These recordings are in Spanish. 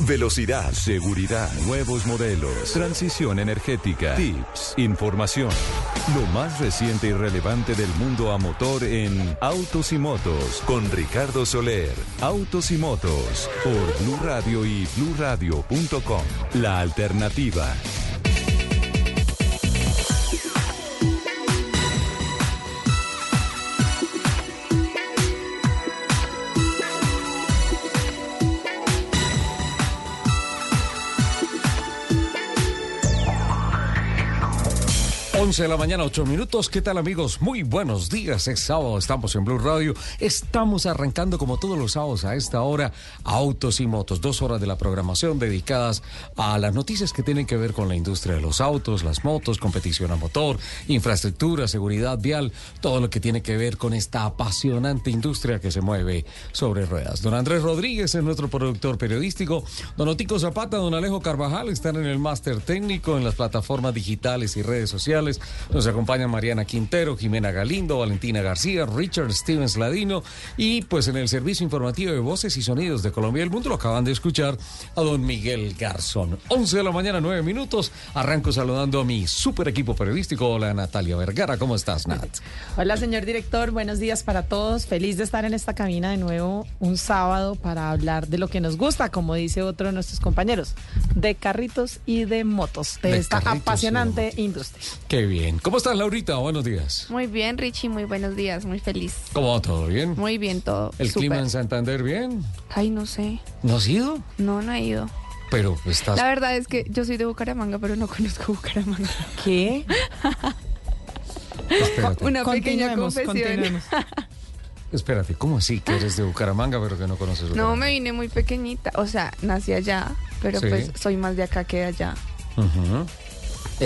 Velocidad, seguridad, nuevos modelos, transición energética, tips, información. Lo más reciente y relevante del mundo a motor en Autos y Motos con Ricardo Soler. Autos y Motos por Blue Radio y bluradio.com. La alternativa. 11 de la mañana, 8 minutos. ¿Qué tal amigos? Muy buenos días. Es sábado, estamos en Blue Radio. Estamos arrancando como todos los sábados a esta hora Autos y Motos. Dos horas de la programación dedicadas a las noticias que tienen que ver con la industria de los autos, las motos, competición a motor, infraestructura, seguridad vial, todo lo que tiene que ver con esta apasionante industria que se mueve sobre ruedas. Don Andrés Rodríguez es nuestro productor periodístico. Don Otico Zapata, don Alejo Carvajal están en el máster técnico en las plataformas digitales y redes sociales. Nos acompañan Mariana Quintero, Jimena Galindo, Valentina García, Richard Stevens Ladino y pues en el servicio informativo de voces y sonidos de Colombia y el mundo lo acaban de escuchar a don Miguel Garzón. 11 de la mañana, 9 minutos. Arranco saludando a mi super equipo periodístico. Hola Natalia Vergara, ¿cómo estás Nat? Hola señor director, buenos días para todos. Feliz de estar en esta cabina de nuevo un sábado para hablar de lo que nos gusta, como dice otro de nuestros compañeros, de carritos y de motos, de, esta apasionante industria. Qué bien. ¿Cómo estás, Laurita? Buenos días. Muy bien, Richie, muy buenos días, muy feliz. ¿Cómo va todo bien? Muy bien todo. ¿El clima en Santander bien? Ay, no sé. ¿No has ido? No, no he ido. Pero estás... La verdad es que yo soy de Bucaramanga, pero no conozco Bucaramanga. ¿Qué? Una pequeña confesión. Espérate, ¿cómo así que eres de Bucaramanga pero que no conoces Bucaramanga? No, me vine muy pequeñita. O sea, nací allá, pero pues soy más de acá que de allá.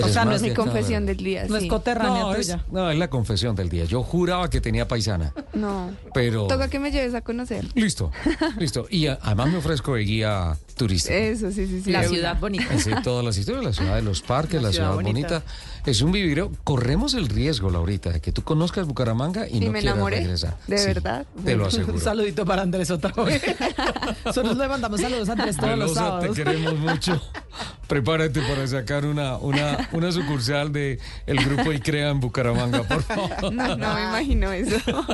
O sea, no es mi confesión del día. No es coterránea no, tuya. Es, no, es la confesión del día. Yo juraba que tenía paisana. No. Pero. Toca que me lleves a conocer. Listo, listo. Y a, además me ofrezco de guía turística. Eso, sí, sí, sí. La ciudad bonita. Sí, todas las historias, la ciudad de los parques, la, la ciudad, ciudad bonita. Es un vivireo. Corremos el riesgo, Laurita, de que tú conozcas Bucaramanga y, y no me quieras enamoré, regresar. De sí, verdad. Te lo aseguro. Un saludito para Andrés otra vez. Nosotros le mandamos saludos a Andrés todos Velosa, los sábados. te queremos mucho. Prepárate para sacar una, una, una sucursal de el grupo ICREA en Bucaramanga, por favor. No, no me imagino eso.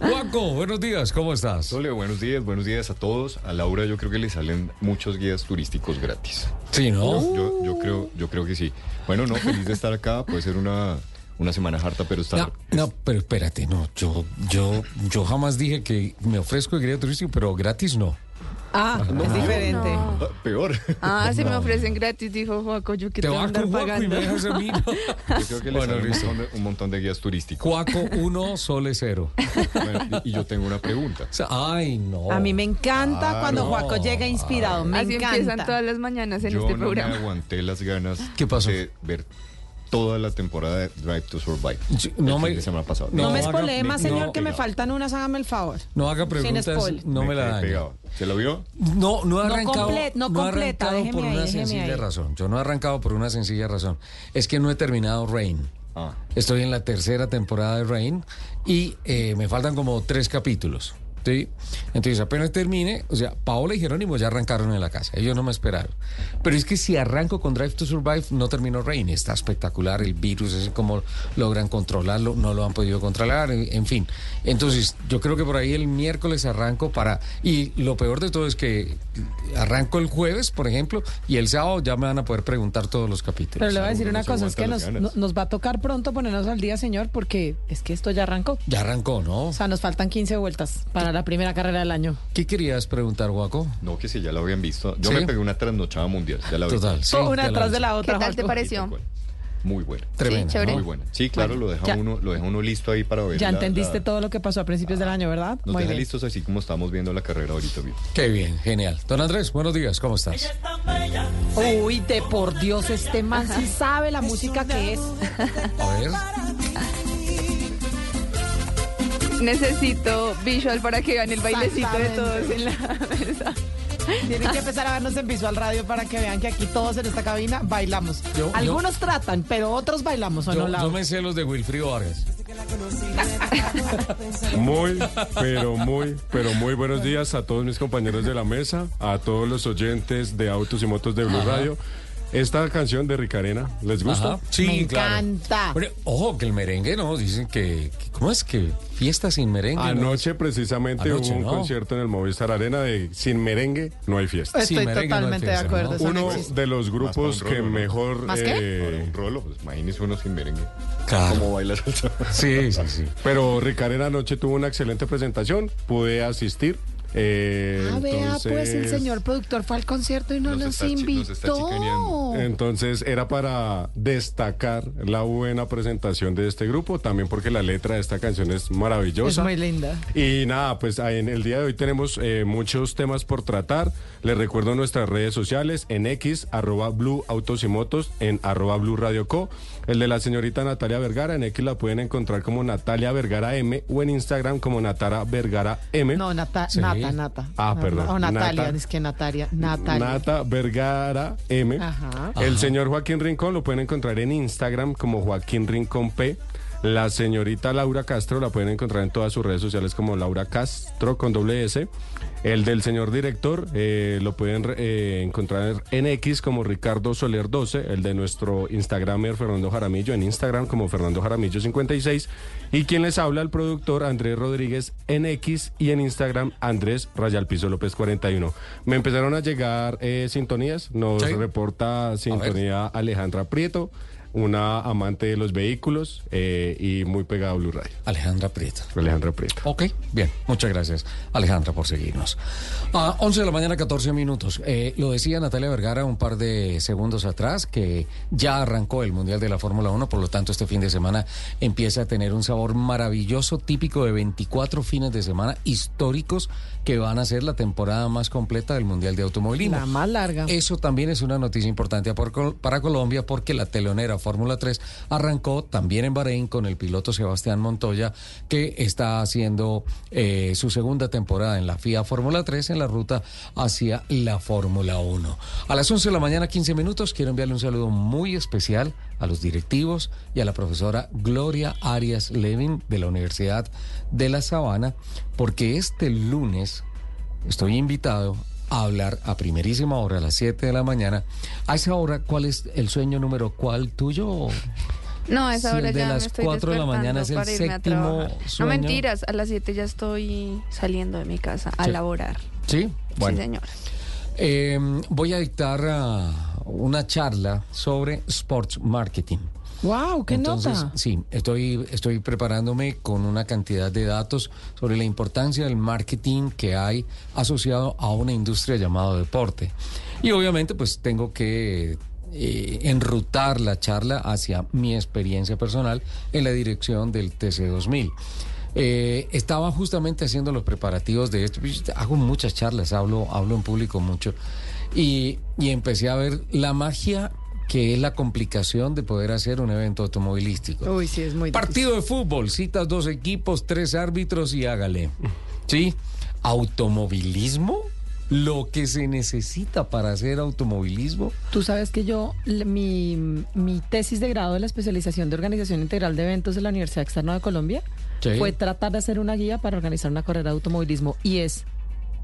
Guaco, buenos días, ¿cómo estás? Sole, buenos días, buenos días a todos. A Laura yo creo que le salen muchos guías turísticos gratis. Sí, ¿no? Yo, yo creo, yo creo que sí. Bueno, no, feliz de estar acá. Puede ser una, una semana harta, pero. No, no, pero espérate, no. Yo, yo, yo jamás dije que me ofrezco el guía turístico, pero gratis no. Ah, No. es diferente. Ah, Peor. Ah, si me ofrecen gratis, dijo Joaco, yo que Te te voy a andar con Guaco y pagando. me dejas a mí. ¿no? Yo creo que Bueno, montón, de, un montón de guías turísticos. Cuaco 1, Sole 0. Bueno, y, y yo tengo una pregunta. Ay, no. A mí me encanta Ah, cuando no. Juaco llega inspirado. Me Así encanta. empiezan todas las mañanas en yo este no me programa. aguanté las ganas ¿Qué pasó? de ver toda la temporada de Drive to Survive. No me- de semana pasado. No, No me spoilee más, no, señor, que me faltan unas, hágame el favor. No haga preguntas, spoil. no me, la dañe. ¿Se lo vio? No, no he No arrancado, comple- no he completa, arrancado déjeme por ahí, una sencilla ahí. razón. Yo no he arrancado por una sencilla razón. Es que no he terminado Rain. Ah. Estoy en la tercera temporada de Rain y eh, me faltan como tres capítulos. ¿Sí? Entonces apenas termine, o sea, Paola y Jerónimo ya arrancaron en la casa, ellos no me esperaron. Pero es que si arranco con Drive to Survive, no termino Rain, está espectacular, el virus, es como logran controlarlo, no lo han podido controlar, en fin. Entonces yo creo que por ahí el miércoles arranco para... Y lo peor de todo es que arranco el jueves, por ejemplo, y el sábado ya me van a poder preguntar todos los capítulos. Pero le voy a decir una cosa, es que nos, nos va a tocar pronto ponernos al día, señor, porque es que esto ya arrancó. Ya arrancó, ¿no? O sea, nos faltan 15 vueltas para la primera carrera del año. ¿Qué querías preguntar, Guaco? No, que sí, ya lo habían visto. Yo ¿Sí? me pegué una trasnochada mundial. Ya la vi. Total, sí. una ya detrás de la ¿Qué otra. tal te pareció? Muy buena. Tremenda, Sí. ¿no? Muy buena. Sí, claro, lo deja Ya. uno, lo deja uno listo ahí para ver. Ya la- entendiste la- todo lo que pasó a principios del año, ¿verdad? Nos Muy deja bien. listos así como estamos viendo la carrera ahorita. bien. Qué bien, genial. Don Andrés, buenos días, ¿cómo estás? Uy, de por Dios, este man sí sabe la música que es. A ver. Necesito visual para que vean el bailecito de todos en la mesa. Tienen que empezar a vernos en Visual Radio para que vean que aquí todos en esta cabina bailamos. Yo- Algunos tratan, pero otros bailamos, ¿o Yo, no, yo Lau? me sé los de Wilfrido Vargas. Muy, pero muy, pero muy buenos días a todos mis compañeros de la mesa, a todos los oyentes de Autos y Motos de Blue Radio. Esta canción de Ricarena, ¿les gusta? Ajá. Sí, Me claro. encanta. Pero, ojo, que el merengue, ¿no? Dicen que, que- ¿cómo es que fiesta sin merengue? no Anoche precisamente Anoche, hubo un ¿no? concierto en el Movistar Arena de Sin Merengue no hay fiesta. Estoy merengue no hay totalmente de acuerdo. ¿no? eso no Uno de los grupos que mejor... ¿Más qué? eh, Un rolo, pues imagínese uno sin merengue. Claro. ¿Cómo baila salsa? Sí, sí, sí. pero Ricarena anoche tuvo una excelente presentación, pude asistir. Eh, Ah, vea, pues el señor productor fue al concierto y no Nos invitó. Entonces era para destacar la buena presentación de este grupo, también porque la letra de esta canción es es maravillosa. muy linda. Y nada, pues en el día de hoy tenemos eh, muchos temas por tratar. Les recuerdo nuestras redes sociales en X, arroba Blue Autos y Motos, en arroba Blue Radio Co. El de la señorita Natalia Vergara, en X la pueden encontrar como Natalia Vergara M o en Instagram como Natara Vergara M. No, Nata, Sí. Nata, Nata. Ah, No, perdón. O Natalia, Nata. es que Natalia. Natalia. Nata Vergara M. Ajá. El señor Joaquín Rincón lo pueden encontrar en Instagram como Joaquín Rincón P. La señorita Laura Castro la pueden encontrar en todas sus redes sociales como Laura Castro con doble S. El del señor director eh, lo pueden eh, encontrar en X como Ricardo Soler 12. El de nuestro Instagramer Fernando Jaramillo en Instagram como Fernando Jaramillo 56. Y quien les habla, el productor Andrés Rodríguez en X y en Instagram Andrés Rayalpizo López 41. Me empezaron a llegar eh, sintonías. Nos Sí. reporta sintonía Alejandra Prieto, una amante de los vehículos eh, y muy pegada a Blue Radio. Alejandra Prieto. Alejandra Prieto. Ok, bien, muchas gracias Alejandra por seguirnos. A 11 de la mañana, 14 minutos. Eh, lo decía Natalia Vergara un par de segundos atrás, que ya arrancó el Mundial de la Fórmula 1, por lo tanto este fin de semana empieza a tener un sabor maravilloso, típico de 24 fines de semana históricos que van a ser la temporada más completa del Mundial de Automovilismo. La más larga. Eso también es una noticia importante para Colombia porque la telonera Fórmula 3 arrancó también en Bahrein con el piloto Sebastián Montoya que está haciendo eh, su segunda temporada en la FIA Fórmula 3 en la ruta hacia la Fórmula 1. A las 11 de la mañana, 15 minutos, quiero enviarle un saludo muy especial a los directivos y a la profesora Gloria Arias Levin de la Universidad de La Sabana porque este lunes estoy invitado a hablar a primerísima hora, a las 7 de la mañana. A esa hora, ¿cuál es el sueño número cuál tuyo? No, a esa hora el de ya las me estoy cuatro de la mañana es el a séptimo sueño. No mentiras, a las 7 ya estoy saliendo de mi casa a Sí. laborar. Sí, bueno. Sí, señora. Eh, voy a dictar ah, una charla sobre sports marketing. Wow, qué Entonces, nota. sí, estoy, estoy preparándome con una cantidad de datos sobre la importancia del marketing que hay asociado a una industria llamada deporte. Y obviamente, pues tengo que eh, enrutar la charla hacia mi experiencia personal en la dirección del TC2000. Eh, estaba justamente haciendo los preparativos de esto. Hago muchas charlas, hablo, hablo en público mucho. Y, y empecé a ver la magia que es la complicación de poder hacer un evento automovilístico. Uy, sí, es muy Partido de fútbol, citas dos equipos, tres árbitros y hágale. ¿Sí? ¿Automovilismo? Lo que se necesita para hacer automovilismo. Tú sabes que yo, mi, mi tesis de grado de la especialización de organización integral de eventos de la Universidad Externa de Colombia Sí. fue tratar de hacer una guía para organizar una carrera de automovilismo y es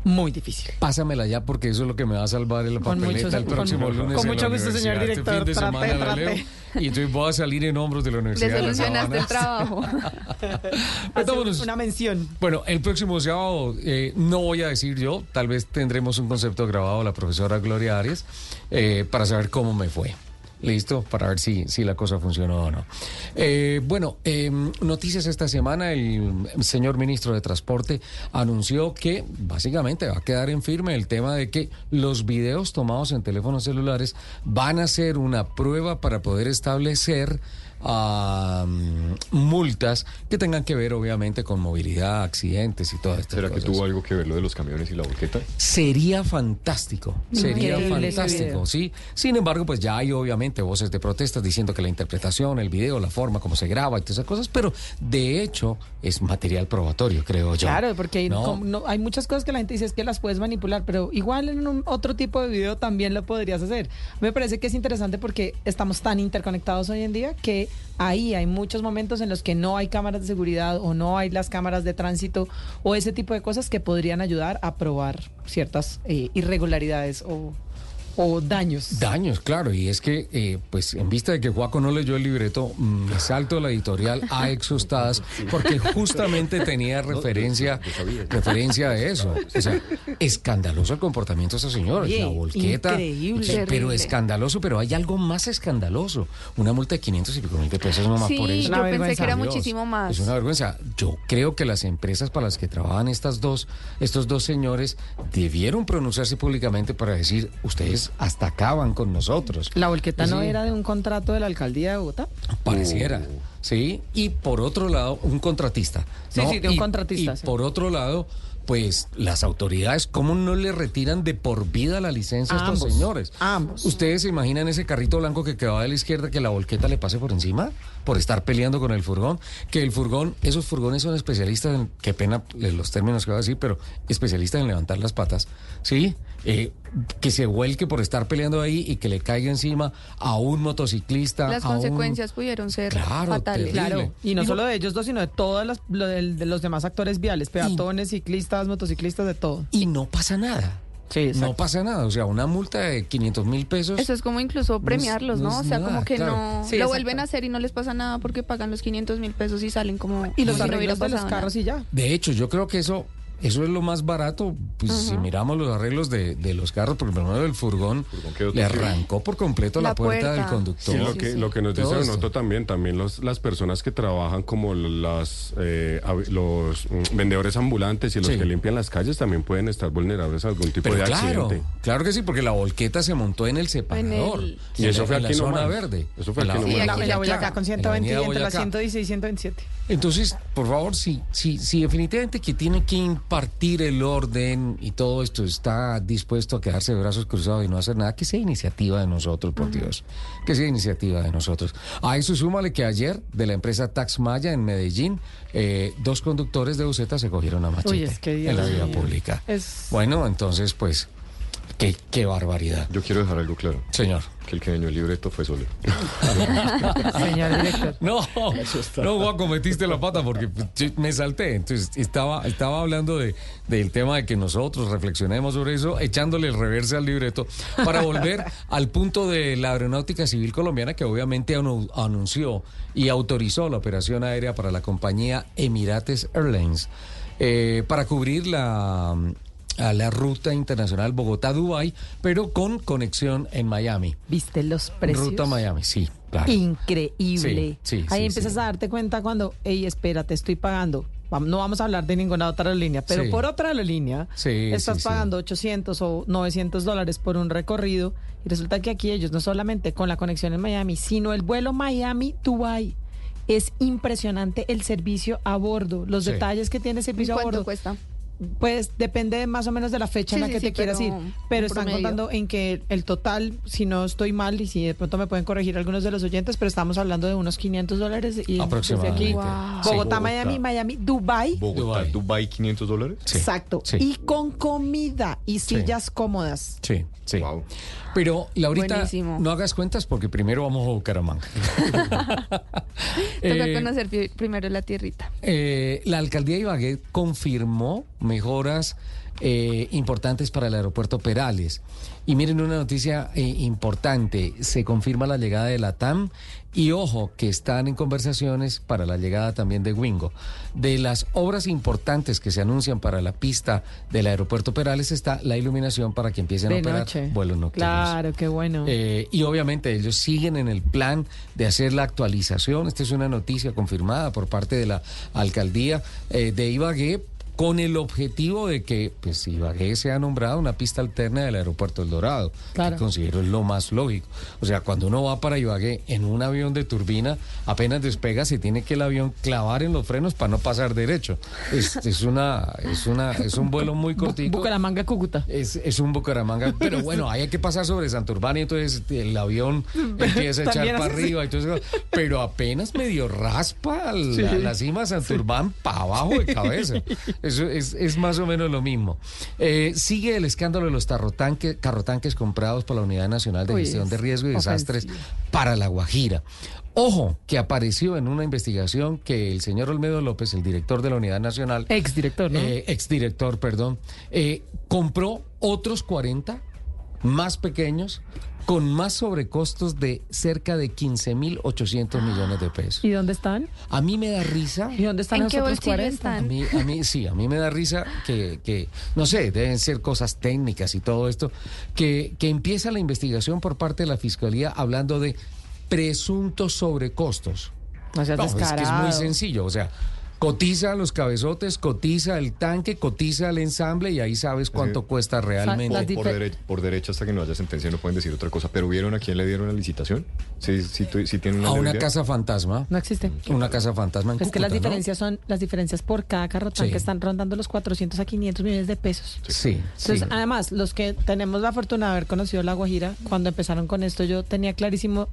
muy difícil. Pásamela ya porque eso es lo que me va a salvar en la Con papeleta mucho- el próximo con- lunes. con mucho gusto, señor director. Este fin de Trate, semana la trate. leo y entonces voy a salir en hombros de la Universidad de La solucionaste el trabajo. Una mención. Bueno, el próximo sábado eh, no voy a decir yo, tal vez tendremos un concepto grabado de la profesora Gloria Arias eh, para saber cómo me fue. Listo, para ver si, si la cosa funcionó o no. Eh, bueno, eh, noticias esta semana. El señor ministro de Transporte anunció que básicamente va a quedar en firme el tema de que los videos tomados en teléfonos celulares van a ser una prueba para poder establecer ah, multas que tengan que ver obviamente con movilidad, accidentes y todas estas ¿Será que tuvo algo que ver lo de los camiones y la boqueta? Sería fantástico, sería Increíble fantástico, sí. Sin embargo, pues ya hay obviamente voces de protestas diciendo que la interpretación, el video, la forma como se graba y todas esas cosas, pero de hecho es material probatorio, creo yo. Claro, porque hay, ¿No? como- no- hay muchas cosas que la gente dice es que las puedes manipular, pero igual en un otro tipo de video también lo podrías hacer. Me parece que es interesante porque estamos tan interconectados hoy en día que ahí hay muchos momentos en los que no hay cámaras de seguridad o no hay las cámaras de tránsito o ese tipo de cosas que podrían ayudar a probar ciertas eh, irregularidades o o daños. Daños, claro, y es que, eh, pues en vista de que Juaco no leyó el libreto, mm, me salto la editorial a exhaustadas porque justamente tenía referencia, referencia a eso. O sea, escandaloso el comportamiento de ese señor, Oye, la volqueta. increíble. Pero Terrible. escandaloso, pero hay algo más escandaloso. Una multa de 500 y pico mil de pesos nomás por Sí, eso. Una yo pensé vergüenza. que era Dios, muchísimo más. Es una vergüenza. Yo creo que las empresas para las que trabajan estas dos, estos dos señores debieron pronunciarse públicamente para decir, ustedes hasta acaban con nosotros. La volqueta no Sí. era de un contrato de la alcaldía de Bogotá. Pareciera. Uh. Sí, y por otro lado, un contratista. Sí, ¿no? sí, de un Y- contratista, Y sí. por otro lado, pues las autoridades, ¿cómo no le retiran de por vida la licencia a estos Ambos, señores? ambos. ¿Ustedes se imaginan ese carrito blanco que quedaba de la izquierda que la volqueta le pase por encima? Por estar peleando con el furgón. Que el furgón, esos furgones son especialistas en, qué pena los términos que voy a decir, pero especialistas en levantar las patas. ¿Sí? Eh, que se vuelque por estar peleando ahí y que le caiga encima a un motociclista. Las a un- consecuencias pudieron ser Claro, fatales. terrible. Claro, y no Digo- solo de ellos dos, sino de todos los, de los demás actores viales, peatones, ciclistas, motociclistas, de todo. y no pasa nada. Sí. No pasa nada, o sea, una multa de 500 mil pesos. Eso es como incluso premiarlos, no ¿no? es o sea, nada, como que claro. no Sí, lo exacto. vuelven a hacer y no les pasa nada porque pagan los 500 mil pesos y salen como Y los si no de los pasado nada. carros y ya. De hecho, yo creo que eso, eso es lo más barato. Pues si miramos los arreglos de, de los carros, porque primero el furgón, furgón quedó le arrancó por completo la, La puerta, del conductor. Sí, lo Sí, que, sí. lo que nos dice Todo. Donoto también, también los, las personas que trabajan como las eh, los mm, vendedores ambulantes y los Sí. que limpian las calles también pueden estar vulnerables a algún tipo Pero de claro, accidente. claro que sí, porque la volqueta se montó en el separador. el- Y en eso la- fue en la aquí zona nomás. verde. Eso fue En aquí la-. En la, en la. Boyacá con en la 120 y avenida entre la Boyacá. 116 y 127. Entonces, por favor, si, si, si definitivamente que tiene que impartir el orden y todo esto está dispuesto a quedarse de brazos cruzados y no hacer nada, que sea iniciativa de nosotros, por Dios. Que sea iniciativa de nosotros. A eso súmale que ayer, de la empresa Tax Maya en Medellín, eh, dos conductores de buseta se cogieron a machete Uy, es que Dios en la vía mío. pública. Es- Bueno, entonces, pues, qué, qué barbaridad. Yo quiero dejar algo claro. Señor. Que el que dañó el libreto fue Soler. Señor director. No, no, Juan, metiste la pata porque me salté. Entonces, estaba, estaba hablando de, del tema de que nosotros reflexionemos sobre eso, echándole el reverse al libreto, para volver al punto de la Aeronáutica Civil Colombiana, que obviamente anu- anunció y autorizó la operación aérea para la compañía Emirates Airlines, eh, para cubrir la a la ruta internacional Bogotá-Dubái, pero con conexión en Miami. ¿Viste los precios? Ruta Miami, sí, claro. Increíble. Sí, sí, Ahí sí, empiezas sí. a darte cuenta cuando, hey, espérate, estoy pagando. No vamos a hablar de ninguna otra aerolínea, pero Sí. por otra aerolínea Sí, estás sí, sí. pagando 800 o 900 dólares por un recorrido y resulta que aquí ellos no solamente con la conexión en Miami, sino el vuelo Miami-Dubai. Es impresionante el servicio a bordo, los Sí. detalles que tiene el servicio a ¿Cuánto bordo. cuesta? Pues depende más o menos de la fecha en Sí, la sí, que sí, te quieras ir. Pero están promedio. contando en que el total, si no estoy mal, y si de pronto me pueden corregir algunos de los oyentes, pero estamos hablando de unos 500 dólares. Y desde Aproximadamente. aquí, Wow. Sí. Bogotá, Miami, Miami, Dubai. Bogotá, Dubái. Dubai, 500 dólares. Sí, Exacto. sí. Y con comida y sillas cómodas. Sí, sí. Wow. Pero, Laurita, Buenísimo. no hagas cuentas porque primero vamos a Bucaramanga. Toca Eh, conocer primero la tierrita. eh, la alcaldía de Ibagué confirmó mejoras eh, importantes para el aeropuerto Perales. Y miren una noticia eh, importante, se confirma la llegada de la TAM y ojo que están en conversaciones para la llegada también de Wingo. De las obras importantes que se anuncian para la pista del aeropuerto Perales está la iluminación para que empiecen a operar noche. vuelos nocturnos. Claro, qué bueno. Eh, y obviamente ellos siguen en el plan de hacer la actualización. Esta es una noticia confirmada por parte de la alcaldía de Ibagué con el objetivo de que pues Ibagué sea nombrada una pista alterna del aeropuerto El Dorado, Claro. que considero es lo más lógico. O sea, cuando uno va para Ibagué en un avión de turbina, apenas despega, se tiene que el avión clavar en los frenos para no pasar derecho. Es, es una, es una, es un vuelo muy Bu- cortico. Bucaramanga, Cúcuta. Es, es un Bucaramanga, pero bueno, hay que pasar sobre Santurbán y entonces el avión empieza a echar para arriba. y todo eso, pero apenas medio raspa la, la cima de Santurbán para abajo de cabeza. Eso es, es más o menos lo mismo. Eh, sigue el escándalo de los tarrotanque- carrotanques comprados por la Unidad Nacional de Uy, Gestión de es Riesgo y Desastres ofensivo. para La Guajira. Ojo, que apareció en una investigación que el señor Olmedo López, el director de la Unidad Nacional, Exdirector, ¿no? eh, exdirector, perdón, eh, compró otros 40 más pequeños con más sobrecostos de cerca de 15.800 millones de pesos. ¿Y dónde están? A mí me da risa. ¿Y dónde están ¿En los qué otros bolsillo 40? A mí, a mí, sí, a mí me da risa que, que, no sé, deben ser cosas técnicas y todo esto, que, que empieza la investigación por parte de la Fiscalía hablando de presuntos sobrecostos. No seas No, es que es muy sencillo, o sea, cotiza los cabezotes, cotiza el tanque, cotiza el ensamble y ahí sabes cuánto Sí. cuesta realmente. Por, por, difer- dere- por derecho hasta que no haya sentencia no pueden decir otra cosa. Pero ¿vieron a quién le dieron la licitación? Sí, sí, tu- sí tienen una a una casa fantasma. No existe. Una casa fantasma en Es que las diferencias son, las diferencias por cada carrotán Sí. que están rondando los 400 a 500 millones de pesos. Sí, Entonces, sí. además, los que tenemos la fortuna de haber conocido La Guajira, cuando empezaron con esto, yo tenía clarísimo,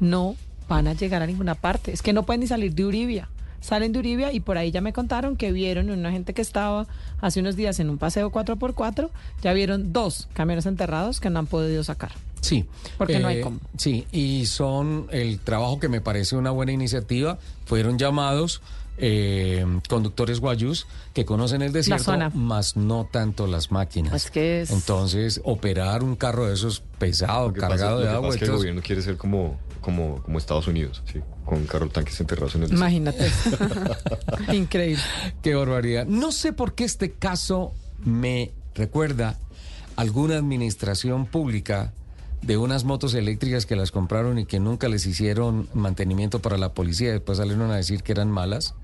no van a llegar a ninguna parte. Es que no pueden ni salir de Uribia. Salen de Uribia y por ahí ya me contaron que vieron una gente que estaba hace unos días en un paseo 4x4, ya vieron dos camiones enterrados que no han podido sacar. Sí. Porque no hay cómo. Sí, y son el trabajo que me parece una buena iniciativa. Fueron llamados eh, conductores guayús que conocen el desierto, más no tanto las máquinas. Es que es- Entonces, operar un carro de esos pesado, pasa- cargado de agua. es que el gobierno quiere ser como, como, como Estados Unidos, ¿sí? con carro tanques enterrados en el desierto. Imagínate. Increíble. Qué barbaridad. No sé por qué este caso me recuerda alguna administración pública de unas motos eléctricas que las compraron y que nunca les hicieron mantenimiento para la policía, después salieron a decir que eran malas,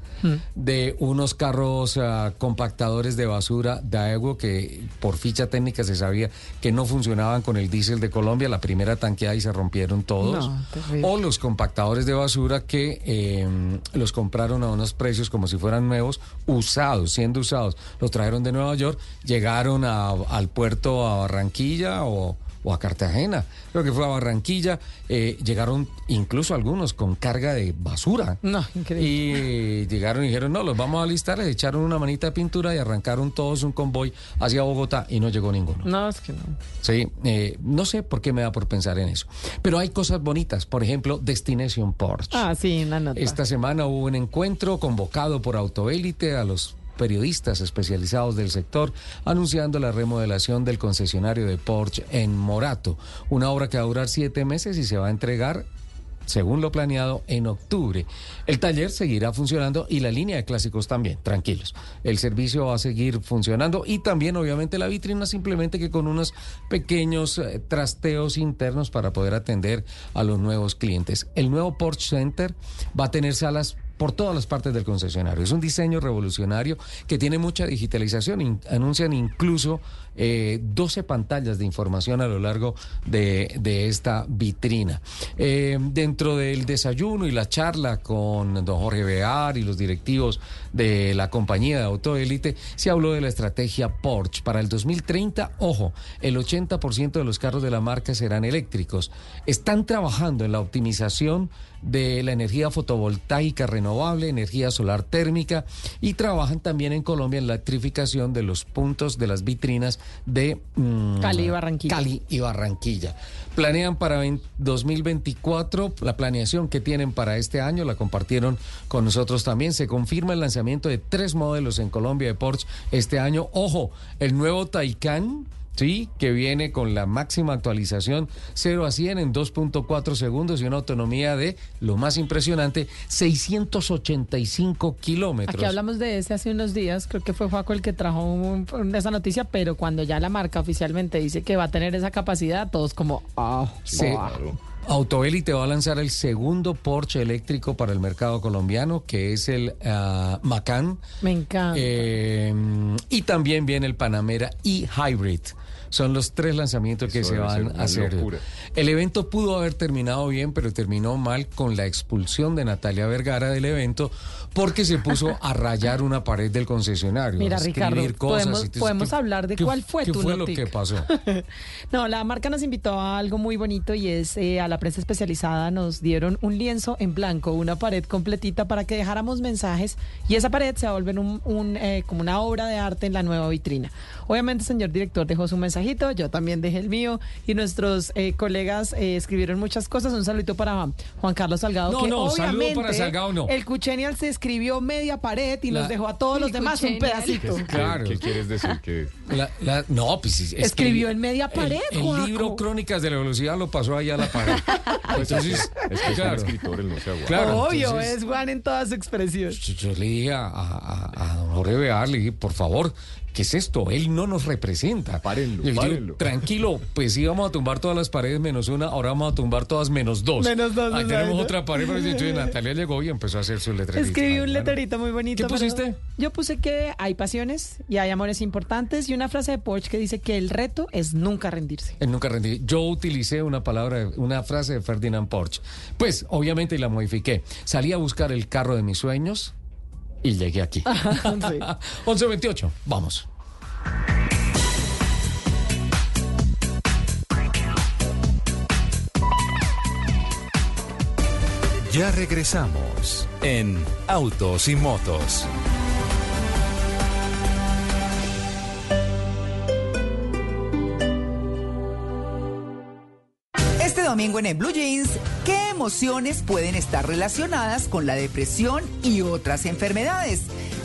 de unos carros ah, compactadores de basura Daewoo que por ficha técnica se sabía que no funcionaban con el diésel de Colombia, la primera tanqueada y se rompieron todos. No, o los compactadores de basura que eh, los compraron a unos precios como si fueran nuevos, usados, siendo usados. Los trajeron de Nueva York, llegaron a- al puerto a Barranquilla o, o a Cartagena. Creo que fue a Barranquilla. eh, llegaron incluso algunos con carga de basura. No, increíble. Y llegaron y dijeron, no, los vamos a listar, les echaron una manita de pintura y arrancaron todos un convoy hacia Bogotá y no llegó ninguno. No, es que no. Sí, eh, no sé por qué me da por pensar en eso. Pero hay cosas bonitas, por ejemplo, Destination Porsche. Ah, sí, nota. Esta semana hubo un encuentro convocado por Autoélite a los periodistas especializados del sector anunciando la remodelación del concesionario de Porsche en Morato, una obra que va a durar siete meses y se va a entregar según lo planeado, en octubre. El taller seguirá funcionando y la línea de clásicos también, tranquilos. El servicio va a seguir funcionando y también, obviamente, la vitrina, simplemente que con unos pequeños eh, trasteos internos para poder atender a los nuevos clientes. El nuevo Porsche Center va a tener salas por todas las partes del concesionario. Es un diseño revolucionario que tiene mucha digitalización. Anuncian incluso eh, 12 pantallas de información a lo largo de, de esta vitrina. Eh, dentro del desayuno y la charla con don Jorge Bear y los directivos de la compañía de autoélite, se habló de la estrategia Porsche. Para el 2030, ojo, el 80% de los carros de la marca serán eléctricos. Están trabajando en la optimización de la energía fotovoltaica renovable, energía solar térmica y trabajan también en Colombia en la electrificación de los puntos de las vitrinas de mm, Cali y Barranquilla. Cali y Barranquilla. Planean para vein- 2024 la planeación que tienen para este año, la compartieron con nosotros también. Se confirma el lanzamiento de tres modelos en Colombia de Porsche este año. Ojo, el nuevo Taycan. Sí, que viene con la máxima actualización 0 a 100 en 2.4 segundos y una autonomía de, lo más impresionante, 685 kilómetros. Aquí hablamos de ese hace unos días, creo que fue Juaco el que trajo un- esa noticia, pero cuando ya la marca oficialmente dice que va a tener esa capacidad, todos como, ah, Sí. buah. Autoélite va a lanzar el segundo Porsche eléctrico para el mercado colombiano, que es el ah, Macan. me encanta. Eh, y también viene el Panamera e-Hybrid. Son los tres lanzamientos que Eso se van a hacer. locura. El evento pudo haber terminado bien, pero terminó mal con la expulsión de Natalia Vergara del evento porque se puso a rayar una pared del concesionario. Mira, a escribir Ricardo, cosas podemos- y te- podemos ¿qué- hablar de cuál fue ¿Qué tu fue lo que pasó? No, la marca nos invitó a algo muy bonito y es eh, a la prensa especializada nos dieron un lienzo en blanco, una pared completita para que dejáramos mensajes y esa pared se va a volver un, un, eh, como una obra de arte en la nueva vitrina. Obviamente, el señor director dejó su mensajito, yo también dejé el mío y nuestros eh, colegas eh, escribieron muchas cosas. Un saludito para Juan Carlos Salgado. No, que no, saludo obviamente para Salgado, no. El Cuchenial se escribió media pared y La- nos dejó a todos El los demás un pedacito. ¿Qué, Claro. ¿Qué quieres decir? Que La- la- no, pues es Escribió el- en media el- pared, El, Juaco. libro Crónicas de la Velocidad lo pasó allá a la pared. Entonces, es que es claro, un escritor, él no se aguanta. Claro, Obvio, entonces- es Juan en toda su expresión. yo, yo le dije a, a, a don Jorge Bear, le dije, por favor, ¿qué es esto? Él no nos representa. Párenlo, Y yo, párenlo. Tranquilo, pues sí vamos a tumbar todas las paredes menos una, ahora vamos a tumbar todas menos dos. Menos dos, Ahí tenemos otra pared, pero Natalia llegó y empezó a hacer su letrerito. Escribí un letrerito muy bonito. ¿Qué pusiste? Yo puse que hay pasiones y hay amores importantes y una frase de Porsche que dice que el reto es nunca rendirse. Él nunca rendí. Yo utilicé una palabra, una frase de Ferdinand Porsche. Pues, obviamente, la modifiqué. Salí a buscar el carro de mis sueños y llegué aquí. Sí. 11.28, vamos. Ya regresamos en Autos y Motos. Este domingo en el Blue Jeans, ¿qué emociones pueden estar relacionadas con la depresión y otras enfermedades?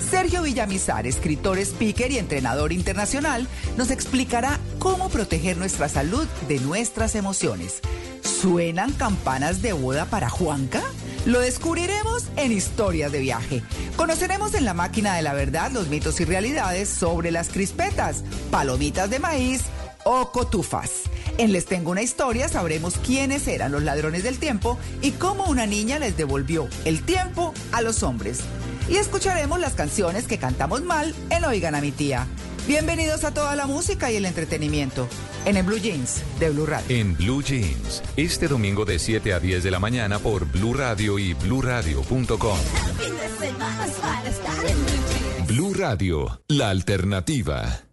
Sergio Villamizar, escritor, speaker y entrenador internacional, nos explicará cómo proteger nuestra salud de nuestras emociones. ¿Suenan campanas de boda para Juanca? Lo descubriremos en Historias de Viaje. Conoceremos en la máquina de la verdad los mitos y realidades sobre las crispetas, palomitas de maíz o cotufas. En Les Tengo una historia sabremos quiénes eran los ladrones del tiempo y cómo una niña les devolvió el tiempo a los hombres. Y escucharemos las canciones que cantamos mal en Oigan a mi tía. Bienvenidos a toda la música y el entretenimiento en el Blue Jeans de Blue Radio. En Blue Jeans, este domingo de 7 a 10 de la mañana por Blue Radio y bluradio.com. Blue Radio, la alternativa.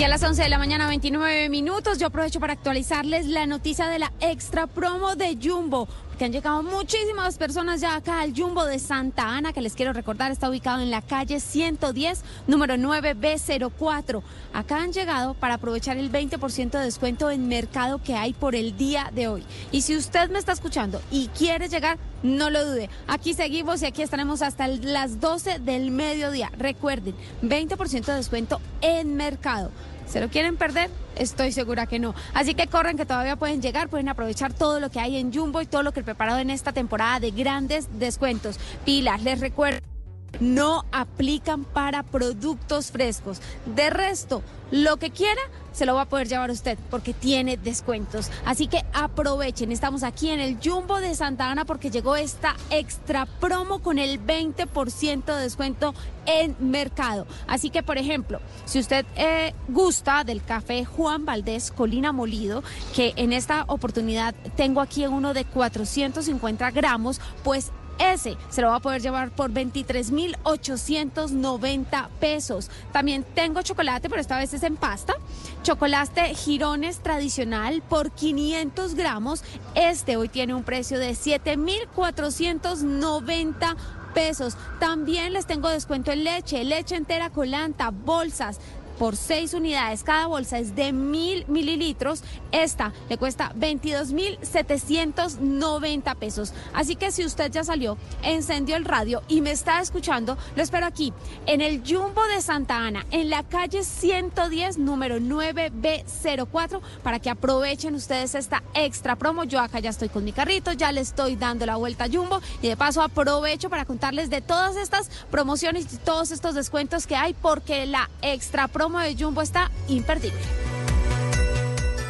Y a las 11 de la mañana, 29 minutos, yo aprovecho para actualizarles la noticia de la extra promo de Jumbo. Que han llegado muchísimas personas ya acá al Jumbo de Santa Ana, que les quiero recordar está ubicado en la calle 110, número 9B04. Acá han llegado para aprovechar el 20% de descuento en mercado que hay por el día de hoy. Y si usted me está escuchando y quiere llegar, no lo dude. Aquí seguimos y aquí estaremos hasta las 12 del mediodía. Recuerden, 20% de descuento en mercado. ¿Se lo quieren perder? Estoy segura que no. Así que corren que todavía pueden llegar, pueden aprovechar todo lo que hay en Jumbo y todo lo que he preparado en esta temporada de grandes descuentos. Pilas, les recuerdo. No aplican para productos frescos. De resto, lo que quiera se lo va a poder llevar usted porque tiene descuentos. Así que aprovechen. Estamos aquí en el Jumbo de Santa Ana porque llegó esta extra promo con el 20% de descuento en mercado. Así que, por ejemplo, si usted eh, gusta del café Juan Valdés Colina Molido, que en esta oportunidad tengo aquí uno de 450 gramos, pues ese se lo va a poder llevar por 23,890 pesos. También tengo chocolate, pero esta vez es en pasta. Chocolate Girones tradicional por 500 gramos. Este hoy tiene un precio de 7,490 pesos. También les tengo descuento en leche, leche entera colanta, bolsas por seis unidades. Cada bolsa es de mil mililitros. Esta le cuesta 22,790 pesos. Así que si usted ya salió, encendió el radio y me está escuchando, lo espero aquí, en el Jumbo de Santa Ana, en la calle 110, número 9B04, para que aprovechen ustedes esta extra promo. Yo acá ya estoy con mi carrito, ya le estoy dando la vuelta a Jumbo y de paso aprovecho para contarles de todas estas promociones y todos estos descuentos que hay porque la extra promo de Jumbo está imperdible.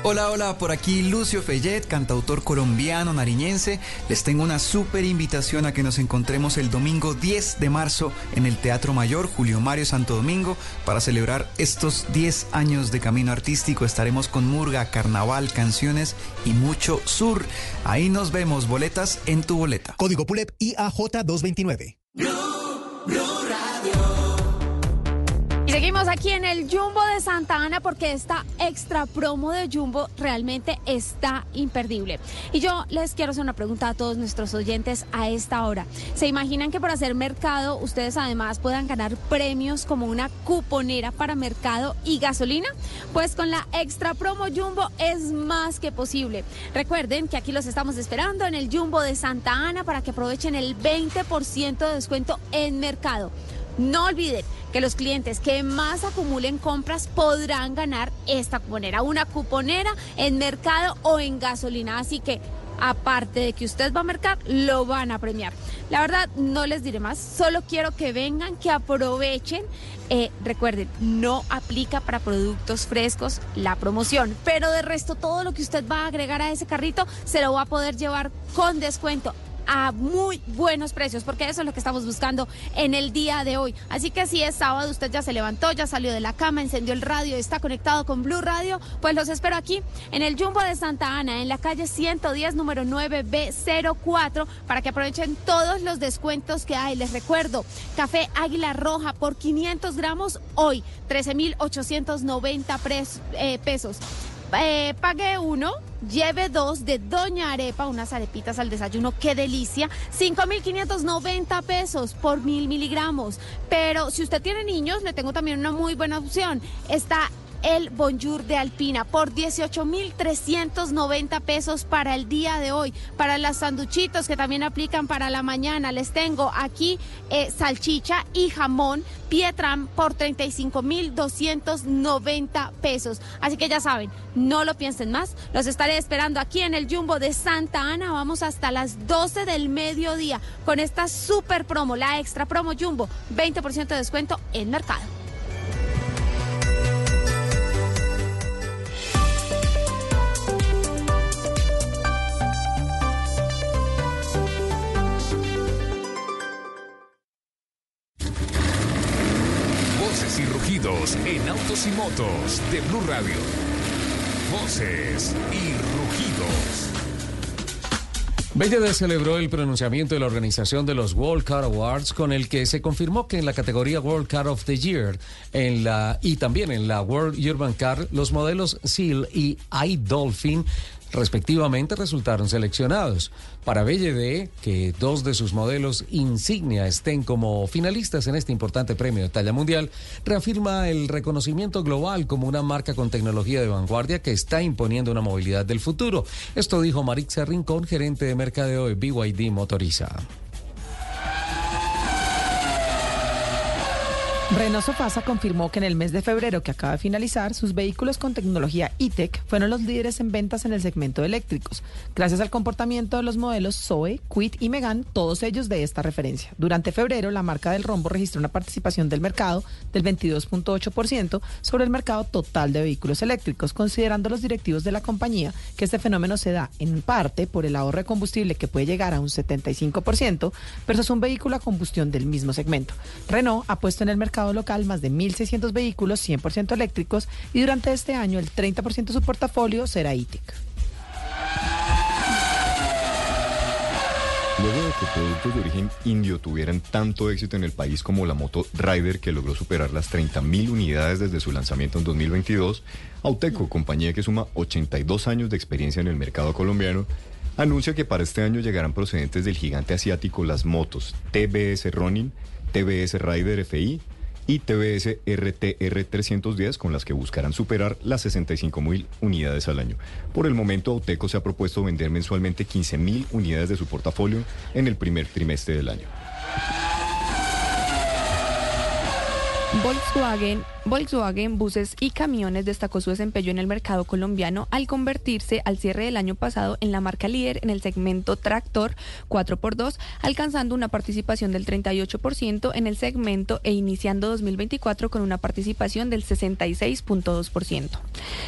Hola, hola, por aquí Lucio Fellet, cantautor colombiano, nariñense. Les tengo una súper invitación a que nos encontremos el domingo 10 de marzo en el Teatro Mayor Julio Mario Santo Domingo para celebrar estos 10 años de camino artístico. Estaremos con murga, carnaval, canciones y mucho sur. Ahí nos vemos, boletas en tu boleta. Código PULEP IAJ 229. Y seguimos aquí en el Jumbo de Santa Ana porque esta extra promo de Jumbo realmente está imperdible. Y yo les quiero hacer una pregunta a todos nuestros oyentes a esta hora. ¿Se imaginan que por hacer mercado ustedes además puedan ganar premios como una cuponera para mercado y gasolina? Pues con la extra promo Jumbo es más que posible. Recuerden que aquí los estamos esperando en el Jumbo de Santa Ana para que aprovechen el 20% de descuento en mercado. No olviden que los clientes que más acumulen compras podrán ganar esta cuponera, una cuponera en mercado o en gasolina. Así que aparte de que usted va a mercar, lo van a premiar. La verdad, no les diré más, solo quiero que vengan, que aprovechen. Eh, recuerden, no aplica para productos frescos la promoción, pero de resto todo lo que usted va a agregar a ese carrito se lo va a poder llevar con descuento a muy buenos precios, porque eso es lo que estamos buscando en el día de hoy. Así que si es sábado, usted ya se levantó, ya salió de la cama, encendió el radio, está conectado con Blue Radio, pues los espero aquí en el Jumbo de Santa Ana, en la calle 110, número 9B04, para que aprovechen todos los descuentos que hay. Les recuerdo, café Águila Roja por 500 gramos hoy, 13.890 eh, pesos. Eh, pague uno, lleve dos de Doña Arepa, unas arepitas al desayuno, qué delicia, 5.590 pesos por mil miligramos. Pero si usted tiene niños, le tengo también una muy buena opción. Está el Bonjour de Alpina por 18.390 pesos para el día de hoy. Para las sanduchitos que también aplican para la mañana, les tengo aquí eh, salchicha y jamón Pietram por 35.290 pesos. Así que ya saben, no lo piensen más. Los estaré esperando aquí en el Jumbo de Santa Ana. Vamos hasta las 12 del mediodía con esta super promo, la extra promo Jumbo, 20% de descuento en mercado. En autos y motos de Blue Radio. Voces y rugidos. Bellede celebró el pronunciamiento de la organización de los World Car Awards con el que se confirmó que en la categoría World Car of the Year en la, y también en la World Urban Car los modelos Seal y iDolphin respectivamente resultaron seleccionados. Para BLD, que dos de sus modelos insignia estén como finalistas en este importante premio de talla mundial, reafirma el reconocimiento global como una marca con tecnología de vanguardia que está imponiendo una movilidad del futuro. Esto dijo Marixa Rincón, gerente de mercadeo de BYD Motoriza. Renault Sofasa confirmó que en el mes de febrero que acaba de finalizar, sus vehículos con tecnología e-tech fueron los líderes en ventas en el segmento eléctricos, gracias al comportamiento de los modelos Zoe, Quid y Megan, todos ellos de esta referencia. Durante febrero, la marca del rombo registró una participación del mercado del 22.8% sobre el mercado total de vehículos eléctricos, considerando los directivos de la compañía que este fenómeno se da en parte por el ahorro de combustible que puede llegar a un 75% versus un vehículo a combustión del mismo segmento. Renault ha puesto en el mercado local más de 1.600 vehículos 100% eléctricos y durante este año el 30% de su portafolio será ITIC. Luego de que productos de origen indio tuvieran tanto éxito en el país como la moto Rider, que logró superar las 30.000 unidades desde su lanzamiento en 2022, Auteco, compañía que suma 82 años de experiencia en el mercado colombiano, anuncia que para este año llegarán procedentes del gigante asiático las motos TBS Ronin, TBS Rider FI, y TBS RTR 310 con las que buscarán superar las 65 mil unidades al año. Por el momento, Auteco se ha propuesto vender mensualmente 15 mil unidades de su portafolio en el primer trimestre del año. Volkswagen, Volkswagen Buses y Camiones destacó su desempeño en el mercado colombiano al convertirse al cierre del año pasado en la marca líder en el segmento tractor 4x2, alcanzando una participación del 38% en el segmento e iniciando 2024 con una participación del 66.2%.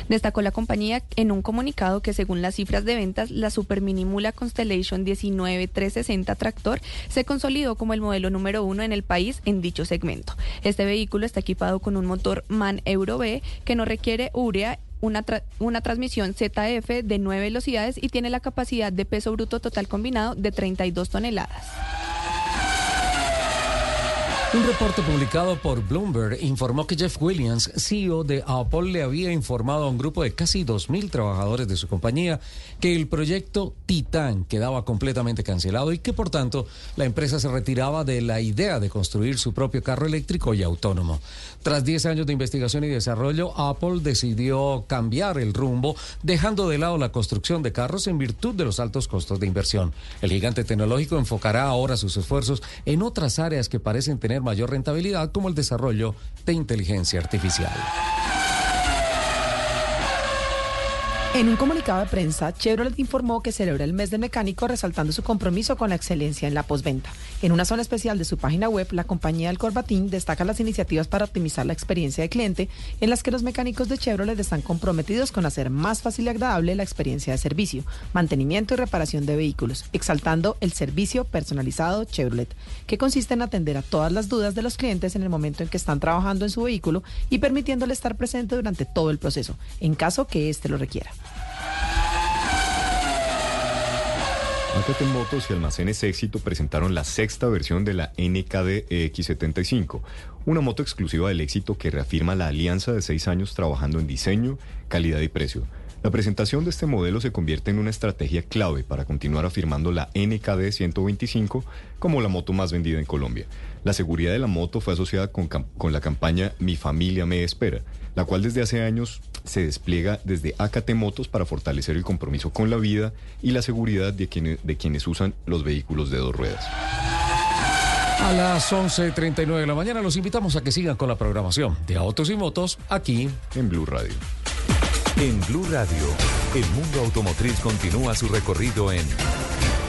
Destacó la compañía en un comunicado que según las cifras de ventas, la Super Mula Constellation 19360 tractor se consolidó como el modelo número uno en el país en dicho segmento. Este vehículo está equipado con un motor MAN Euro B que no requiere urea una, una, transmisión ZF de 9 velocidades y tiene la capacidad de peso bruto total combinado de 32 toneladas. Un reporte publicado por Bloomberg informó que Jeff Williams, CEO de Apple, le había informado a un grupo de casi 2.000 trabajadores de su compañía que el proyecto Titan quedaba completamente cancelado y que por tanto la empresa se retiraba de la idea de construir su propio carro eléctrico y autónomo. Tras 10 años de investigación y desarrollo, Apple decidió cambiar el rumbo, dejando de lado la construcción de carros en virtud de los altos costos de inversión. El gigante tecnológico enfocará ahora sus esfuerzos en otras áreas que parecen tener mayor rentabilidad como el desarrollo de inteligencia artificial. En un comunicado de prensa, Chevrolet informó que celebra el mes del mecánico resaltando su compromiso con la excelencia en la posventa. En una zona especial de su página web, la compañía del Corbatín destaca las iniciativas para optimizar la experiencia de cliente, en las que los mecánicos de Chevrolet están comprometidos con hacer más fácil y agradable la experiencia de servicio, mantenimiento y reparación de vehículos, exaltando el servicio personalizado Chevrolet, que consiste en atender a todas las dudas de los clientes en el momento en que están trabajando en su vehículo y permitiéndole estar presente durante todo el proceso, en caso que éste lo requiera. AKT Motos y Almacenes Éxito presentaron la sexta versión de la NKD X75, una moto exclusiva del éxito que reafirma la alianza de seis años trabajando en diseño, calidad y precio. La presentación de este modelo se convierte en una estrategia clave para continuar afirmando la NKD 125 como la moto más vendida en Colombia. La seguridad de la moto fue asociada con la campaña Mi familia me espera, la cual desde hace años se despliega desde AKT Motos para fortalecer el compromiso con la vida y la seguridad de quienes, de quienes usan los vehículos de dos ruedas. A las 11.39 de la mañana los invitamos a que sigan con la programación de Autos y Motos aquí en Blue Radio. En Blue Radio, el mundo automotriz continúa su recorrido en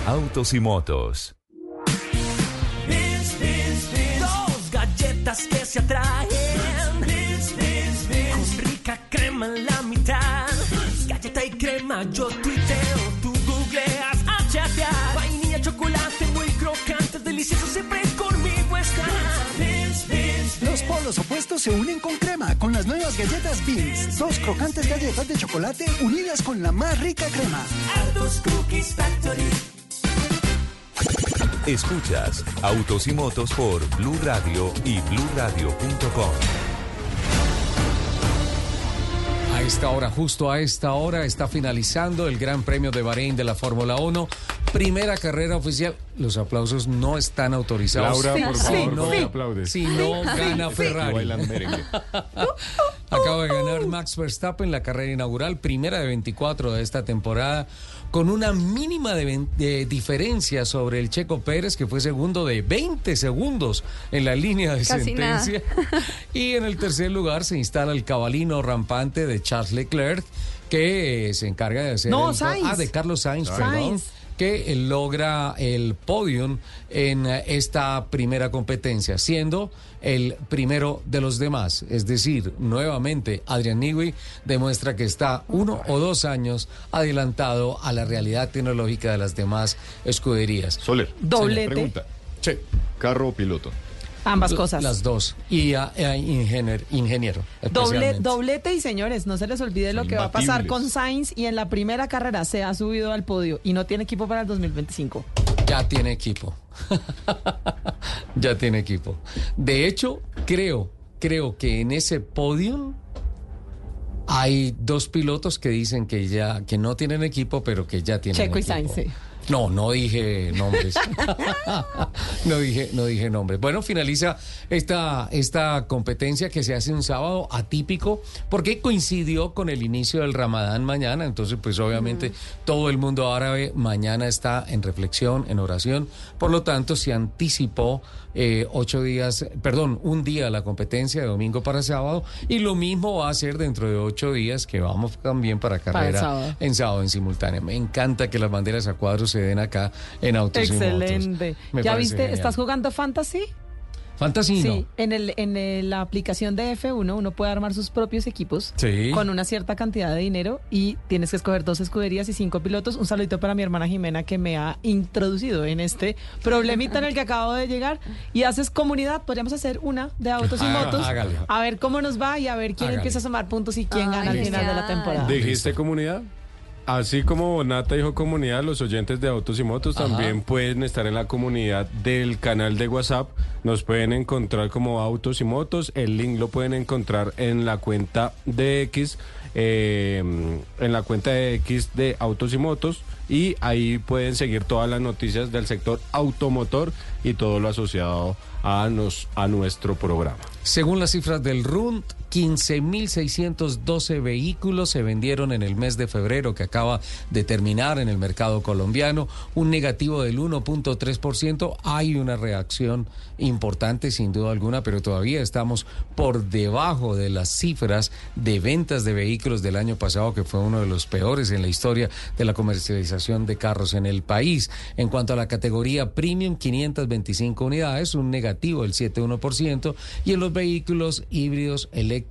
Autos y Motos. Dos galletas que se atraen yo tuiteo, tú googleas a chatear. Vainilla, chocolate, muy crocante, delicioso, siempre conmigo está. Los polos opuestos se unen con crema con las nuevas galletas Beans. Dos crocantes galletas de chocolate unidas con la más rica crema. Altos Cookies Factory. Escuchas Autos y Motos por Blue Radio y BlueRadio.com esta hora, justo a esta hora, está finalizando el Gran Premio de Bahrein de la Fórmula 1. Primera carrera oficial. Los aplausos no están autorizados. Laura, por favor, no Si no gana Ferrari. Acaba de ganar Max Verstappen la carrera inaugural, primera de 24 de esta temporada con una mínima de, diferencia sobre el Checo Pérez, que fue segundo de 20 segundos en la línea de sentencia. Y en el tercer lugar se instala el cabalino rampante de Charles Leclerc, que se encarga de hacer... No, Ah, de Carlos Sainz, perdón que logra el podium en esta primera competencia, siendo el primero de los demás. Es decir, nuevamente, Adrian Newey demuestra que está uno o dos años adelantado a la realidad tecnológica de las demás escuderías. Soler. Doblete. Pregunta. Sí. ¿Carro o piloto? Ambas cosas. Las dos. Y a, ingeniero. Doble, doblete y señores, no se les olvide lo que va a pasar con Sainz y en la primera carrera se ha subido al podio y no tiene equipo para el 2025. Ya tiene equipo. ya tiene equipo. De hecho, creo, creo que en ese podio hay dos pilotos que dicen que ya que no tienen equipo, pero que ya tienen Checo equipo. y Sainz, sí. No, no dije nombres. no dije, no dije nombres. Bueno, finaliza esta, esta competencia que se hace un sábado atípico porque coincidió con el inicio del Ramadán mañana. Entonces, pues obviamente todo el mundo árabe mañana está en reflexión, en oración. Por lo tanto, se anticipó eh, ocho días, perdón, un día la competencia de domingo para sábado y lo mismo va a ser dentro de ocho días que vamos también para carrera sábado. en sábado en simultánea. Me encanta que las banderas a cuadros se den acá en autos y motos. Excelente. Me ¿Ya viste? genial. ¿Estás jugando Fantasy? Fantasy no. Sí, en, el, en el- la aplicación de F1 uno puede armar sus propios equipos Sí. con una cierta cantidad de dinero y tienes que escoger dos escuderías y cinco pilotos. Un saludito para mi hermana Jimena que me ha introducido en este problemita en el que acabo de llegar. Y haces comunidad, podríamos hacer una de autos y Haga- motos. hágale. A ver cómo nos va y a ver quién Hágale. empieza a sumar puntos y quién Ay, gana al final de la temporada. ¿Dijiste comunidad? Así como Nata dijo comunidad, los oyentes de Autos y Motos Ajá. también pueden estar en la comunidad del canal de WhatsApp. Nos pueden encontrar como Autos y Motos. El link lo pueden encontrar en la cuenta de X, eh, en la cuenta de X de Autos y Motos. Y ahí pueden seguir todas las noticias del sector automotor y todo lo asociado a, nos, a nuestro programa. Según las cifras del RUND, 15.612 vehículos se vendieron en el mes de febrero que acaba de terminar en el mercado colombiano, un negativo del 1.3%. Hay una reacción importante sin duda alguna, pero todavía estamos por debajo de las cifras de ventas de vehículos del año pasado, que fue uno de los peores en la historia de la comercialización de carros en el país. En cuanto a la categoría premium, 525 unidades, un negativo del 7,1%, y en los vehículos híbridos eléctricos,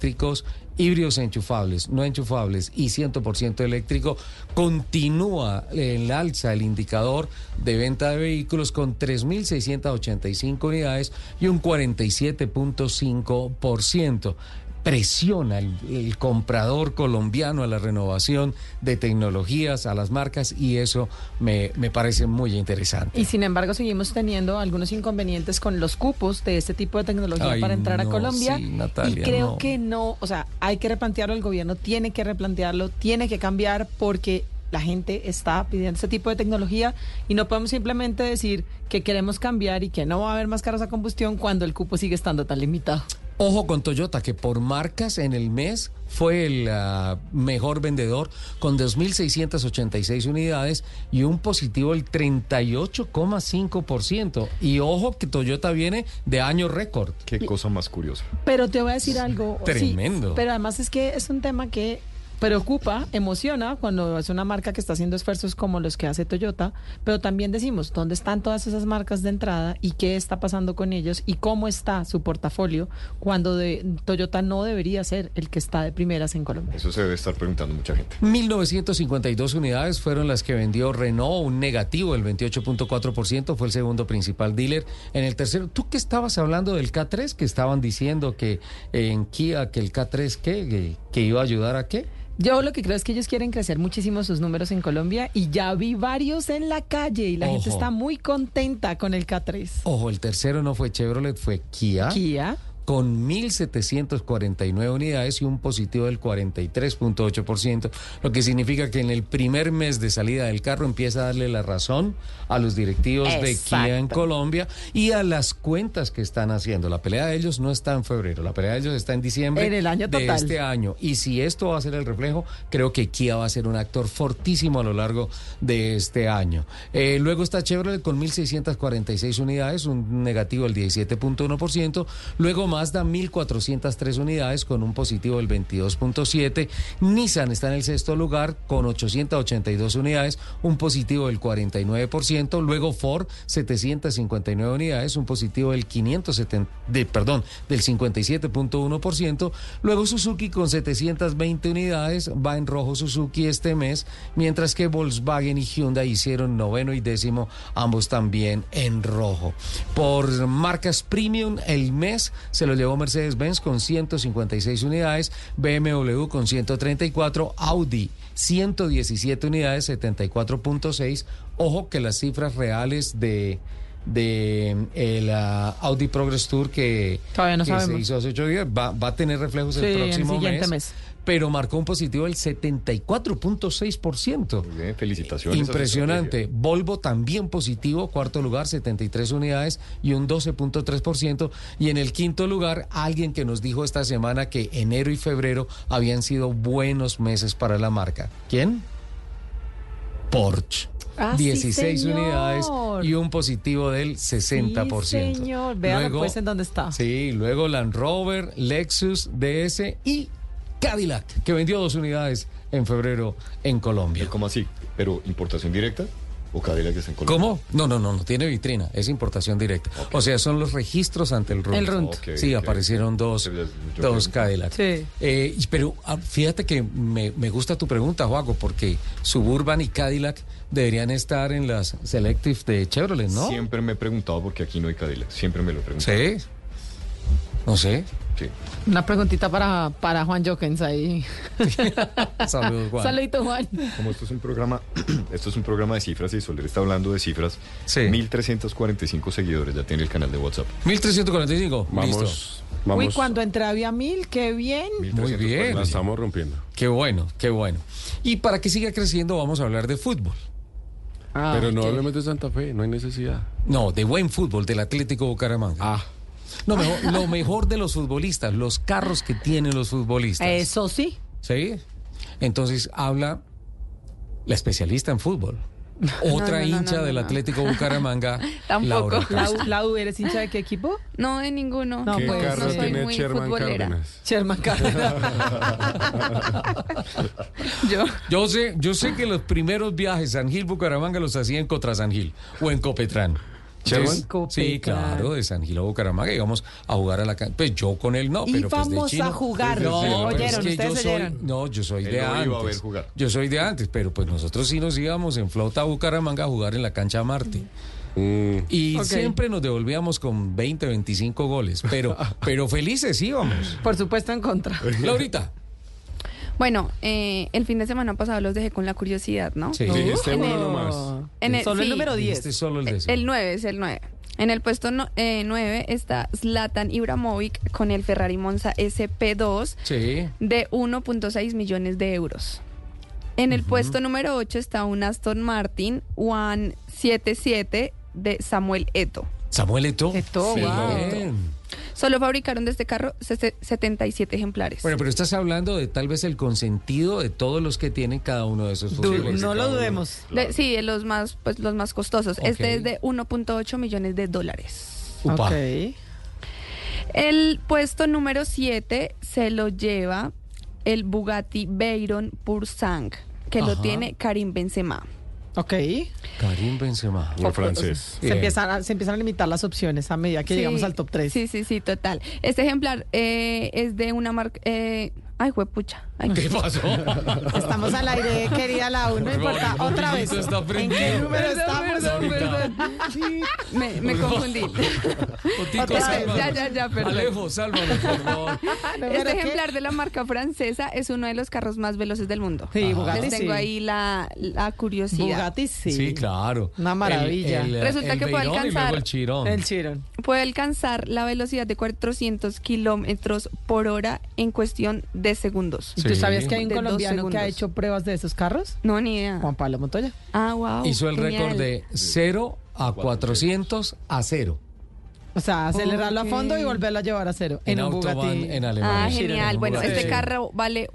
híbridos enchufables, no enchufables y 100% eléctrico, continúa en la alza el indicador de venta de vehículos con 3.685 unidades y un 47.5% presiona el, el comprador colombiano a la renovación de tecnologías, a las marcas, y eso me, me parece muy interesante. Y sin embargo seguimos teniendo algunos inconvenientes con los cupos de este tipo de tecnología Ay, para entrar a Colombia. sí, Natalia, y creo no. que no, o sea, hay que replantearlo, el gobierno tiene que replantearlo, tiene que cambiar porque la gente está pidiendo este tipo de tecnología y no podemos simplemente decir que queremos cambiar y que no va a haber más carros a combustión cuando el cupo sigue estando tan limitado. Ojo con Toyota, que por marcas en el mes fue el ah, mejor vendedor con 2.686 unidades y un positivo del 38,5%. Y ojo que Toyota viene de año récord. Qué cosa más curiosa. Pero te voy a decir algo. sí, Tremendo. pero además es que es un tema que preocupa, emociona cuando es una marca que está haciendo esfuerzos como los que hace Toyota, pero también decimos dónde están todas esas marcas de entrada y qué está pasando con ellos y cómo está su portafolio cuando de, Toyota no debería ser el que está de primeras en Colombia. Eso se debe estar preguntando mucha gente. 1.952 unidades fueron las que vendió Renault, un negativo del 28.4%, fue el segundo principal dealer. En el tercero, ¿tú qué estabas hablando del K3? Que estaban diciendo que en Kia, que el K3, ¿qué? Que, que iba a ayudar a qué? Yo lo que creo es que ellos quieren crecer muchísimo sus números en Colombia y ya vi varios en la calle y la gente está muy contenta con el K3. Ojo, el tercero no fue Chevrolet, fue Kia. Kia. Con 1.749 unidades y un positivo del 43.8%, lo que significa que en el primer mes de salida del carro empieza a darle la razón a los directivos de Kia en. Colombia y a las cuentas que están haciendo. La pelea de ellos no está en febrero, la pelea de ellos está en diciembre En el año de total. este año. Y si esto va a ser el reflejo, creo que Kia va a ser un actor fortísimo a lo largo de este año. Eh, luego está Chevrolet con 1.646 unidades, un negativo del 17.1%. Luego Mazda 1.403 unidades con un positivo del 22.7%. Nissan está en el sexto lugar con 882 unidades, un positivo del 49%. Luego Ford 759 unidades, un positivo del 570, de, perdón, del 57.1%. Luego Suzuki con 720 unidades, va en rojo Suzuki este mes, mientras que Volkswagen y Hyundai hicieron noveno y décimo, ambos también en rojo. Por marcas premium, el mes lo llevó Mercedes-Benz con 156 unidades, BMW con 134, Audi 117 unidades, 74.6. Ojo que las cifras reales de de el ah, Audi Progress Tour que, Todavía no que se hizo hace ocho días va, va a tener reflejos Sí, el próximo siguiente mes, mes. Pero marcó un positivo del 74.6%. Muy bien, felicitaciones. Impresionante. Volvo también positivo, cuarto lugar, 73 unidades y un 12.3%. Y en el quinto lugar, alguien que nos dijo esta semana que enero y febrero habían sido buenos meses para la marca. ¿Quién? Porsche. Ah, sí, 16 señor. unidades y un positivo del 60%. Sí, señor. Véalo pues en dónde está. Sí, luego Land Rover, Lexus, DS y Cadillac, que vendió dos unidades en febrero en Colombia. ¿Cómo así? ¿Pero importación directa o Cadillac que está en Colombia? ¿Cómo? No, no, no, no tiene vitrina, es importación directa. O sea, son los registros ante el RUNT. El RUNT. Sí, aparecieron dos, dos Cadillac. Sí. Eh, pero ah, fíjate que me, me gusta tu pregunta, Juaco, porque Suburban y Cadillac deberían estar en las Selective de Chevrolet, ¿no? Siempre me he preguntado porque aquí no hay Cadillac. Siempre me lo he preguntado. Sí. No sé. Sí. Una preguntita para, para Juan Jokens ahí. Saludos, Juan. Saludito, Juan. Como esto es un programa, esto es un programa de cifras y Soler está hablando de cifras. Sí. 1345 seguidores ya tiene el canal de WhatsApp. 1345. Listo. Vamos, vamos. Uy, cuando entré había mil, qué bien. Muy bien. La estamos rompiendo. Qué bueno, qué bueno. Y para que siga creciendo vamos a hablar de fútbol. Ah, Pero no hablemos de Santa Fe, no hay necesidad. No, de buen fútbol, del Atlético Bucaramanga. Ah, No, mejor- lo mejor de los futbolistas, los carros que tienen los futbolistas. Eso sí. ¿Sí? Entonces habla la especialista en fútbol. Otra no, no, hincha no, del no. Atlético Bucaramanga. Tampoco. Laura Lau, ¿eres hincha de qué equipo? No, de ninguno. No, ¿qué pues, carro no soy tiene muy Sherman futbolera. Cárdenas? Sherman Yo. Yo sé, yo sé que los primeros viajes San Gil Bucaramanga los hacían contra San Gil o en Copetrán. ¿Sherman? Sí, claro, de San Gil a Bucaramanga íbamos a jugar a la cancha. Pues yo con él no, pero pues de Íbamos chino. a jugar. No, Sí, sí, sí. pero Oyeron, es que ustedes yo soy, oyeron. no, yo soy Él de no antes. iba a ver jugar. Yo soy de antes, pero pues nosotros sí nos íbamos en flota a Bucaramanga a jugar en la cancha Marte. Mm, Y Ok. siempre nos devolvíamos con 20, 25 goles, pero, pero felices íbamos. Por supuesto, en contra. Laurita. Bueno, eh, el fin de semana pasado los dejé con la curiosidad, ¿no? Sí. Dijiste En uno el- nomás. En el- Solo el sí. número 10. Este es solo el décimo. El 9 es el 9. En el puesto 9 está Zlatan Ibrahimovic con el Ferrari Monza SP2 Sí. de 1.6 millones de euros. En el puesto número 8 está un Aston Martin One 77 de Samuel Eto. Samuel Eto. Eto, Sí. wow. Solo fabricaron de este carro sese- 77 ejemplares. Bueno, pero estás hablando de tal vez el consentido de todos los que tienen cada uno de esos Du- futbolistas. no lo dudemos. De- sí, de los más, pues, los más costosos. Este es de 1.8 millones de dólares. Upa. Ok. El puesto número 7 se lo lleva el Bugatti Veyron Pursang, que lo tiene Karim Benzema. Ok. Karim Benzema. El francés. Se empiezan, a, se empiezan a limitar las opciones a medida que Sí, llegamos al top 3. Sí, sí, sí, total. Este ejemplar eh, es de una marca... eh, ay, juepucha. Ay, ¿Qué pasó? Estamos al aire, querida Lau, no importa. Otra vez. está ¿En qué número Perdón, estamos? perdón, perdón. Me, me confundí. Otico, Otra vez. Ya, ya, ya, perdón. Alejo, sálvame, por favor. ¿Número Este ejemplar de la marca francesa es uno de los carros más veloces del mundo. Sí, Bugatti Les tengo sí. ahí la, la curiosidad. Bugatti sí. Sí, claro. Una maravilla. El, el, Resulta el que puede alcanzar luego el Chirón. El Chiron. Puede alcanzar la velocidad de 400 kilómetros por hora en cuestión de segundos. ¿Y tú Sí. sabías que hay un De dos colombiano que ha segundos. hecho pruebas de esos carros? No, ni idea. Juan Pablo Montoya. Ah, wow. Hizo el récord de 0 a 400 a 0 O sea, acelerarlo a fondo y volverlo a llevar a cero. en, un Autobahn Bugatti. en Alemania. Ah, Sí, genial. en Bueno, Bugatti. este Sí. carro vale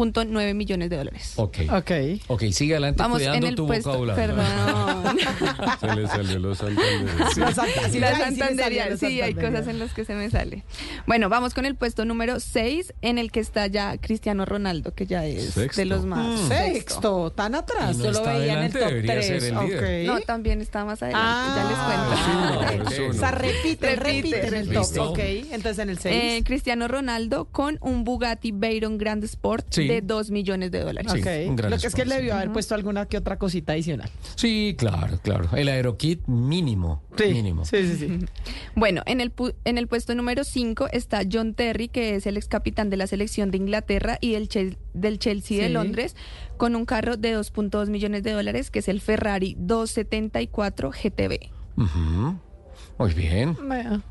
1.9 millones de dólares. Ok. Ok. Ok, sigue adelante Vamos en cuidando el tu puesto. vocabulario. Perdón. Se le salió los Santander. La Santa- sí, la sí la sí, hay cosas en las que se me sale. Bueno, vamos con el puesto número 6, en el que está ya Cristiano Ronaldo, que ya es Sexto. de los más. Mm. Sexto, tan atrás. No Yo lo veía en el adelante, top debería 3. ser el líder. No, también está más adelante, Ah, ya les cuento. ok. es uno. O sea, repite, Repite, repite en el top. Ok, entonces en el 6. Eh, Cristiano Ronaldo con un Bugatti Veyron Grand Sport Sí. De 2 millones de dólares. Sí, ok. un gran Lo que es que le debió haber puesto alguna que otra cosita adicional. Sí, claro, claro. El aerokit mínimo. Mínimo. Sí, sí, sí. Bueno, en el, pu- en el puesto número 5 está John Terry, que es el ex capitán de la selección de Inglaterra y del, del Chelsea de Sí. Londres, con un carro de 2.2 millones de dólares, que es el Ferrari 274 GTB. Ujú. Muy bien. Bueno,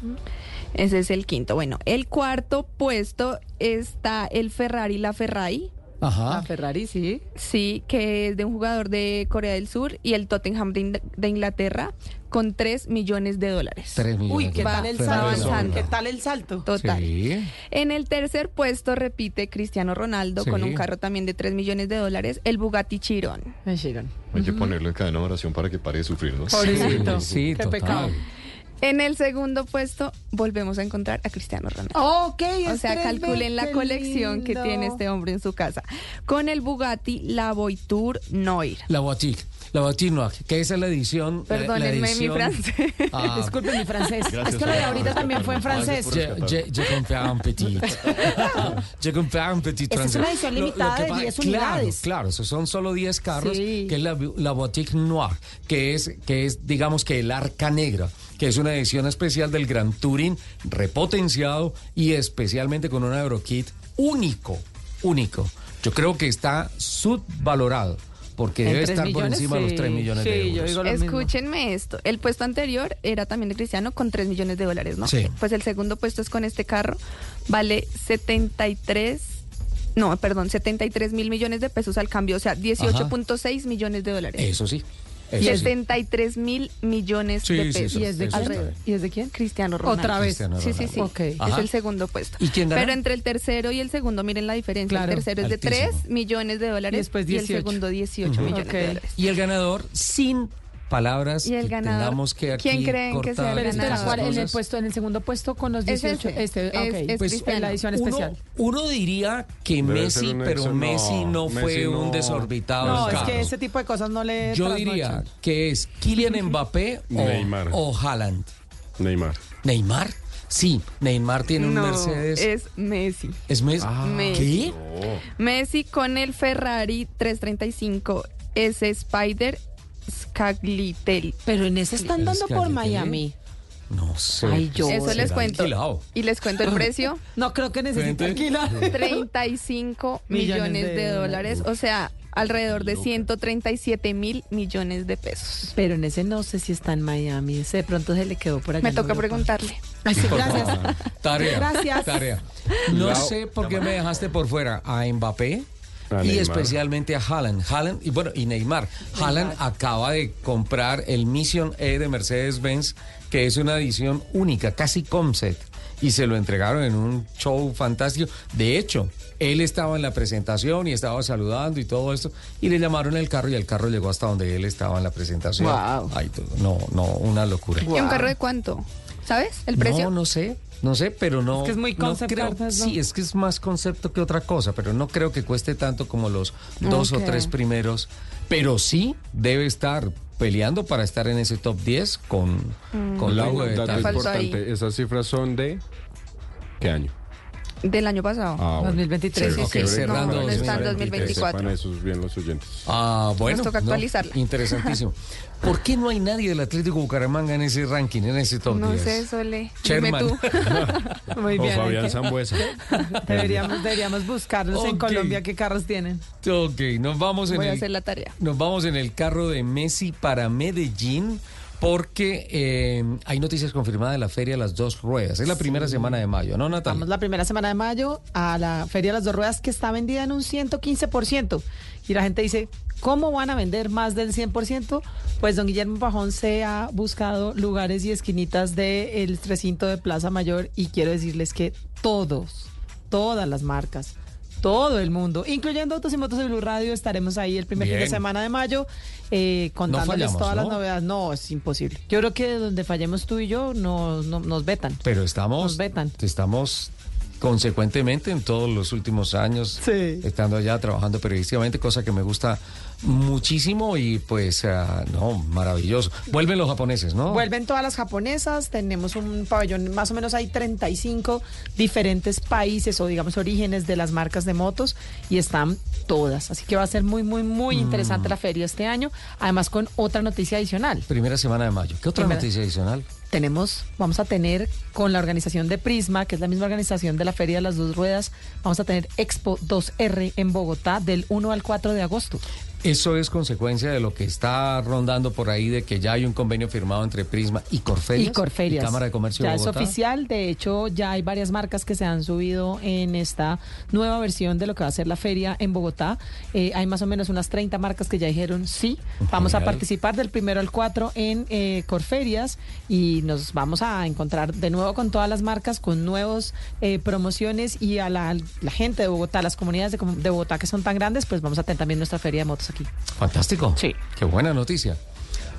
Ese es el quinto. Bueno, el cuarto puesto está el Ferrari La Ferrari. Ajá. La Ferrari, sí. Sí, que es de un jugador de Corea del Sur y el Tottenham de, In- de Inglaterra con 3 millones de dólares. 3 millones. Uy, ¿qué Va tal el salto? avanzando. ¿Qué tal el salto? Total. Sí. En el tercer puesto repite Cristiano Ronaldo Sí. con un carro también de 3 millones de dólares, el Bugatti Chiron. Me Chiron. Hay que ponerlo en cadena de oración para que pare de sufrir, ¿no? Pobrecito. Sí, Qué total. pecado. En el segundo puesto volvemos a encontrar a Cristiano Ronaldo. Ok, O sea, calculen la colección que tiene este hombre en su casa. Con el Bugatti La Voiture Noir. La Boutique. La Boutique Noir, que esa es la edición. la- la Perdónenme mi edición- francés. Ah, Disculpen mi francés. Gracias, es que lo de ahorita también fue en francés. Je, compré un petit. Je compré un petit Esta es francés. una edición Lo- lo limitada de pa- 10 claro, unidades. Claro, esos son solo 10 carros, Sí. que es la, la Boutique Noir, que es, que es, digamos que el Arca Negra, que es una edición especial del Gran Touring, repotenciado y especialmente con un Eurokit único, único. Yo creo que está subvalorado, porque ¿En debe estar por encima de los Sí, 3 millones sí, de yo euros. digo lo mismo. Escúchenme esto. El puesto anterior era también de Cristiano con 3 millones de dólares, ¿no? Sí. Pues el segundo puesto es con este carro. Vale 73. No, perdón, 73 mil millones de pesos al cambio, o sea, 18.6 millones de dólares. Eso sí. Eso sí. 73 mil millones Sí, de sí, pesos. eso- ¿Y es de quién? ¿Y es de quién? Cristiano Ronaldo. Otra vez. Sí, sí, sí. Ok. Es el segundo puesto. ¿Y quién? Pero entre el tercero y el segundo, miren la diferencia. Claro. El tercero es de Altísimo. 3 millones de dólares Y después y el 18. segundo 18 millones de dólares. Y el ganador, sin palabras, Y el que ganador, tengamos que aquí ¿quién creen que sea el ganador? ¿cuál? En el puesto, en el segundo puesto con los Es 18. ese. Este, Es- ok. es Pues, en la edición Uno, especial. uno diría que Debe Messi, pero Messi no, fue Messi un desorbitado No, es que ese tipo de cosas no le Yo trasnochan. diría que es Kylian Mbappé o, Neymar. o Haaland. Neymar. ¿Neymar? Sí, Neymar tiene un No, Mercedes. es Messi. ¿Es Messi? Messi. ¿Qué? Messi con el Ferrari 335 S Spider Scaglitelli. Pero en ese están ¿El dando por? Miami. No sé. Ay, yo- Eso les cuento. alquilado. Y les cuento el precio. No creo que necesite alquilar. 35 Millones millones, de de, dólares. O sea, alrededor de 137 mil millones de pesos. Pero en ese no sé si está en Miami. Ese de pronto se le quedó por allá. Me toca preguntarle. Sí, gracias. Tarea. Gracias. Tarea. No sé por qué me dejaste por fuera a Mbappé. A y Neymar. especialmente a Haaland. Haaland y bueno, y Neymar. Haaland acaba de comprar el Mission E de Mercedes-Benz, que es una edición única, casi concept. Y se lo entregaron en un show fantástico. De hecho, él estaba en la presentación y estaba saludando y todo esto. Y le llamaron el carro y el carro llegó hasta donde él estaba en la presentación. Ay, todo- no, no, una locura. ¿Y un carro de cuánto? ¿Sabes? ¿El precio? No, no sé. No sé, pero no. Es que es muy no concept creo- ¿no? Sí, es que es más concepto que otra cosa, pero no creo que cueste tanto como los dos o tres primeros. Pero sí debe estar peleando para estar en ese top 10 con, con Laura, dato tal. Faltó ahí. importante, esas cifras son de ¿qué año? Del año pasado. Ah, bueno. 2023. Sí, sí, Ok, sí. cerrando No, no está en 2023. 2024. Sepan esos bien los oyentes. Ah, bueno. Nos toca no, actualizarla. interesantísimo. ¿Por qué no hay nadie del Atlético Bucaramanga en ese ranking, en ese top No 10? sé, Sole. Dime Sherman. tú. Muy O bien. hay Fabián Zambuesa. deberíamos, deberíamos buscarlos en Ok. Colombia qué carros tienen. Ok, nos vamos en Voy a el hacer la tarea. Nos vamos en el carro de Messi para Medellín porque eh, hay noticias confirmadas de la Feria de las Dos Ruedas. Es la primera semana de mayo, ¿no, Natalia? Vamos la primera semana de mayo a la Feria de las Dos Ruedas que está vendida en un 115%. Y la gente dice, ¿cómo van a vender más del 100%? Pues don Guillermo Pajón se ha buscado lugares y esquinitas del recinto de Plaza Mayor y quiero decirles que todos, todas las marcas, todo el mundo, incluyendo Autos y Motos de Blue Radio, estaremos ahí el primer fin de Bien. semana de mayo eh, contándoles fallamos, todas las ¿no? novedades. No, es imposible. Yo creo que donde fallemos tú y yo no, no- nos vetan. Pero estamos, Nos vetan. estamos consecuentemente en todos los últimos años Sí. estando allá trabajando periodísticamente, cosa que me gusta muchísimo y pues ah, no, maravilloso. Vuelven los japoneses, ¿no? Vuelven todas las japonesas, tenemos un pabellón, más o menos hay 35 diferentes países o digamos orígenes de las marcas de motos y están todas. Así que va a ser muy, muy, muy Mm. interesante la feria este año, además con otra noticia adicional. Primera semana de mayo. ¿Qué otra Primera- noticia adicional? Tenemos, vamos a tener con la organización de Prisma, que es la misma organización de la Feria de las Dos Ruedas, vamos a tener Expo 2R en Bogotá del 1 al 4 de agosto. Eso es consecuencia de lo que está rondando por ahí de que ya hay un convenio firmado entre Prisma y Corferias. Y Corferias. Cámara de Comercio ya de es oficial. De hecho, ya hay varias marcas que se han subido en esta nueva versión de lo que va a ser la feria en Bogotá. Eh, hay más o menos unas 30 marcas que ya dijeron sí. Vamos a participar del primero al 4 en eh, Corferias y nos vamos a encontrar de nuevo con todas las marcas, con nuevos eh, promociones y a la, la gente de Bogotá, las comunidades de, com- de Bogotá que son tan grandes, pues vamos a tener también nuestra feria de motos aquí. Fantástico. Sí. Qué buena noticia.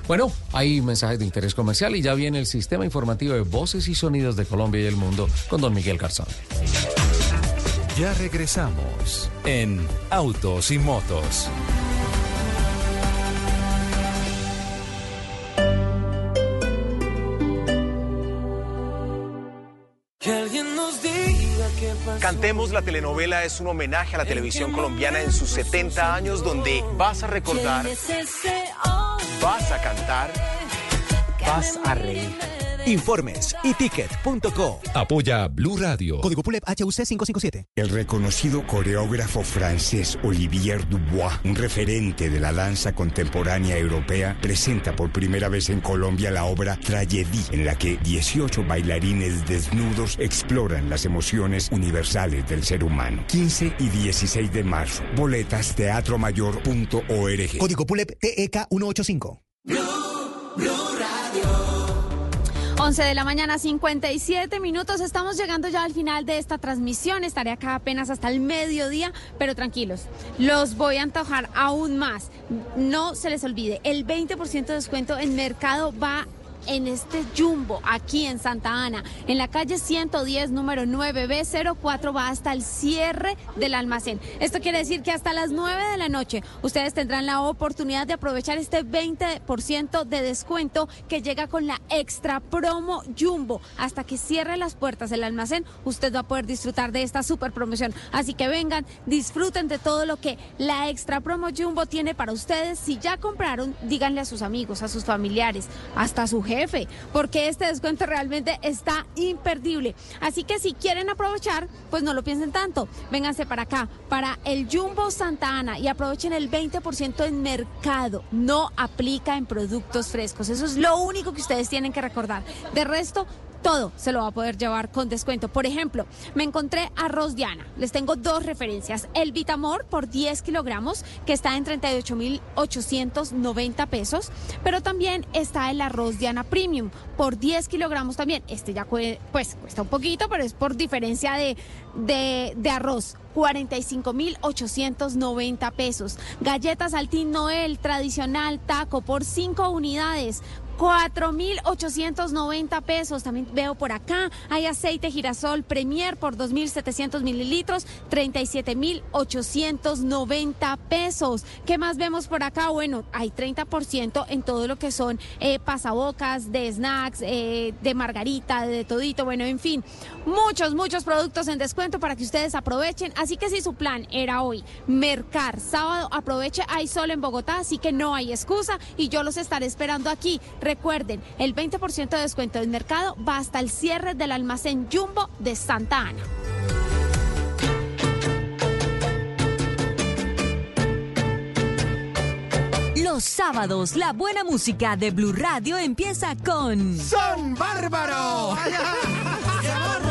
Bueno, hay mensajes de interés comercial y ya viene el sistema informativo de voces y sonidos de Colombia y el mundo con don Miguel Garzón. Ya regresamos en Autos y Motos. Que alguien nos diga. Cantemos la telenovela es un homenaje a la televisión colombiana en sus 70 años donde vas a recordar, vas a cantar, vas a reír. Informes y ticket.co. Apoya Blue Radio. Código PULEP HUC 557. El reconocido coreógrafo francés Olivier Dubois, un referente de la danza contemporánea europea, presenta por primera vez en Colombia la obra Tragédie, en la que 18 bailarines desnudos exploran las emociones universales del ser humano. 15 y 16 de marzo. Boletas teatromayor.org. Código PULEP TEK 185. 11 de la mañana, 57 minutos. Estamos llegando ya al final de esta transmisión. Estaré acá apenas hasta el mediodía, pero tranquilos, los voy a antojar aún más. No se les olvide, el 20% de descuento en mercado va en este Jumbo, aquí en Santa Ana, en la calle 110, número 9B04, va hasta el cierre del almacén. Esto quiere decir que hasta las 9 de la noche ustedes tendrán la oportunidad de aprovechar este 20% de descuento que llega con la extra promo Jumbo. Hasta que cierre las puertas del almacén, usted va a poder disfrutar de esta super promoción. Así que vengan, disfruten de todo lo que la extra promo Jumbo tiene para ustedes. Si ya compraron, díganle a sus amigos, a sus familiares, hasta a su jefe, porque este descuento realmente está imperdible. Así que si quieren aprovechar, pues no lo piensen tanto. Vénganse para acá, para el Jumbo Santa Ana y aprovechen el 20% en mercado. No aplica en productos frescos. Eso es lo único que ustedes tienen que recordar. De resto, todo se lo va a poder llevar con descuento. Por ejemplo, me encontré arroz Diana. Les tengo dos referencias. El Vitamor por 10 kilogramos, que está en 38,890 pesos. Pero también está el arroz Diana Premium por 10 kilogramos también. Este ya pues cuesta un poquito, pero es por diferencia de, de, de arroz. 45,890 pesos. Galletas Altín Noel tradicional taco por 5 unidades. 4.890 pesos. También veo por acá. Hay aceite girasol Premier por 2.700 mililitros. 37.890 pesos. ¿Qué más vemos por acá? Bueno, hay 30% en todo lo que son eh, pasabocas, de snacks, eh, de margarita, de todito. Bueno, en fin, muchos, muchos productos en descuento para que ustedes aprovechen. Así que si su plan era hoy mercar sábado, aproveche. Hay sol en Bogotá, así que no hay excusa y yo los estaré esperando aquí. Recuerden, el 20% de descuento del mercado va hasta el cierre del almacén Jumbo de Santa Ana. Los sábados, la buena música de Blue Radio empieza con. ¡Son bárbaros!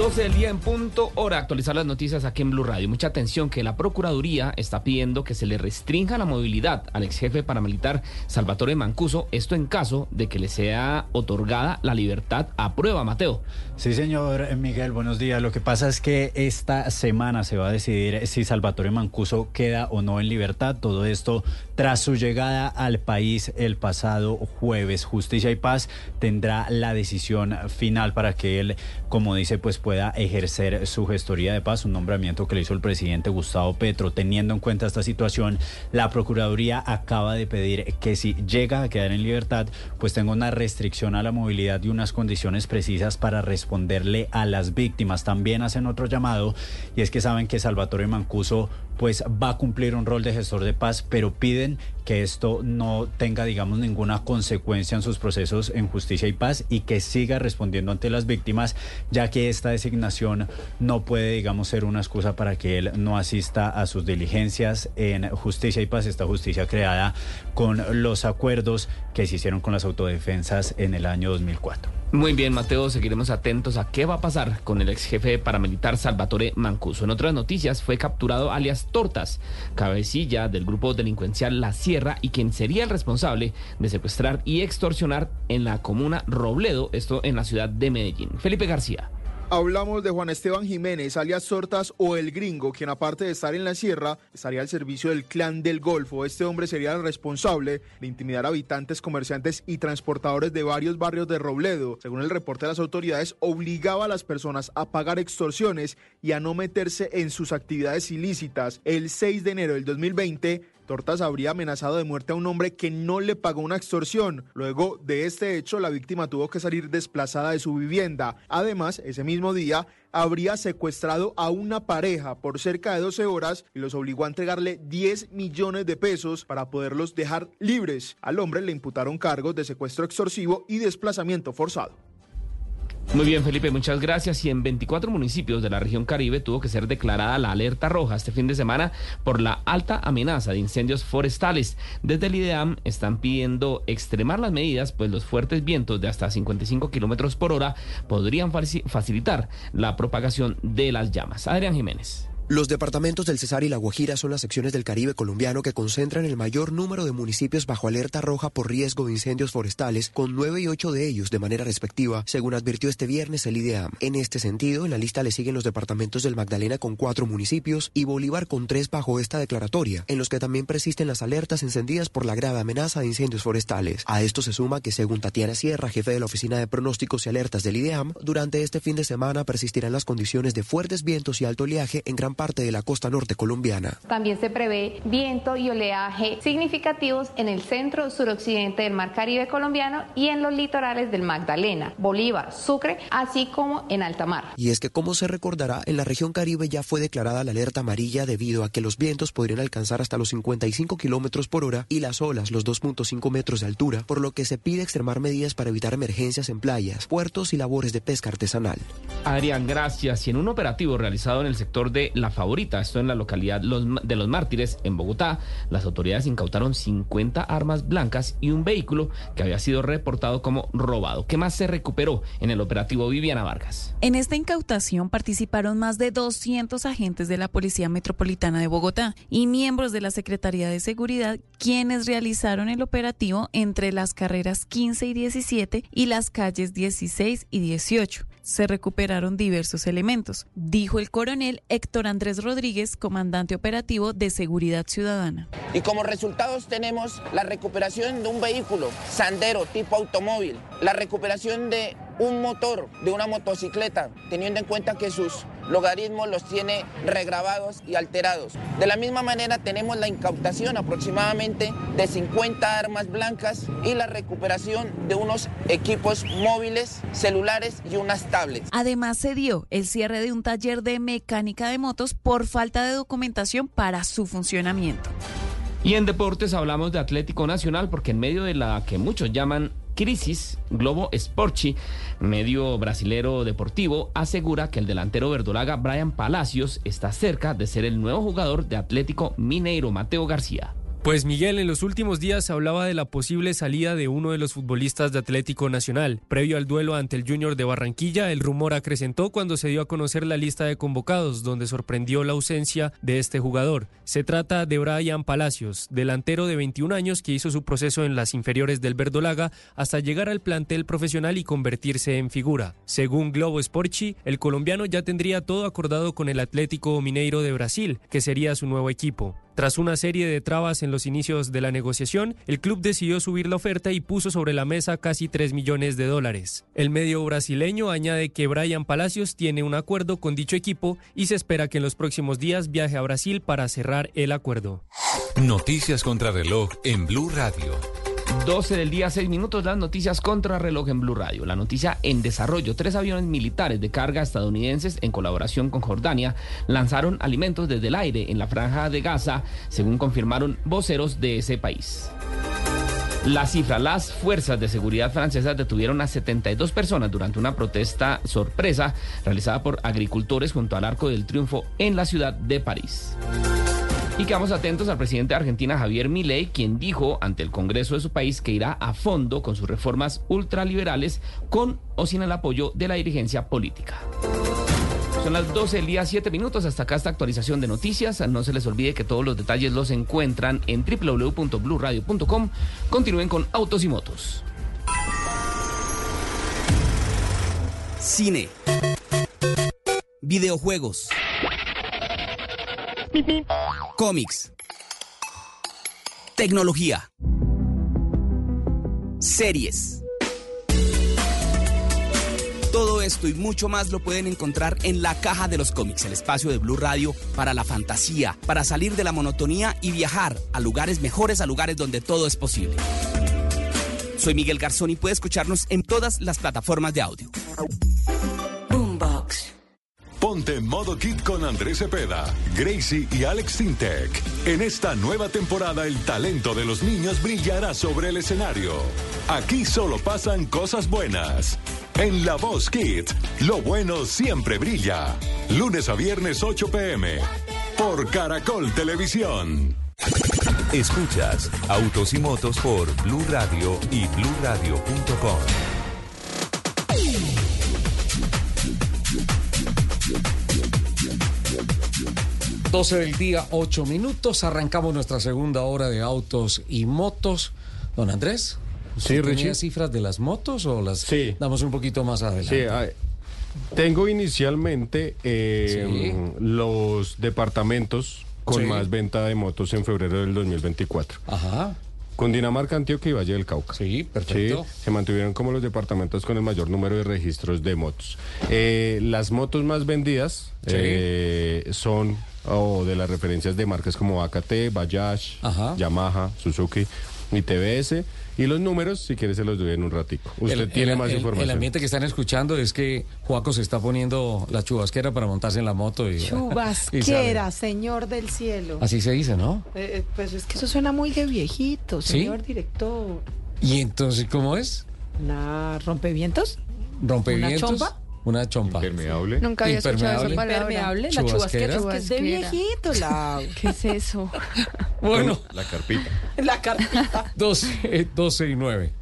12 del día en punto, hora actualizar las noticias aquí en Blue Radio. Mucha atención que la Procuraduría está pidiendo que se le restrinja la movilidad al ex jefe paramilitar Salvatore Mancuso, esto en caso de que le sea otorgada la libertad a prueba, Mateo. Sí, señor Miguel, buenos días. Lo que pasa es que esta semana se va a decidir si Salvatore Mancuso queda o no en libertad. Todo esto tras su llegada al país el pasado jueves. Justicia y Paz tendrá la decisión final para que él, como dice, pues pueda ejercer su gestoría de paz, un nombramiento que le hizo el presidente Gustavo Petro. Teniendo en cuenta esta situación, la Procuraduría acaba de pedir que si llega a quedar en libertad, pues tenga una restricción a la movilidad y unas condiciones precisas para responderle a las víctimas. También hacen otro llamado y es que saben que Salvatore Mancuso pues va a cumplir un rol de gestor de paz, pero piden que esto no tenga, digamos, ninguna consecuencia en sus procesos en justicia y paz y que siga respondiendo ante las víctimas, ya que esta designación no puede, digamos, ser una excusa para que él no asista a sus diligencias en justicia y paz, esta justicia creada con los acuerdos que se hicieron con las autodefensas en el año 2004. Muy bien, Mateo, seguiremos atentos a qué va a pasar con el ex jefe paramilitar Salvatore Mancuso. En otras noticias, fue capturado alias Tortas, cabecilla del grupo delincuencial La Sierra y quien sería el responsable de secuestrar y extorsionar en la comuna Robledo, esto en la ciudad de Medellín. Felipe García. Hablamos de Juan Esteban Jiménez, alias Sortas o El Gringo, quien aparte de estar en la sierra, estaría al servicio del clan del Golfo. Este hombre sería el responsable de intimidar habitantes, comerciantes y transportadores de varios barrios de Robledo. Según el reporte de las autoridades, obligaba a las personas a pagar extorsiones y a no meterse en sus actividades ilícitas. El 6 de enero del 2020, Tortas habría amenazado de muerte a un hombre que no le pagó una extorsión. Luego de este hecho, la víctima tuvo que salir desplazada de su vivienda. Además, ese mismo día, habría secuestrado a una pareja por cerca de 12 horas y los obligó a entregarle 10 millones de pesos para poderlos dejar libres. Al hombre le imputaron cargos de secuestro extorsivo y desplazamiento forzado. Muy bien, Felipe, muchas gracias. Y en 24 municipios de la región Caribe tuvo que ser declarada la alerta roja este fin de semana por la alta amenaza de incendios forestales. Desde el IDEAM están pidiendo extremar las medidas, pues los fuertes vientos de hasta 55 kilómetros por hora podrían facilitar la propagación de las llamas. Adrián Jiménez. Los departamentos del Cesar y La Guajira son las secciones del Caribe colombiano que concentran el mayor número de municipios bajo alerta roja por riesgo de incendios forestales, con nueve y ocho de ellos de manera respectiva, según advirtió este viernes el IDEAM. En este sentido, en la lista le siguen los departamentos del Magdalena con cuatro municipios y Bolívar con tres bajo esta declaratoria, en los que también persisten las alertas encendidas por la grave amenaza de incendios forestales. A esto se suma que, según Tatiana Sierra, jefe de la Oficina de Pronósticos y Alertas del IDEAM, durante este fin de semana persistirán las condiciones de fuertes vientos y alto oleaje en gran parte de la costa norte colombiana. También se prevé viento y oleaje significativos en el centro suroccidente del Mar Caribe colombiano y en los litorales del Magdalena, Bolívar, Sucre, así como en alta mar. Y es que, como se recordará, en la región Caribe ya fue declarada la alerta amarilla debido a que los vientos podrían alcanzar hasta los 55 kilómetros por hora y las olas los 2.5 metros de altura, por lo que se pide extremar medidas para evitar emergencias en playas, puertos y labores de pesca artesanal. Adrián, gracias. Y en un operativo realizado en el sector de La Favorita, esto en la localidad de Los Mártires, en Bogotá, las autoridades incautaron 50 armas blancas y un vehículo que había sido reportado como robado. ¿Qué más se recuperó en el operativo Viviana Vargas? En esta incautación participaron más de 200 agentes de la Policía Metropolitana de Bogotá y miembros de la Secretaría de Seguridad, quienes realizaron el operativo entre las carreras 15 y 17 y las calles 16 y 18 se recuperaron diversos elementos, dijo el coronel Héctor Andrés Rodríguez, comandante operativo de Seguridad Ciudadana. Y como resultados tenemos la recuperación de un vehículo Sandero tipo automóvil, la recuperación de un motor de una motocicleta, teniendo en cuenta que sus logaritmos los tiene regrabados y alterados. De la misma manera tenemos la incautación aproximadamente de 50 armas blancas y la recuperación de unos equipos móviles, celulares y unas tablets. Además se dio el cierre de un taller de mecánica de motos por falta de documentación para su funcionamiento. Y en deportes hablamos de Atlético Nacional porque en medio de la que muchos llaman crisis, Globo Sporchi, medio brasilero deportivo, asegura que el delantero verdolaga Brian Palacios está cerca de ser el nuevo jugador de Atlético Mineiro, Mateo García. Pues Miguel, en los últimos días hablaba de la posible salida de uno de los futbolistas de Atlético Nacional. Previo al duelo ante el Junior de Barranquilla, el rumor acrecentó cuando se dio a conocer la lista de convocados, donde sorprendió la ausencia de este jugador. Se trata de Brian Palacios, delantero de 21 años que hizo su proceso en las inferiores del Verdolaga hasta llegar al plantel profesional y convertirse en figura. Según Globo Sporchi, el colombiano ya tendría todo acordado con el Atlético Mineiro de Brasil, que sería su nuevo equipo. Tras una serie de trabas en los inicios de la negociación, el club decidió subir la oferta y puso sobre la mesa casi 3 millones de dólares. El medio brasileño añade que Brian Palacios tiene un acuerdo con dicho equipo y se espera que en los próximos días viaje a Brasil para cerrar el acuerdo. Noticias contra reloj en Blue Radio. 12 del día, 6 minutos, las noticias contra reloj en Blue Radio. La noticia en desarrollo. Tres aviones militares de carga estadounidenses en colaboración con Jordania lanzaron alimentos desde el aire en la franja de Gaza, según confirmaron voceros de ese país. La cifra, las fuerzas de seguridad francesas detuvieron a 72 personas durante una protesta sorpresa realizada por agricultores junto al Arco del Triunfo en la ciudad de París. Y quedamos atentos al presidente de Argentina, Javier Milei, quien dijo ante el Congreso de su país que irá a fondo con sus reformas ultraliberales con o sin el apoyo de la dirigencia política. Son las 12 del día, 7 minutos. Hasta acá esta actualización de noticias. No se les olvide que todos los detalles los encuentran en www.bluradio.com. Continúen con Autos y Motos. Cine. Videojuegos. Cómics. Tecnología. Series. Todo esto y mucho más lo pueden encontrar en la caja de los cómics, el espacio de Blue Radio para la fantasía, para salir de la monotonía y viajar a lugares mejores, a lugares donde todo es posible. Soy Miguel Garzón y puede escucharnos en todas las plataformas de audio. Ponte en modo kit con Andrés Cepeda, Gracie y Alex Sintek. En esta nueva temporada el talento de los niños brillará sobre el escenario. Aquí solo pasan cosas buenas. En La Voz Kit, lo bueno siempre brilla. Lunes a viernes 8 pm. Por Caracol Televisión. Escuchas Autos y Motos por Blue Radio y bluradio.com. 12 del día, 8 minutos. Arrancamos nuestra segunda hora de autos y motos. Don Andrés, Sí, ¿usted Richie. tenía cifras de las motos o las Sí. damos un poquito más adelante? Sí, hay- tengo inicialmente eh, los departamentos con Sí. más venta de motos en febrero del 2024. Ajá. Cundinamarca, Antioquia y Valle del Cauca. Sí, perfecto. se mantuvieron como los departamentos con el mayor número de registros de motos. Eh, las motos más vendidas eh, son o de las referencias de marcas como AKT, Bajaj, Yamaha, Suzuki y TBS. Y los números, si quieres, se los doy en un ratico. Usted El- tiene el- más el- información. El ambiente que están escuchando es que Juaco se está poniendo la chubasquera para montarse en la moto y. Chubasquera, señor del cielo. Así se dice, ¿no? Eh, eh, pues es que eso suena muy de viejito, ¿Sí? señor director. ¿Y entonces cómo es? ¿Una rompevientos? ¿Rompevientos? ¿Una chompa? Una chompa. Impermeable. Nunca había escuchado esa palabra. Impermeable, la chubasquera, es que es de Chubasquera. viejito, la... ¿Qué es eso? Bueno. La carpita. la carpita. 12, eh, 12 y 9.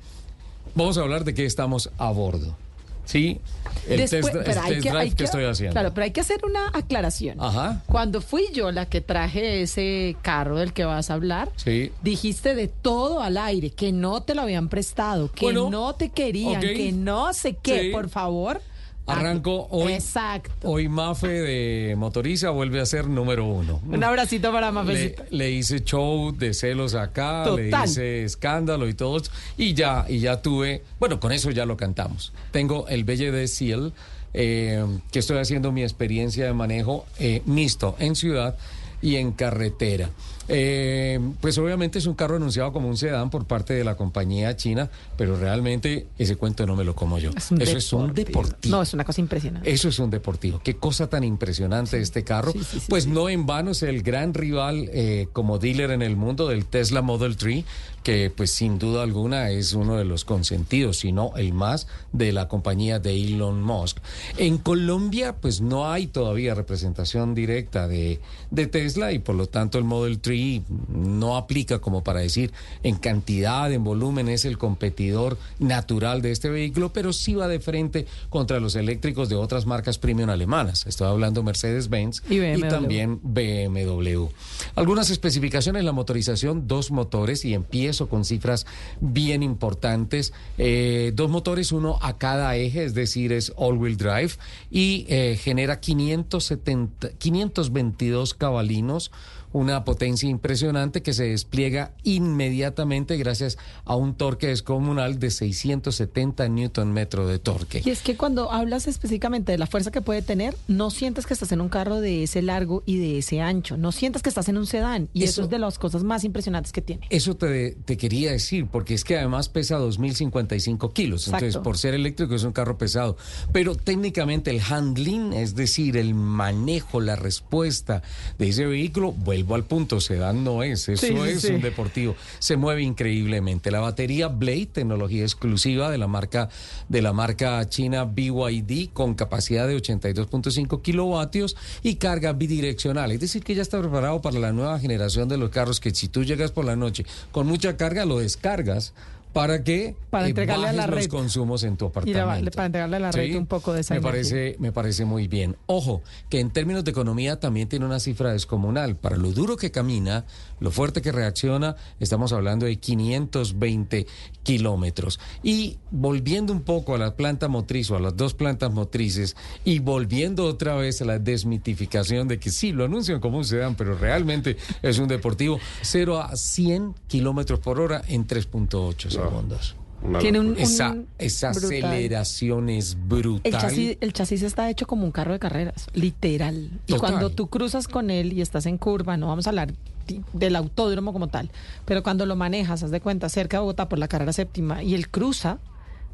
Vamos a hablar de qué estamos a bordo. ¿Sí? El Después- test, el pero hay test que- drive hay que, que- estoy haciendo. Claro, pero hay que hacer una aclaración. Ajá. Cuando fui yo la que traje ese carro del que vas a hablar, Sí. dijiste de todo al aire, que no te lo habían prestado, que Bueno, no te querían, que no sé qué, Sí. por favor. Arranco hoy. Exacto. Hoy Mafe de Motoriza vuelve a ser número uno. Un abracito para Le, Mafecita. le hice show de celos acá, le hice escándalo y todo. Y ya, y ya tuve, bueno, con eso ya lo cantamos. Tengo el Belle de Seal, eh, que estoy haciendo mi experiencia de manejo eh, mixto en ciudad y en carretera. Eh, pues obviamente es un carro anunciado como un sedán por parte de la compañía china, pero realmente ese cuento no me lo como yo. Es Eso es un deportivo. No, es una cosa impresionante. Eso es un deportivo. Qué cosa tan impresionante este carro. pues no en vano es el gran rival eh, como dealer en el mundo del Tesla Model 3, que pues sin duda alguna es uno de los consentidos, si no el más, de la compañía de Elon Musk. En Colombia pues no hay todavía representación directa de, de Tesla y por lo tanto el Model 3 ahí no aplica como para decir en cantidad, en volumen, es el competidor natural de este vehículo, pero sí va de frente contra los eléctricos de otras marcas premium alemanas. Estoy hablando Mercedes-Benz Y y, también BMW. Algunas especificaciones, la motorización, dos motores, y empiezo con cifras bien importantes. Eh, dos motores, uno a cada eje, es decir, es all-wheel drive, y eh, genera 570, 522 cabalinos una potencia impresionante que se despliega inmediatamente gracias a un torque descomunal de 670 newton metro de torque. Y es que cuando hablas específicamente de la fuerza que puede tener, no sientes que estás en un carro de ese largo y de ese ancho, no sientes que estás en un sedán y eso, Eso- es de las cosas más impresionantes que tiene. Eso te, te quería decir, porque es que además pesa 2.055 kilos. Exacto. Entonces, por ser eléctrico es un carro pesado. Pero técnicamente el handling, es decir, el manejo, la respuesta de ese vehículo, vuelvo al punto, sedán no es. Eso Sí, es sí. un deportivo. Se mueve increíblemente. La batería Blade, tecnología exclusiva de la marca, de la marca china BYD, con capacidad de 82.5 kilovatios y carga bidireccional. Es decir, que ya está preparado para la nueva generación de los carros que si tú llegas por la noche con mucha carga, lo descargas. ¿Para que Para entregarle a la los red. consumos en tu apartamento. la- para entregarle a la red Sí, un poco de esa me energía. parece, me parece muy bien. Ojo, que en términos de economía también tiene una cifra descomunal. Para lo duro que camina, lo fuerte que reacciona, estamos hablando de 520 kilómetros. Y volviendo un poco a la planta motriz o a las dos plantas motrices y volviendo otra vez a la desmitificación de que sí, lo anuncian como un sedán, pero realmente es un deportivo, 0 a 100 kilómetros por hora en 3.8 segundos. Tiene un- esa, un- esa brutal. aceleración es brutal. El chasis, el chasis está hecho como un carro de carreras, literal. Y cuando tú cruzas con él y estás en curva, no vamos a hablar del autódromo como tal, pero cuando lo manejas, haz de cuenta, cerca de Bogotá por la carrera séptima y él cruza,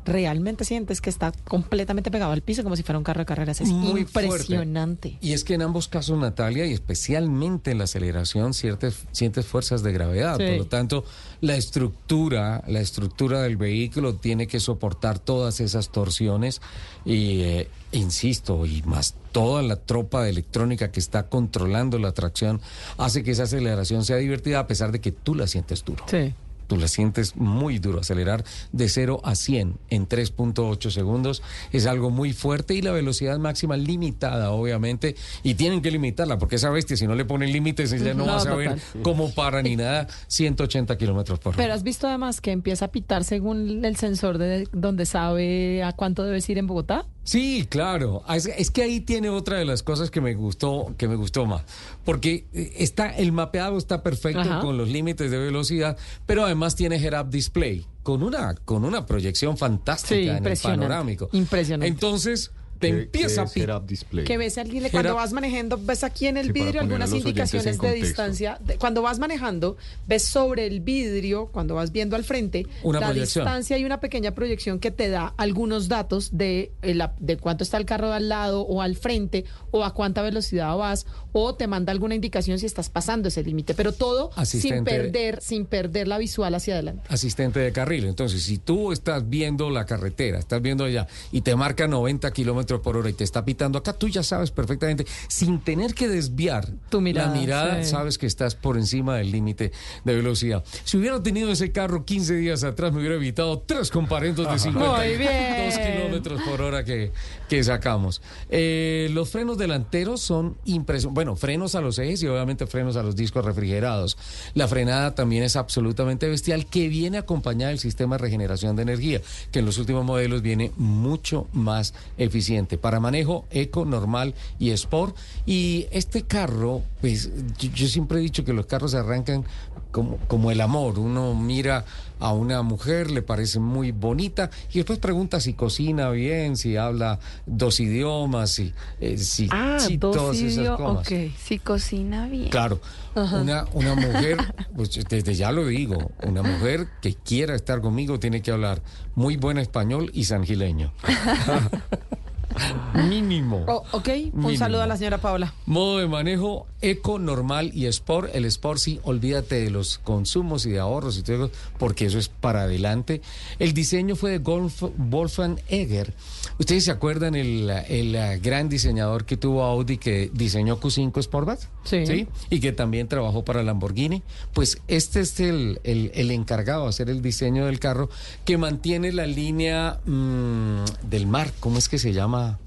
realmente sientes que está completamente pegado al piso como si fuera un carro de carreras. Es Muy fuerte. impresionante. Y es que en ambos casos, Natalia, y especialmente en la aceleración, ciertas, sientes fuerzas de gravedad. Sí. Por lo tanto, la estructura, la estructura del vehículo tiene que soportar todas esas torsiones. Y eh, insisto, y más toda la tropa de electrónica que está controlando la tracción, hace que esa aceleración sea divertida a pesar de que tú la sientes duro. Sí. Tú la sientes muy duro. Acelerar de 0 a 100 en 3.8 segundos es algo muy fuerte y la velocidad máxima limitada, obviamente. Y tienen que limitarla porque esa bestia, si no le ponen límites, ella no, No, va a saber total. cómo para ni nada. 180 kilómetros por hora. Pero has visto además que empieza a pitar según el sensor de donde sabe a cuánto debes ir en Bogotá. Sí, claro. Es, es que ahí tiene otra de las cosas que me gustó, que me gustó más, porque eh, está el mapeado está perfecto Ajá. con los límites de velocidad, pero además tiene head-up display con una con una proyección fantástica Sí, en el panorámico. impresionante. Entonces te ¿Qué- empieza qué a display? Que ves alguien, cuando vas manejando, ves aquí en el Sí, vidrio algunas indicaciones de distancia. De- cuando vas manejando, ves sobre el vidrio, cuando vas viendo al frente, Una la proyección. distancia y una pequeña proyección que te da algunos datos de, eh, de cuánto está el carro de al lado o al frente o a cuánta velocidad vas o te manda alguna indicación si estás pasando ese límite. Pero todo sin perder, sin perder la visual hacia adelante. asistente de carril. Entonces, si tú estás viendo la carretera, estás viendo allá y te marca 90 kilómetros por hora y te está pitando acá, tú ya sabes perfectamente, sin tener que desviar Tu mirada, la mirada, sí. sabes que estás por encima del límite de velocidad. Si hubiera tenido ese carro 15 días atrás, me hubiera evitado tres comparentos de 52 Muy bien. kilómetros por hora que, que sacamos. Eh, los frenos delanteros son impresionantes. Bueno, frenos a los ejes y obviamente frenos a los discos refrigerados. La frenada también es absolutamente bestial, que viene acompañada del sistema de regeneración de energía, que en los últimos modelos viene mucho más eficiente para manejo eco, normal y sport. Y este carro, pues yo, yo siempre he dicho que los carros se arrancan como, como el amor. Uno mira a una mujer, le parece muy bonita y después pregunta si cocina bien, si habla dos idiomas, si, eh, si, Ah, si dos todas esas cosas. Ok. Si cocina bien. Claro, Ajá. una, una mujer, pues desde ya lo digo, una mujer que quiera estar conmigo tiene que hablar muy buen español y sangileño. Mínimo. Oh, ok, un saludo a la señora Paula. Modo de manejo eco, normal y sport. El sport sí, olvídate de los consumos y de ahorros y todo, eso, porque eso es para adelante. El diseño fue de Wolfgang Egger. ¿Ustedes se acuerdan el, el, eh, gran diseñador que tuvo Audi que diseñó Q5 Sportback? Sí. Y que también trabajó para Lamborghini. Pues este es el, el- el encargado de hacer el diseño del carro que mantiene la línea mm, del mar. ¿Cómo es que se llama?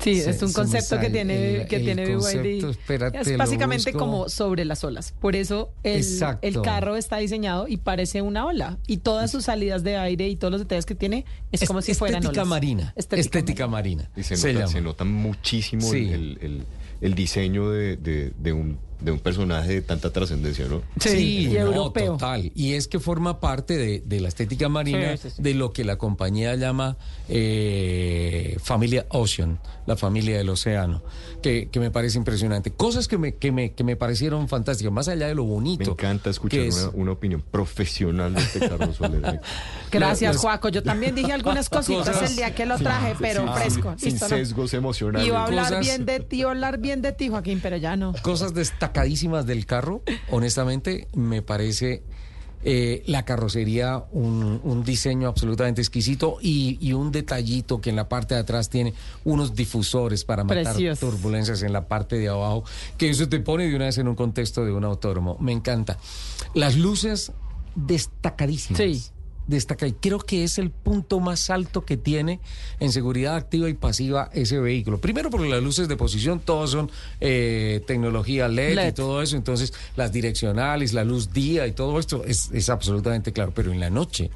Sí, Se- es un concepto que tiene, el- que el tiene concepto, BYD. espérate, es básicamente como sobre las olas. Por eso el, el carro está diseñado y parece una ola. Y todas sus salidas de aire y todos los detalles que tiene es, como si fueran estética olas. marina. Estética, marina. Y se, se nota, se nota muchísimo Sí. el, el- el diseño de, de- de un, de un personaje de tanta trascendencia, ¿no? Sí, no, total. Y es que forma parte de, de la estética marina, Sí, sí, sí. de lo que la compañía llama eh, familia Ocean, la familia del océano, que, que me parece impresionante. Cosas que me, que, me, que me parecieron fantásticas, más allá de lo bonito. Me encanta escuchar es- una, una opinión profesional de este Carlos Soler. Gracias, Las- Juaco. Yo también dije algunas cositas Cosas- el día que lo Sí, traje, sí, pero sí, fresco. Sin ¿no? sesgos emocionales. Iba a hablar Cosas- bien de ti, iba a hablar bien de ti, Joaquín, pero ya no. Cosas destacadísimas del carro, honestamente, me parece eh, la carrocería un, un diseño absolutamente exquisito y, y un detallito que en la parte de atrás tiene unos difusores para matar Precioso. turbulencias en la parte de abajo, que eso te pone de una vez en un contexto de un autódromo. Me encanta. Las luces destacadísimas. Sí. Destaca, y creo que es el punto más alto que tiene en seguridad activa y pasiva ese vehículo. Primero porque las luces de posición todas son eh, tecnología LED, y LED. todo eso, entonces las direccionales, la luz día y todo esto es, es absolutamente claro, pero en la noche,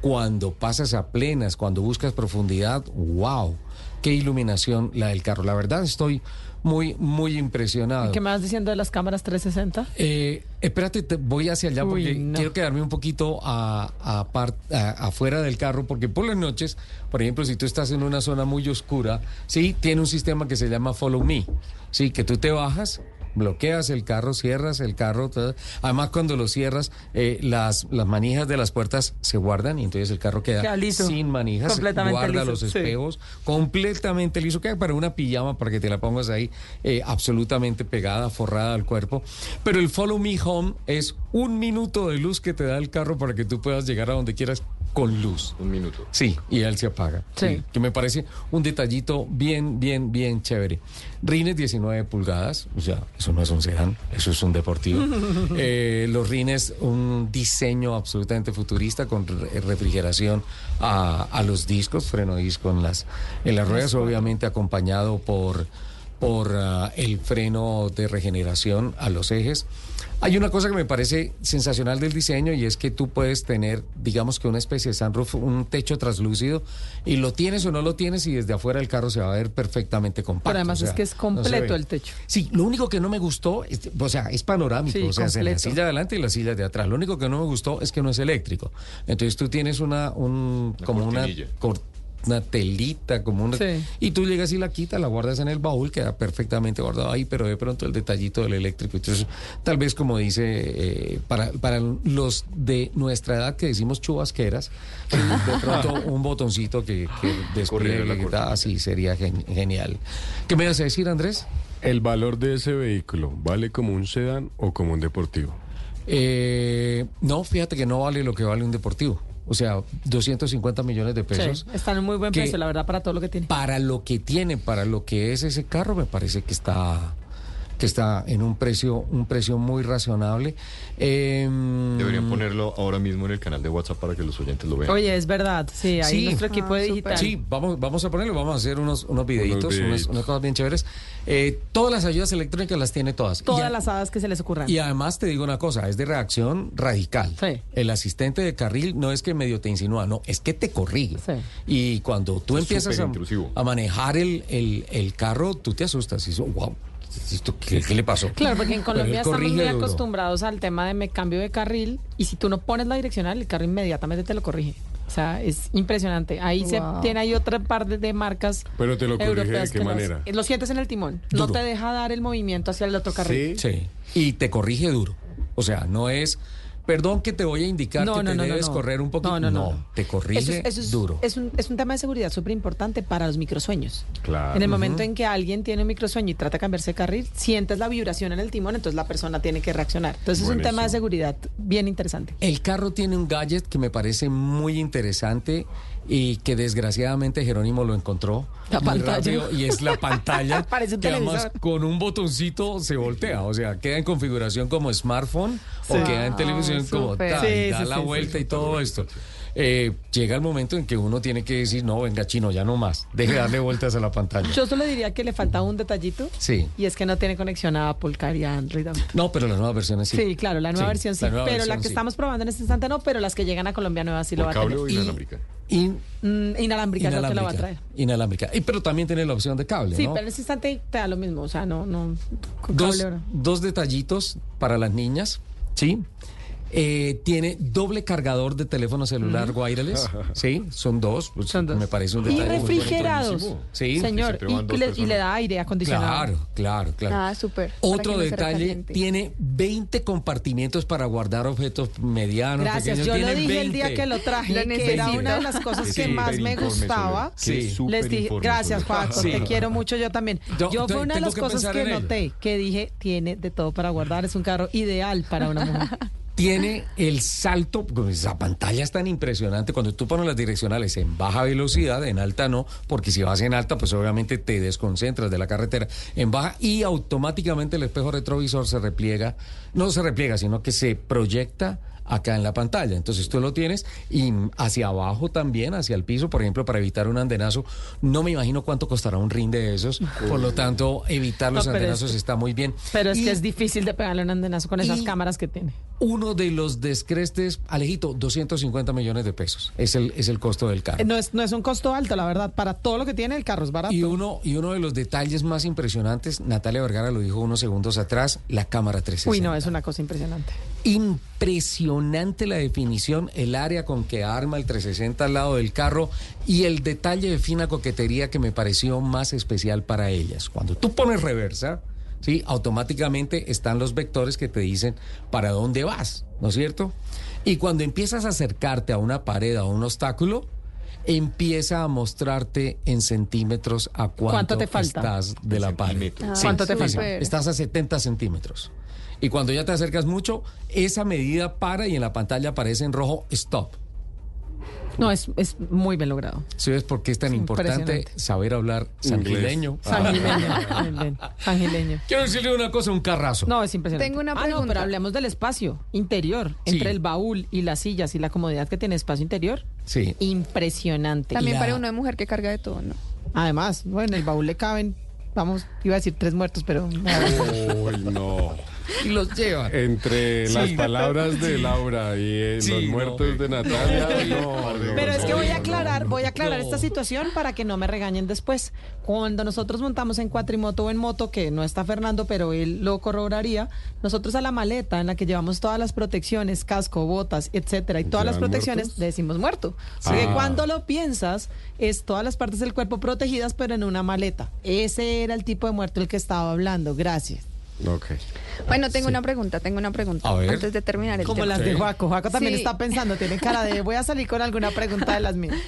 cuando pasas a plenas, cuando buscas profundidad, wow, qué iluminación la del carro. La verdad estoy muy, muy impresionado. ¿Qué me vas diciendo de las cámaras 360? Eh, espérate, te- voy hacia allá Uy, porque no. quiero quedarme un poquito a, a par- a- afuera del carro, porque por las noches, por ejemplo, si tú estás en una zona muy oscura, sí, tiene un sistema que se llama Follow Me, sí, que tú te bajas. Bloqueas el carro, cierras el carro. todo. Además, cuando lo cierras, eh, las, las manijas de las puertas se guardan y entonces el carro queda, Queda liso. sin manijas. Completamente guarda liso, los sí. espejos, completamente liso. Queda para una pijama para que te la pongas ahí eh, absolutamente pegada, forrada al cuerpo. Pero el Follow Me Home es un minuto de luz que te da el carro para que tú puedas llegar a donde quieras con luz. Un minuto. Sí, y él se apaga. Sí. Que me parece un detallito bien, bien, bien chévere. Rines 19 pulgadas, o sea, eso no es un sedán, eso es un deportivo. Eh, los rines, un diseño absolutamente futurista con re- refrigeración a, a los discos, freno disco en las, en las ruedas, obviamente acompañado por, por ah, el freno de regeneración a los ejes. Hay una cosa que me parece sensacional del diseño y es que tú puedes tener, digamos que una especie de sunroof, un techo translúcido, y lo tienes o no lo tienes y desde afuera el carro se va a ver perfectamente compacto. Pero además o sea, es que es completo el techo. Sí, lo único que no me gustó, es- o sea, es panorámico, Sí, o sea, es en la silla de adelante y la silla de atrás. Lo único que no me gustó es que no es eléctrico. Entonces tú tienes una, un, Una como una, cortinilla. Una telita, como una, Sí. y tú llegas y la quitas, la guardas en el baúl, queda perfectamente guardado ahí, pero de pronto el detallito del eléctrico. Entonces, tal vez como dice, eh, para, para los de nuestra edad que decimos chubasqueras, de pronto un botoncito que, que despliegue, la así sería gen- genial. ¿Qué me vas a decir, Andrés? El valor de ese vehículo, ¿vale como un sedán o como un deportivo? Eh, no, fíjate que no vale lo que vale un deportivo. O sea, 250 millones de pesos. Sí, está en muy buen precio, la verdad, para todo lo que tiene. Para lo que tiene, para lo que es ese carro, me parece que está que está en un precio un precio muy razonable. Em, Deberían ponerlo ahora mismo en el canal de WhatsApp para que los oyentes lo vean. Oye, es verdad, sí, ahí Sí. nuestro equipo de digital. Sí, vamos, vamos a ponerlo, vamos a hacer unos, unos videitos, unas, videitos. unas cosas bien chéveres. Eh, todas las ayudas electrónicas las tiene todas. Todas a- las hadas que se les ocurran. Y además te digo una cosa, es de reacción radical. Sí. El asistente de carril no es que medio te insinúa, no, es que te corrige. Sí. Y cuando tú Es empiezas a manejar el, el- el carro, tú te asustas y dices, wow, ¿esto qué, qué le pasó? Claro, porque en Colombia estamos muy duro. acostumbrados al tema de me cambio de carril y si tú no pones la direccional, el carro inmediatamente te lo corrige. O sea, es impresionante. Ahí se tiene hay otra parte de marcas Pero te lo corrige de qué los- manera. lo sientes en el timón. No te deja dar el movimiento hacia el otro carril. Sí. Sí. Y te corrige duro. O sea, no es perdón que te voy a indicar No, que no, te no, debes correr un poquito. No, te corrige Eso es, eso es- duro. es un, es un tema de seguridad súper importante para los microsueños. Claro. En el momento en que alguien tiene un microsueño y trata de cambiarse de carril, sientes la vibración en el timón, entonces la persona tiene que reaccionar. Entonces es un tema de seguridad bien interesante. El carro tiene un gadget que me parece muy interesante y que desgraciadamente Jerónimo lo encontró La muy pantalla. rápido, y es la pantalla Parece un que además con un botoncito se voltea, o sea, queda en configuración como smartphone Sí. o queda en televisión como súper. tal, y Sí, da sí, la sí, vuelta sí. y todo esto. Eh, llega el momento en que uno tiene que decir, no, venga chino, ya no más, deje de darle vueltas a la pantalla. Yo solo diría que le falta un detallito Sí. y es que no tiene conexión a Apple Car y a Android. No, pero las nuevas versiones sí. Sí, claro, la nueva Sí, versión sí, la nueva pero la que sí. estamos probando en este instante no, pero las que llegan a Colombia nuevas sí lo va a tener. Y- Mm, inalámbrica, que la va a traer. Inalámbrica. Y, pero también tiene la opción de cable, Sí, ¿no? pero en este instante te da lo mismo, o sea, no, no, con dos, cable, ¿no? dos detallitos para las niñas, ¿sí? Eh, tiene doble cargador de teléfono celular wireless, ¿sí? Son dos, pues, me parece un Y detalle muy refrigerados, bonito. Sí, señor, y, le, y le da aire acondicionado. Claro, claro, claro. Ah, súper. Otro no detalle, tiene 20 compartimentos para guardar objetos medianos, Gracias, pequeños. yo lo dije el 20. día que lo traje, Lo que era una de las cosas Sí, que más me gustaba. Qué Les dije, gracias Juaco, Sí. te quiero mucho yo también. Yo- Yo fue una de las que cosas que noté, que dije, tiene de todo para guardar, es un carro ideal para una mujer. Tiene el salto, pues, esa pantalla es tan impresionante cuando tú pones las direccionales en baja velocidad, en alta no, porque si vas en alta, pues obviamente te desconcentras de la carretera en baja y automáticamente el espejo retrovisor se repliega, no se repliega, sino que se proyecta acá en la pantalla. Entonces tú lo tienes y hacia abajo también, hacia el piso, por ejemplo, para evitar un andenazo. No me imagino cuánto costará un rin de esos, por lo tanto, evitar los No, pero es andenazos está muy bien. Pero es Y- que es difícil de pegarle un andenazo con esas cámaras que tiene. Uno de los descrestes, Alejito, 250 millones de pesos. Es el, es el costo del carro. Eh, No es, no es un costo alto, la verdad. Para todo lo que tiene, el carro es barato. Y uno, y uno de los detalles más impresionantes, Natalia Vergara lo dijo unos segundos atrás, la cámara 360. Uy, no, es una cosa impresionante. Impresionante la definición, el área con que arma el 360 al lado del carro y el detalle de fina coquetería que me pareció más especial para ellas. Cuando tú pones reversa, ¿sí? automáticamente están los vectores que te dicen para dónde vas, ¿no es cierto? Y cuando empiezas a acercarte a una pared, a un obstáculo, empieza a mostrarte en centímetros a cuánto, ¿Cuánto te falta? estás de la pared. Ah, ¿Cuánto te falta? Estás a 70 centímetros. Y cuando ya te acercas mucho, esa medida para y en la pantalla aparece en rojo stop. No, es, es muy bien logrado. ¿Sí ves por qué es tan importante saber hablar sangileño? Sangileño. Sangileño. Quiero decirle una cosa, un carrazo. No, es impresionante. Tengo una Ah, no, pregunta. pero hablemos del espacio interior. Sí. Entre el baúl y las sillas y la comodidad que tiene espacio interior. Sí. Impresionante. También La- para una mujer que carga de todo, ¿no? Además, bueno, en el baúl le caben, vamos, iba a decir tres muertos, pero... Uy, no. Y los lleva. Entre Sí. las palabras de Laura y eh, Sí, los no. muertos de Natalia. no, no, Pero es que voy a aclarar, voy a aclarar esta situación para que no me regañen después. Cuando nosotros montamos en cuatrimoto o en moto, que no está Fernando, pero él lo corroboraría, nosotros a la maleta en la que llevamos todas las protecciones, casco, botas, etcétera, y todas las ¿Llevan protecciones, muertos? le decimos muerto. Así que Ah. cuando lo piensas, es todas las partes del cuerpo protegidas, pero en una maleta. Ese era el tipo de muerto del que estaba hablando. Gracias. Bueno, tengo una pregunta, tengo una pregunta. A ver. Antes de terminar el Como tema. las de Juaco. Juaco también Sí. está pensando, tiene cara de voy a salir con alguna pregunta de las mías.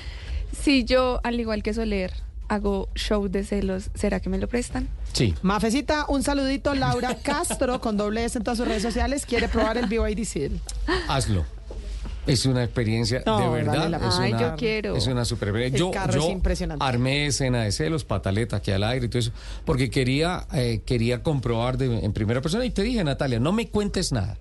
Si yo, al igual que Soler, hago show de celos, ¿será que me lo prestan? Sí. Mafecita, un saludito. Laura Castro, con doble S en todas sus redes sociales, quiere probar el BYD Seal. Hazlo. Es una experiencia No, de verdad. es. Ay, una, yo quiero. Es una super El Yo, carro es yo impresionante. armé escena de celos, pataleta aquí al aire y todo eso, porque quería, eh, quería comprobar de- en primera persona. Y te dije, Natalia, no me cuentes nada.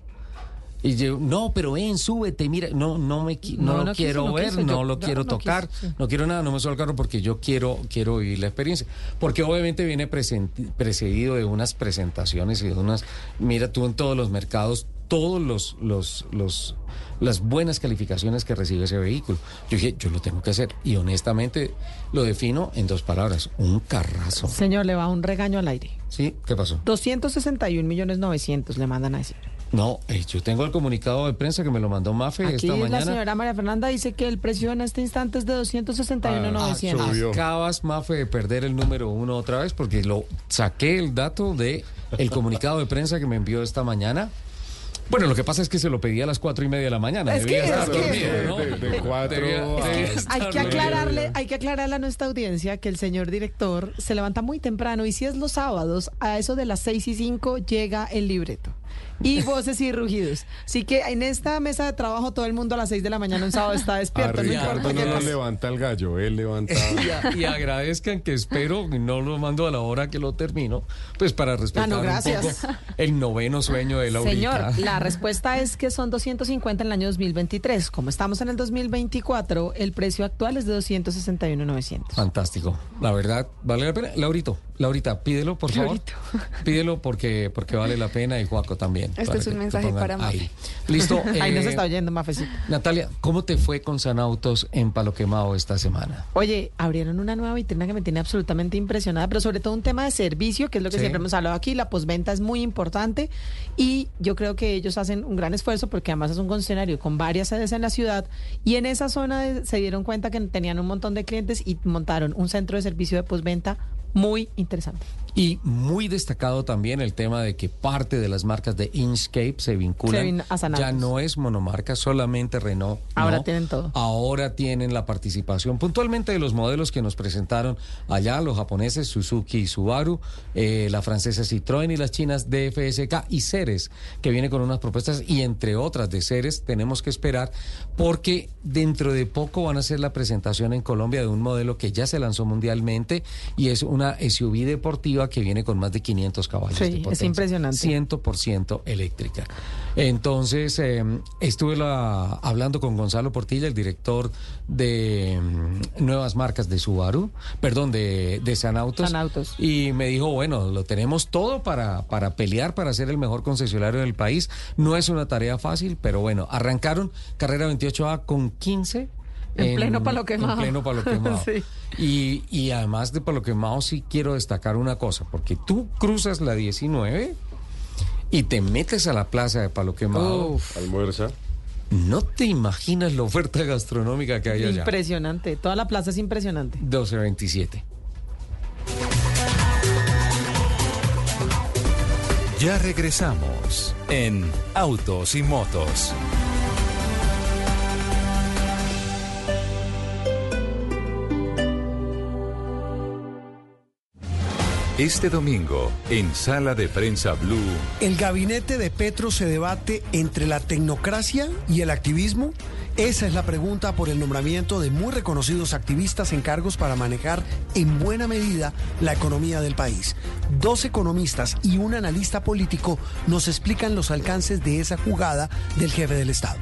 Y yo, no, pero ven, súbete, mira, no, no me no, No, lo no quiso, quiero no ver, quiso, no yo- lo yo quiero no tocar, quiso, sí. no quiero nada, no me subo al carro porque yo quiero, quiero vivir la experiencia. Porque obviamente viene precedido de unas presentaciones y de unas, mira tú en todos los mercados, todos los, los, los, las buenas calificaciones que recibe ese vehículo. Yo dije, yo lo tengo que hacer. Y honestamente lo defino en dos palabras, un carrazo. Señor, le va un regaño al aire. ¿Sí? ¿Qué pasó? 261 millones 900 le mandan a decir. No, eh, yo tengo el comunicado de prensa que me lo mandó Mafe Aquí esta la mañana. señora María Fernanda dice que el precio en este instante es de 261 Ah, 900. subió. Acabas, Mafe, de perder el número uno otra vez porque lo saqué el dato de el comunicado de prensa que me envió esta mañana Bueno, lo que pasa es que se lo pedí a las cuatro y media de la mañana. Es que- estar es que- dormido, ¿no? De- de cuatro a- Es Hay que aclararle, hay que aclararle a nuestra audiencia que el señor director se levanta muy temprano y si es los sábados, a eso de las seis y cinco llega el libreto. Y voces y rugidos. Así que en esta mesa de trabajo todo el mundo a las seis de la mañana un sábado está A despierto. no importa Ricardo no pase. levanta el gallo, él levanta. Y, a- y agradezcan que espero y no lo mando a la hora que lo termino, pues para respetar Ah, no, un gracias. poco el noveno sueño de Laurita. Señor, la respuesta es que son 250 en el año 2023. Como estamos en el 2024, el precio actual es de 261.900. Fantástico. La verdad, vale la pena. Laurito, Laurita, pídelo, por favor. Laurito. Pídelo porque, porque vale la pena y Juaco también. Este para es un mensaje para Mafe. ahí. Listo. Ahí nos eh, está oyendo, Mafecito. Natalia, ¿cómo te fue con Sanautos en Palo Quemado esta semana? Oye, abrieron una nueva vitrina que me tiene absolutamente impresionada, pero sobre todo un tema de servicio, que es lo que Sí. siempre hemos hablado aquí. La postventa es muy importante y yo creo que ellos hacen un gran esfuerzo porque además es un concesionario con varias sedes en la ciudad y en esa zona de- se dieron cuenta que tenían un montón de clientes y montaron un centro de servicio de postventa muy interesante. Y muy destacado también el tema de que parte de las marcas de Inchcape se vinculan. Se ya no es monomarca, solamente Renault. Ahora no. tienen todo. Ahora tienen la participación puntualmente de los modelos que nos presentaron allá, los japoneses Suzuki y Subaru, eh, la francesa Citroën y las chinas DFSK y Ceres, que viene con unas propuestas y entre otras de Ceres tenemos que esperar porque dentro de poco van a hacer la presentación en Colombia de un modelo que ya se lanzó mundialmente y es una SUV deportiva que viene con más de 500 caballos. Sí, de es impresionante. 100% eléctrica. Entonces, eh, estuve la- hablando con Gonzalo Portilla, el director de mm, nuevas marcas de Subaru, perdón, de, de Sanautos. Sanautos. Y me dijo, bueno, lo tenemos todo para, para pelear, para ser el mejor concesionario del país. No es una tarea fácil, pero bueno, arrancaron carrera 28A con 15. En pleno palo quemado. En pleno palo quemado. Sí. y, y además de palo quemado, sí quiero destacar una cosa, porque tú cruzas la 19 y te metes a la plaza de palo quemado. Almuerza. No te imaginas la oferta gastronómica que hay allá. Impresionante. Toda la plaza es impresionante. 1227. Ya regresamos en Autos y Motos. Este domingo, en Sala de Prensa Blue, ¿El gabinete de Petro se debate entre la tecnocracia y el activismo? Esa es la pregunta por el nombramiento de muy reconocidos activistas en cargos para manejar en buena medida la economía del país. Dos economistas y un analista político nos explican los alcances de esa jugada del jefe del Estado.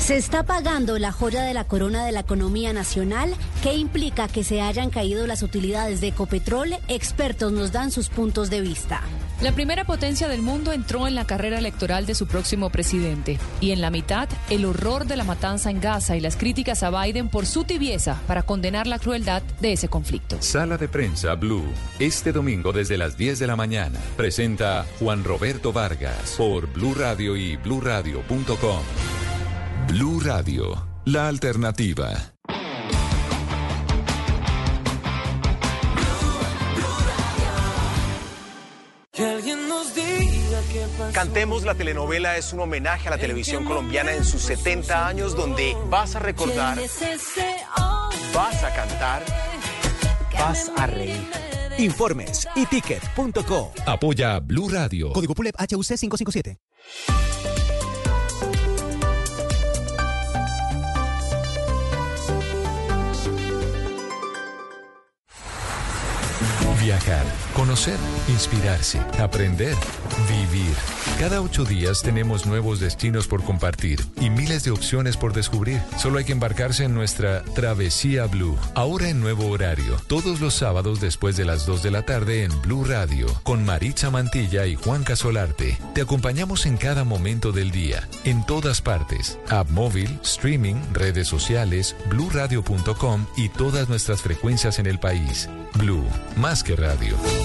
Se está pagando la joya de la corona de la economía nacional, que implica que se hayan caído las utilidades de Ecopetrol. Expertos nos dan sus puntos de vista. La primera potencia del mundo entró en la carrera electoral de su próximo presidente. Y en la mitad, el horror de la matanza en Gaza y las críticas a Biden por su tibieza para condenar la crueldad de ese conflicto. Sala de Prensa Blue, este domingo desde las 10 de la mañana, presenta Juan Roberto Vargas por Blue Radio y bluradio.com. Blue Radio, la alternativa. Que alguien nos diga qué pasó. Cantemos la telenovela es un homenaje a la televisión colombiana en sus 70 años donde vas a recordar, vas a cantar, vas a reír. Informes y ticket.co. Apoya Blue Radio. Código PULEP HUC 557. Viajar, conocer, inspirarse, aprender, vivir. Cada ocho días tenemos nuevos destinos por compartir y miles de opciones por descubrir. Solo hay que embarcarse en nuestra Travesía Blue. Ahora en nuevo horario, todos los sábados después de las 2 de la tarde en Blue Radio, con Maritza Mantilla y Juan Casolarte. Te acompañamos en cada momento del día, en todas partes. App móvil, streaming, redes sociales, bluradio.com y todas nuestras frecuencias en el país. Blue, más que radio.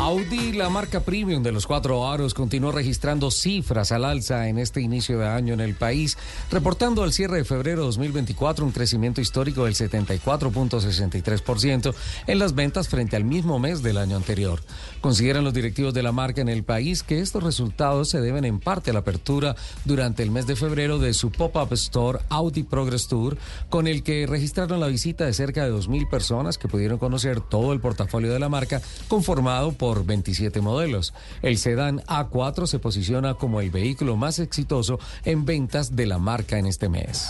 Audi, la marca premium de los cuatro aros, continuó registrando cifras al alza en este inicio de año en el país, reportando al cierre de febrero 2024 un crecimiento histórico del 74.63% en las ventas frente al mismo mes del año anterior. Consideran los directivos de la marca en el país que estos resultados se deben en parte a la apertura durante el mes de febrero de su pop-up store Audi Progress Tour, con el que registraron la visita de cerca de 2.000 personas que pudieron conocer todo el portafolio de la marca conformado por 27 modelos. El sedán A4 se posiciona como el vehículo más exitoso en ventas de la marca en este mes.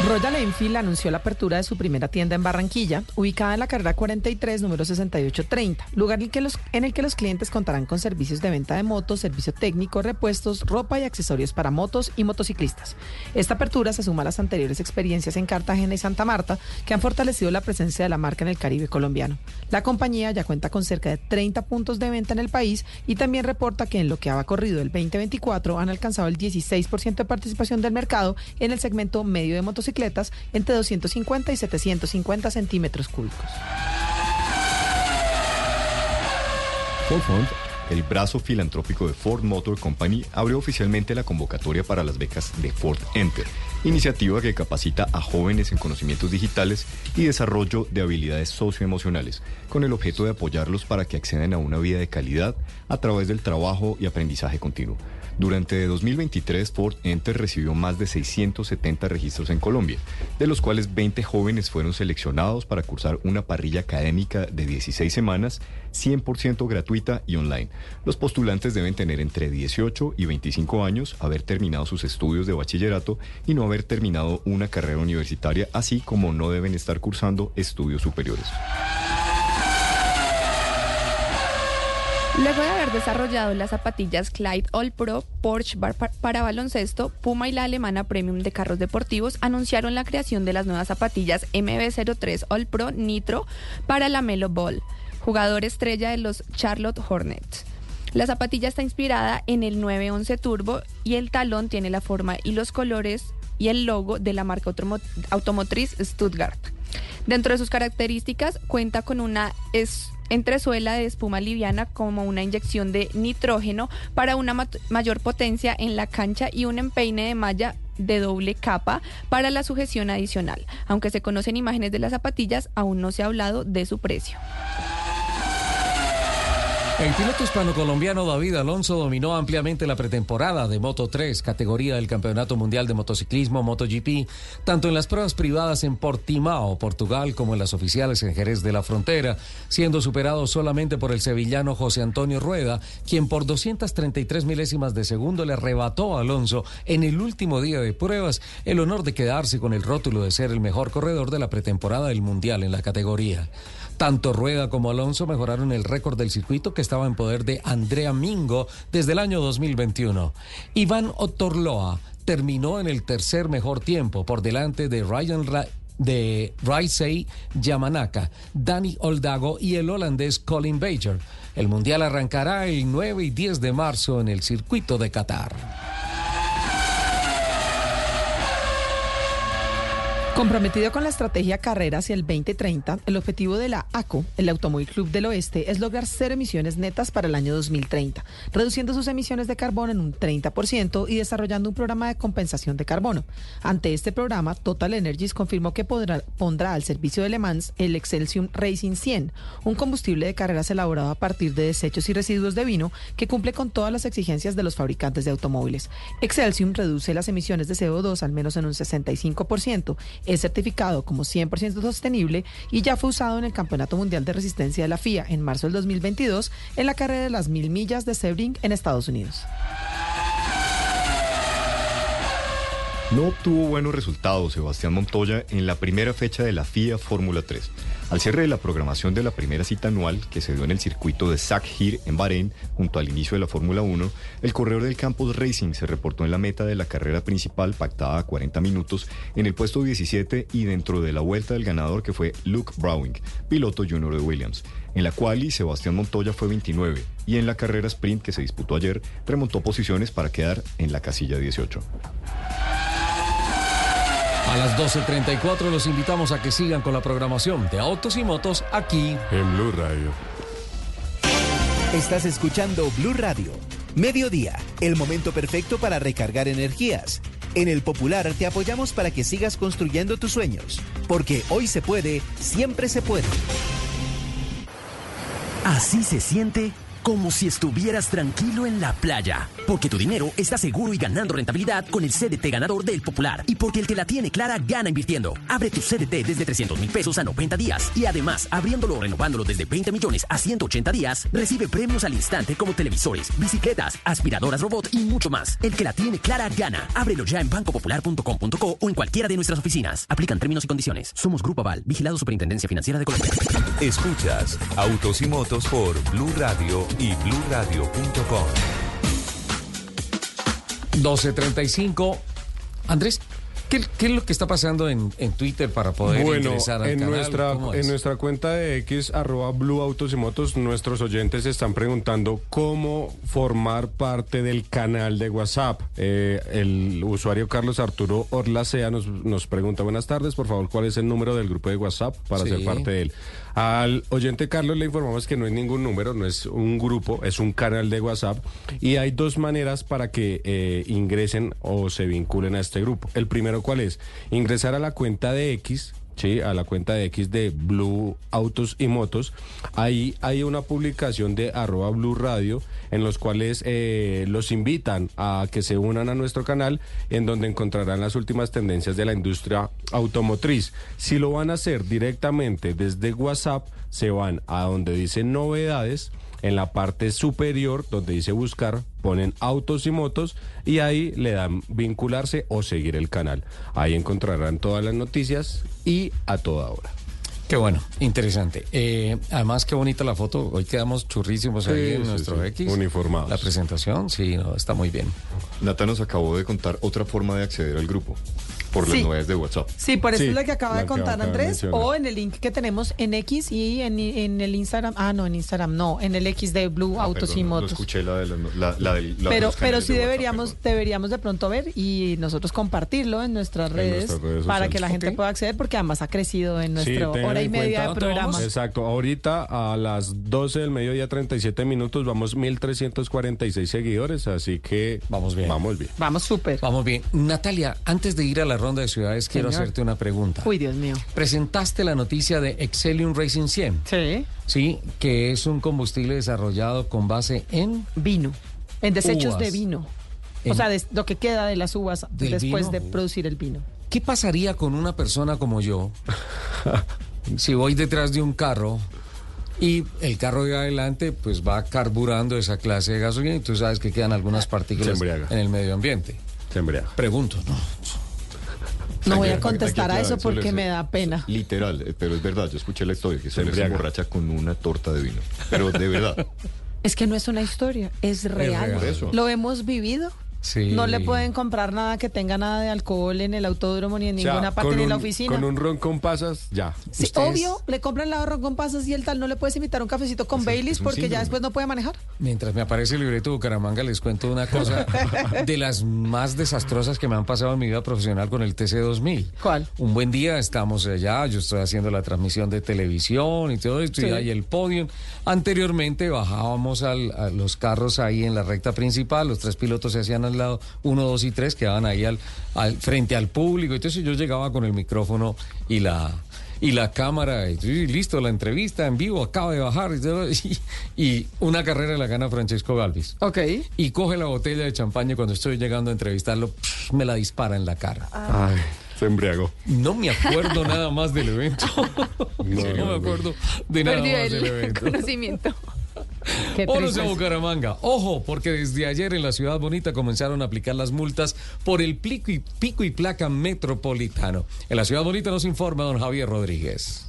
Royal Enfield anunció la apertura de su primera tienda en Barranquilla, ubicada en la carrera 43, número 6830, lugar en, el que los clientes contarán con servicios de venta de motos, servicio técnico, repuestos, ropa y accesorios para motos y motociclistas. Esta apertura se suma a las anteriores experiencias en Cartagena y Santa Marta, que han fortalecido la presencia de la marca en el Caribe colombiano. La compañía ya cuenta con cerca de 30 puntos de venta en el país y también reporta que en lo que ha corrido el 2024 han alcanzado el 16% de participación del mercado en el segmento medio de motociclistas entre 250 y 750 centímetros cúbicos. Ford el brazo filantrópico de Ford Motor Company, abrió oficialmente la convocatoria para las becas de Ford Enter, iniciativa que capacita a jóvenes en conocimientos digitales y desarrollo de habilidades socioemocionales, con el objeto de apoyarlos para que accedan a una vida de calidad a través del trabajo y aprendizaje continuo. Durante 2023, Ford Enter recibió más de 670 registros en Colombia, de los cuales 20 jóvenes fueron seleccionados para cursar una parrilla académica de 16 semanas, 100% gratuita y online. Los postulantes deben tener entre 18 y 25 años, haber terminado sus estudios de bachillerato y no haber terminado una carrera universitaria, así como no deben estar cursando estudios superiores. Luego de haber desarrollado las zapatillas Clyde All Pro, Porsche Bar para baloncesto, Puma y la alemana Premium de carros deportivos anunciaron la creación de las nuevas zapatillas MB03 All Pro Nitro para la Melo Ball, jugador estrella de los Charlotte Hornets. La zapatilla está inspirada en el 911 Turbo y el talón tiene la forma y los colores y el logo de la marca automotriz Stuttgart. Dentro de sus características cuenta con una entresuela de espuma liviana como una inyección de nitrógeno para una mayor potencia en la cancha y un empeine de malla de doble capa para la sujeción adicional. Aunque se conocen imágenes de las zapatillas, aún no se ha hablado de su precio. El piloto hispano-colombiano David Alonso dominó ampliamente la pretemporada de Moto 3, categoría del Campeonato Mundial de Motociclismo MotoGP, tanto en las pruebas privadas en Portimao, Portugal, como en las oficiales en Jerez de la Frontera, siendo superado solamente por el sevillano José Antonio Rueda, quien por 233 milésimas de segundo le arrebató a Alonso en el último día de pruebas el honor de quedarse con el rótulo de ser el mejor corredor de la pretemporada del Mundial en la categoría. Tanto Rueda como Alonso mejoraron el récord del circuito que estaba en poder de Andrea Mingo desde el año 2021. Iván Otorloa terminó en el tercer mejor tiempo por delante de Ryan de Raisei Yamanaka, Dani Oldago y el holandés Colin Bager. El Mundial arrancará el 9 y 10 de marzo en el circuito de Qatar. Comprometido con la estrategia Carrera hacia el 2030, el objetivo de la ACO, el Automóvil Club del Oeste, es lograr cero emisiones netas para el año 2030, reduciendo sus emisiones de carbono en un 30% y desarrollando un programa de compensación de carbono. Ante este programa, Total Energies confirmó que pondrá al servicio de Le Mans el Excelsium Racing 100, un combustible de carreras elaborado a partir de desechos y residuos de vino que cumple con todas las exigencias de los fabricantes de automóviles. Excelsium reduce las emisiones de CO2 al menos en un 65% es certificado como 100% sostenible y ya fue usado en el Campeonato Mundial de Resistencia de la FIA en marzo del 2022 en la carrera de las mil millas de Sebring en Estados Unidos. No obtuvo buenos resultados Sebastián Montoya en la primera fecha de la FIA Fórmula 3. Al cierre de la programación de la primera cita anual, que se dio en el circuito de Sakhir en Bahrein, junto al inicio de la Fórmula 1, el corredor del Campus Racing se reportó en la meta de la carrera principal pactada a 40 minutos en el puesto 17 y dentro de la vuelta del ganador que fue Luke Browning, piloto junior de Williams. En la quali, Sebastián Montoya fue 29 y en la carrera sprint que se disputó ayer remontó posiciones para quedar en la casilla 18. A las 12.34 los invitamos a que sigan con la programación de Autos y Motos aquí en Blue Radio. Estás escuchando Blue Radio. Mediodía, el momento perfecto para recargar energías. En el Popular te apoyamos para que sigas construyendo tus sueños, porque hoy se puede, siempre se puede. Así se siente como si estuvieras tranquilo en la playa. Porque tu dinero está seguro y ganando rentabilidad con el CDT ganador del Popular. Y porque el que la tiene clara gana invirtiendo. Abre tu CDT desde 300 mil pesos a 90 días. Y además, abriéndolo o renovándolo desde 20 millones a 180 días, recibe premios al instante como televisores, bicicletas, aspiradoras robot y mucho más. El que la tiene clara gana. Ábrelo ya en bancopopular.com.co o en cualquiera de nuestras oficinas. Aplican términos y condiciones. Somos Grupo Aval, vigilado Superintendencia Financiera de Colombia. Escuchas Autos y Motos por Blue Radio y bluradio.com. 12.35. Andrés, ¿qué, qué es lo que está pasando en, en Twitter para poder Bueno, ingresar al en canal? nuestra, ¿Cómo en es? nuestra cuenta de X, arroba Blue Autos y Motos, nuestros oyentes están preguntando cómo formar parte del canal de WhatsApp. Eh, el usuario Carlos Arturo Orlacea nos, nos pregunta, buenas tardes, por favor, ¿cuál es el número del grupo de WhatsApp para Sí. ser parte de él? Al oyente Carlos le informamos que no es ningún número, no es un grupo, es un canal de WhatsApp y hay dos maneras para que eh, ingresen o se vinculen a este grupo. El primero, ¿cuál es? Ingresar a la cuenta de X, Sí, a la cuenta de X de Blue Autos y Motos. Ahí hay una publicación de arroba Blue Radio en los cuales eh, los invitan a que se unan a nuestro canal en donde encontrarán las últimas tendencias de la industria automotriz. Si lo van a hacer directamente desde WhatsApp, se van a donde dice novedades. En la parte superior, donde dice buscar, ponen autos y motos y ahí le dan vincularse o seguir el canal. Ahí encontrarán todas las noticias y a toda hora. Qué bueno, interesante. Eh, además, qué bonita la foto. Hoy quedamos churrísimos ahí en sí, nuestro sí. X. Uniformados. La presentación, sí, no, está muy bien. Nata nos acabó de contar otra forma de acceder al grupo por las Sí. novedades de WhatsApp. Sí, por eso Sí, es lo que acaba la de contar Andrés, o en el link que tenemos en X y en, en el Instagram. Ah, no, en Instagram no, en el X de Blue Autos Perdón, y no- no Motos. escuché la de la, la, la la pero los pero sí de WhatsApp, deberíamos deberíamos de pronto ver y nosotros compartirlo en nuestras En redes, nuestras redes para que la gente pueda acceder porque además ha crecido en nuestra hora y media de programa. Exacto, ahorita a las 12 del mediodía 37 minutos vamos 1346 seguidores, así que vamos bien. Vamos bien. Vamos súper. Vamos bien. Natalia, antes de ir a la ronda de ciudades, quiero hacerte una pregunta. Uy, Dios mío. Presentaste la noticia de Excelium Racing 100. Sí. Sí, que es un combustible desarrollado con base en vino, en desechos uvas. de vino. O sea, de- lo que queda de las uvas ¿Del después vino? de producir el vino. ¿Qué pasaría con una persona como yo si voy detrás de un carro y el carro de adelante pues va carburando esa clase de gasolina y tú sabes que quedan algunas partículas en el medio ambiente? Se embriaga. Pregunto, ¿no? No voy a contestar a eso porque eso me da pena. Literal, eh, pero es verdad, yo escuché la historia que se, embriaga. emborracha con una torta de vino. Pero de verdad. Es que no es una historia, es real. real. Por eso. Lo hemos vivido. Sí. No le pueden comprar nada que tenga nada de alcohol en el autódromo ni en O sea, ninguna parte ni en la oficina. Con un ron con pasas, ya. Sí, obvio, le compran la ahorro con pasas y el tal no le puedes invitar un cafecito con Baileys porque ya después no puede manejar. Mientras me aparece el libreto de Bucaramanga, les cuento una cosa de las más desastrosas que me han pasado en mi vida profesional con el TC2000. ¿Cuál? Un buen día estamos allá, yo estoy haciendo la transmisión de televisión y todo esto, y Sí. hay el podio. Anteriormente bajábamos al- a los carros ahí en la recta principal, los tres pilotos se hacían al lado, uno, dos y tres, quedaban ahí al, al- frente al público. Entonces yo llegaba con el micrófono y la y la cámara, y, y listo, la entrevista en vivo, acaba de bajar, y, y- una carrera la gana Francesco Galvis. Ok. Y coge la botella de champaña y cuando estoy llegando a entrevistarlo, pff, me la dispara en la cara. Ay, se embriagó. No me acuerdo nada más del evento. No, no, me acuerdo de nada Perdió más del el evento. conocimiento. Vámonos a Bucaramanga. Ojo, porque desde ayer en la ciudad bonita comenzaron a aplicar las multas por el pico y, pico y placa metropolitano. En la ciudad bonita nos informa don Javier Rodríguez.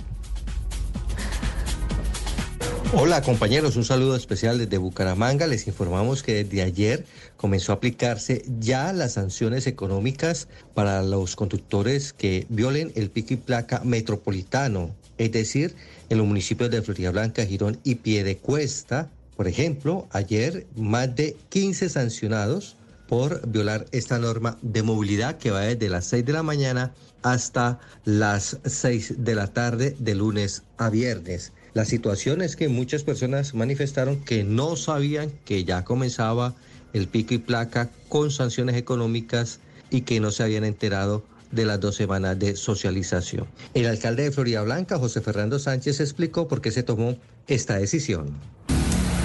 Hola compañeros, un saludo especial desde Bucaramanga. Les informamos que desde ayer comenzó a aplicarse ya las sanciones económicas para los conductores que violen el pico y placa metropolitano, es decir, en los municipios de Florida Blanca, Girón y Piedecuesta. Por ejemplo, ayer más de 15 sancionados por violar esta norma de movilidad que va desde las 6 de la mañana hasta las 6 de la tarde de lunes a viernes. La situación es que muchas personas manifestaron que no sabían que ya comenzaba el pico y placa con sanciones económicas y que no se habían enterado de las dos semanas de socialización. El alcalde de Florida Blanca, José Fernando Sánchez, explicó por qué se tomó esta decisión.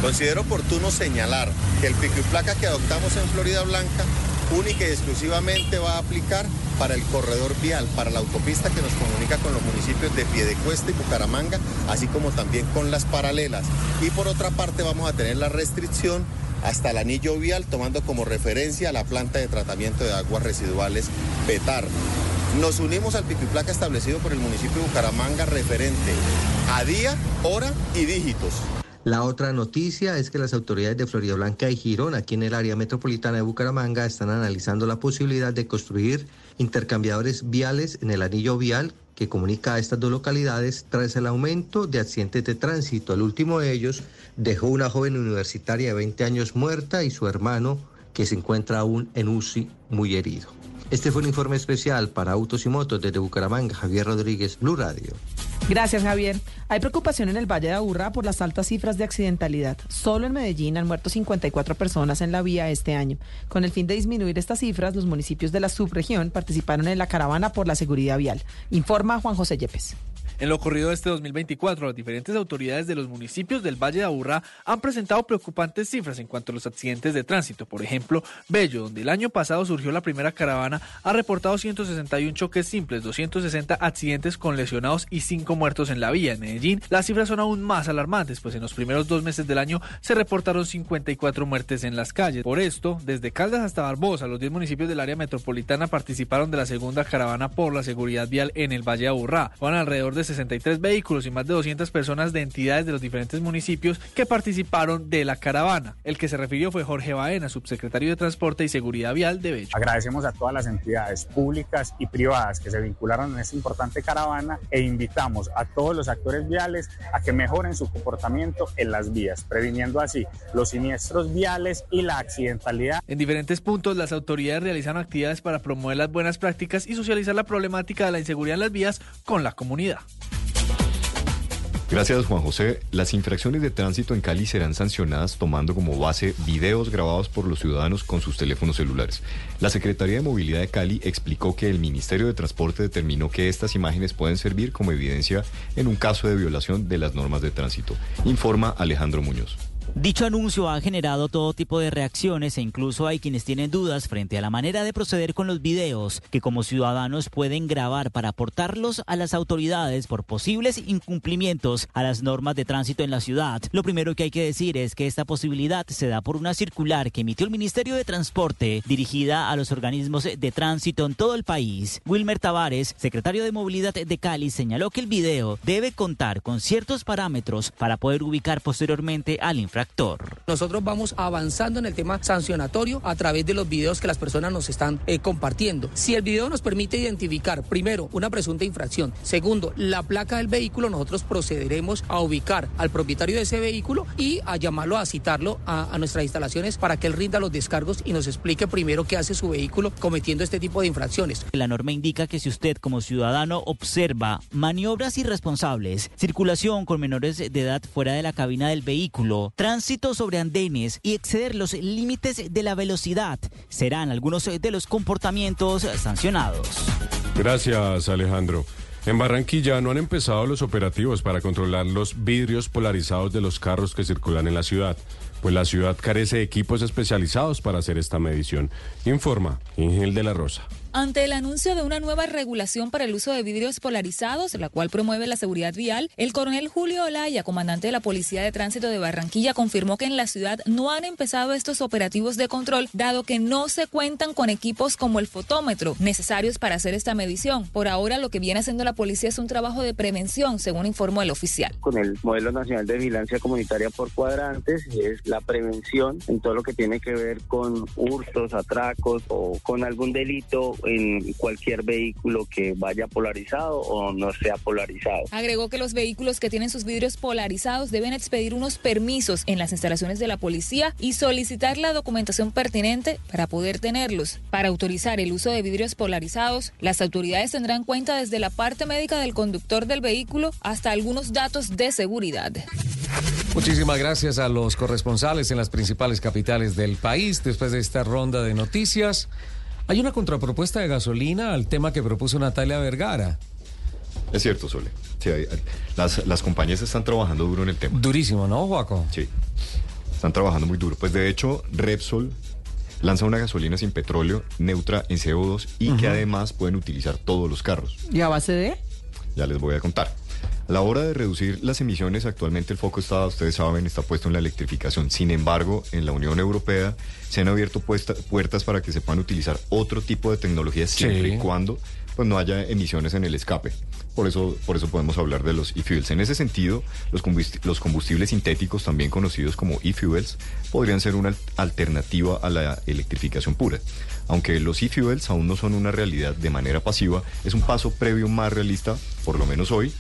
Considero oportuno señalar que el pico y placa que adoptamos en Florida Blanca única y exclusivamente va a aplicar para el corredor vial, para la autopista que nos comunica con los municipios de Piedecuesta y Bucaramanga, así como también con las paralelas. Y por otra parte vamos a tener la restricción hasta el anillo vial, tomando como referencia la planta de tratamiento de aguas residuales Petar. Nos unimos al pico y placa establecido por el municipio de Bucaramanga referente a día, hora y dígitos. La otra noticia es que las autoridades de Florida Blanca y Girón, aquí en el área metropolitana de Bucaramanga, están analizando la posibilidad de construir intercambiadores viales en el anillo vial que comunica a estas dos localidades tras el aumento de accidentes de tránsito. El último de ellos dejó una joven universitaria de 20 años muerta y su hermano que se encuentra aún en UCI muy herido. Este fue un informe especial para Autos y Motos desde Bucaramanga. Javier Rodríguez, Blue Radio. Gracias, Javier. Hay preocupación en el Valle de Aburrá por las altas cifras de accidentalidad. Solo en Medellín han muerto 54 personas en la vía este año. Con el fin de disminuir estas cifras, los municipios de la subregión participaron en la caravana por la seguridad vial. Informa Juan José Yepes. En lo ocurrido este 2024, las diferentes autoridades de los municipios del Valle de Aburrá han presentado preocupantes cifras en cuanto a los accidentes de tránsito. Por ejemplo, Bello, donde el año pasado surgió la primera caravana, ha reportado 161 choques simples, 260 accidentes con lesionados y 5 muertos en la vía. En Medellín, las cifras son aún más alarmantes, pues en los primeros dos meses del año se reportaron 54 muertes en las calles. Por esto, desde Caldas hasta Barbosa, los 10 municipios del área metropolitana participaron de la segunda caravana por la seguridad vial en el Valle de Aburrá. Van alrededor de 63 vehículos y más de 200 personas de entidades de los diferentes municipios que participaron de la caravana. El que se refirió fue Jorge Baena, subsecretario de Transporte y Seguridad Vial de Bello. Agradecemos a todas las entidades públicas y privadas que se vincularon en esta importante caravana e invitamos a todos los actores viales a que mejoren su comportamiento en las vías, previniendo así los siniestros viales y la accidentalidad. En diferentes puntos, las autoridades realizaron actividades para promover las buenas prácticas y socializar la problemática de la inseguridad en las vías con la comunidad. Gracias, Juan José. Las infracciones de tránsito en Cali serán sancionadas tomando como base videos grabados por los ciudadanos con sus teléfonos celulares. La Secretaría de Movilidad de Cali explicó que el Ministerio de Transporte determinó que estas imágenes pueden servir como evidencia en un caso de violación de las normas de tránsito. Informa Alejandro Muñoz. Dicho anuncio ha generado todo tipo de reacciones e incluso hay quienes tienen dudas frente a la manera de proceder con los videos que como ciudadanos pueden grabar para aportarlos a las autoridades por posibles incumplimientos a las normas de tránsito en la ciudad. Lo primero que hay que decir es que esta posibilidad se da por una circular que emitió el Ministerio de Transporte dirigida a los organismos de tránsito en todo el país. Wilmer Tavares, secretario de Movilidad de Cali, señaló que el video debe contar con ciertos parámetros para poder ubicar posteriormente al infractor. Nosotros vamos avanzando en el tema sancionatorio a través de los videos que las personas nos están eh, compartiendo. Si el video nos permite identificar, primero, una presunta infracción, segundo, la placa del vehículo, nosotros procederemos a ubicar al propietario de ese vehículo y a llamarlo, a citarlo a, a nuestras instalaciones para que él rinda los descargos y nos explique primero qué hace su vehículo cometiendo este tipo de infracciones. La norma indica que si usted como ciudadano observa maniobras irresponsables, circulación con menores de edad fuera de la cabina del vehículo, tránsito sobre andenes y exceder los límites de la velocidad serán algunos de los comportamientos sancionados. Gracias, Alejandro. En Barranquilla no han empezado los operativos para controlar los vidrios polarizados de los carros que circulan en la ciudad, pues la ciudad carece de equipos especializados para hacer esta medición. Informa Ingel de la Rosa. Ante el anuncio de una nueva regulación para el uso de vidrios polarizados, la cual promueve la seguridad vial, el coronel Julio Olaya, comandante de la Policía de Tránsito de Barranquilla, confirmó que en la ciudad no han empezado estos operativos de control, dado que no se cuentan con equipos como el fotómetro necesarios para hacer esta medición. Por ahora, lo que viene haciendo la policía es un trabajo de prevención, según informó el oficial. Con el modelo nacional de vigilancia comunitaria por cuadrantes, es la prevención en todo lo que tiene que ver con hurtos, atracos o con algún delito en cualquier vehículo que vaya polarizado o no sea polarizado. Agregó que los vehículos que tienen sus vidrios polarizados deben expedir unos permisos en las instalaciones de la policía y solicitar la documentación pertinente para poder tenerlos. Para autorizar el uso de vidrios polarizados, las autoridades tendrán cuenta desde la parte médica del conductor del vehículo hasta algunos datos de seguridad. Muchísimas gracias a los corresponsales en las principales capitales del país. Después de esta ronda de noticias, hay una contrapropuesta de gasolina al tema que propuso Natalia Vergara. Es cierto, Sole. Sí, hay- hay- las, las compañías están trabajando duro en el tema. Durísimo, ¿no, Juaco? Sí. Están trabajando muy duro. Pues de hecho, Repsol lanza una gasolina sin petróleo, neutra en CO2 y que además pueden utilizar todos los carros. ¿Y a base de? Ya les voy a contar. A la hora de reducir las emisiones, actualmente el foco está, ustedes saben, está puesto en la electrificación. Sin embargo, en la Unión Europea se han abierto puesta- puertas para que se puedan utilizar otro tipo de tecnología siempre Sí. y cuando pues, no haya emisiones en el escape. Por eso, por eso podemos hablar de los e-fuels. En ese sentido, los combusti- los combustibles sintéticos, también conocidos como e-fuels, podrían ser una al- alternativa a la electrificación pura. Aunque los e-fuels aún no son una realidad de manera pasiva, es un paso previo más realista, por lo menos hoy,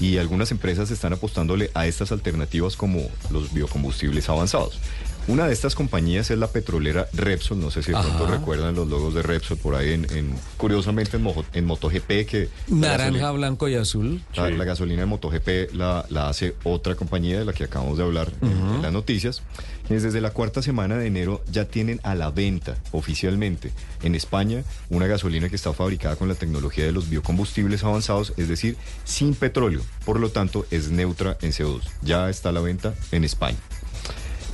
y algunas empresas están apostándole a estas alternativas como los biocombustibles avanzados. Una de estas compañías es la petrolera Repsol, no sé si de pronto Ajá. recuerdan los logos de Repsol por ahí en, en- curiosamente en, Mojo- en MotoGP que la Naranja, gasolina- blanco y azul. la, la gasolina de MotoGP la, la hace otra compañía de la que acabamos de hablar en- las noticias. Quienes Desde la cuarta semana de enero ya tienen a la venta oficialmente en España una gasolina que está fabricada con la tecnología de los biocombustibles avanzados, es decir, sin petróleo. Por lo tanto, es neutra en CO2. Ya está a la venta en España.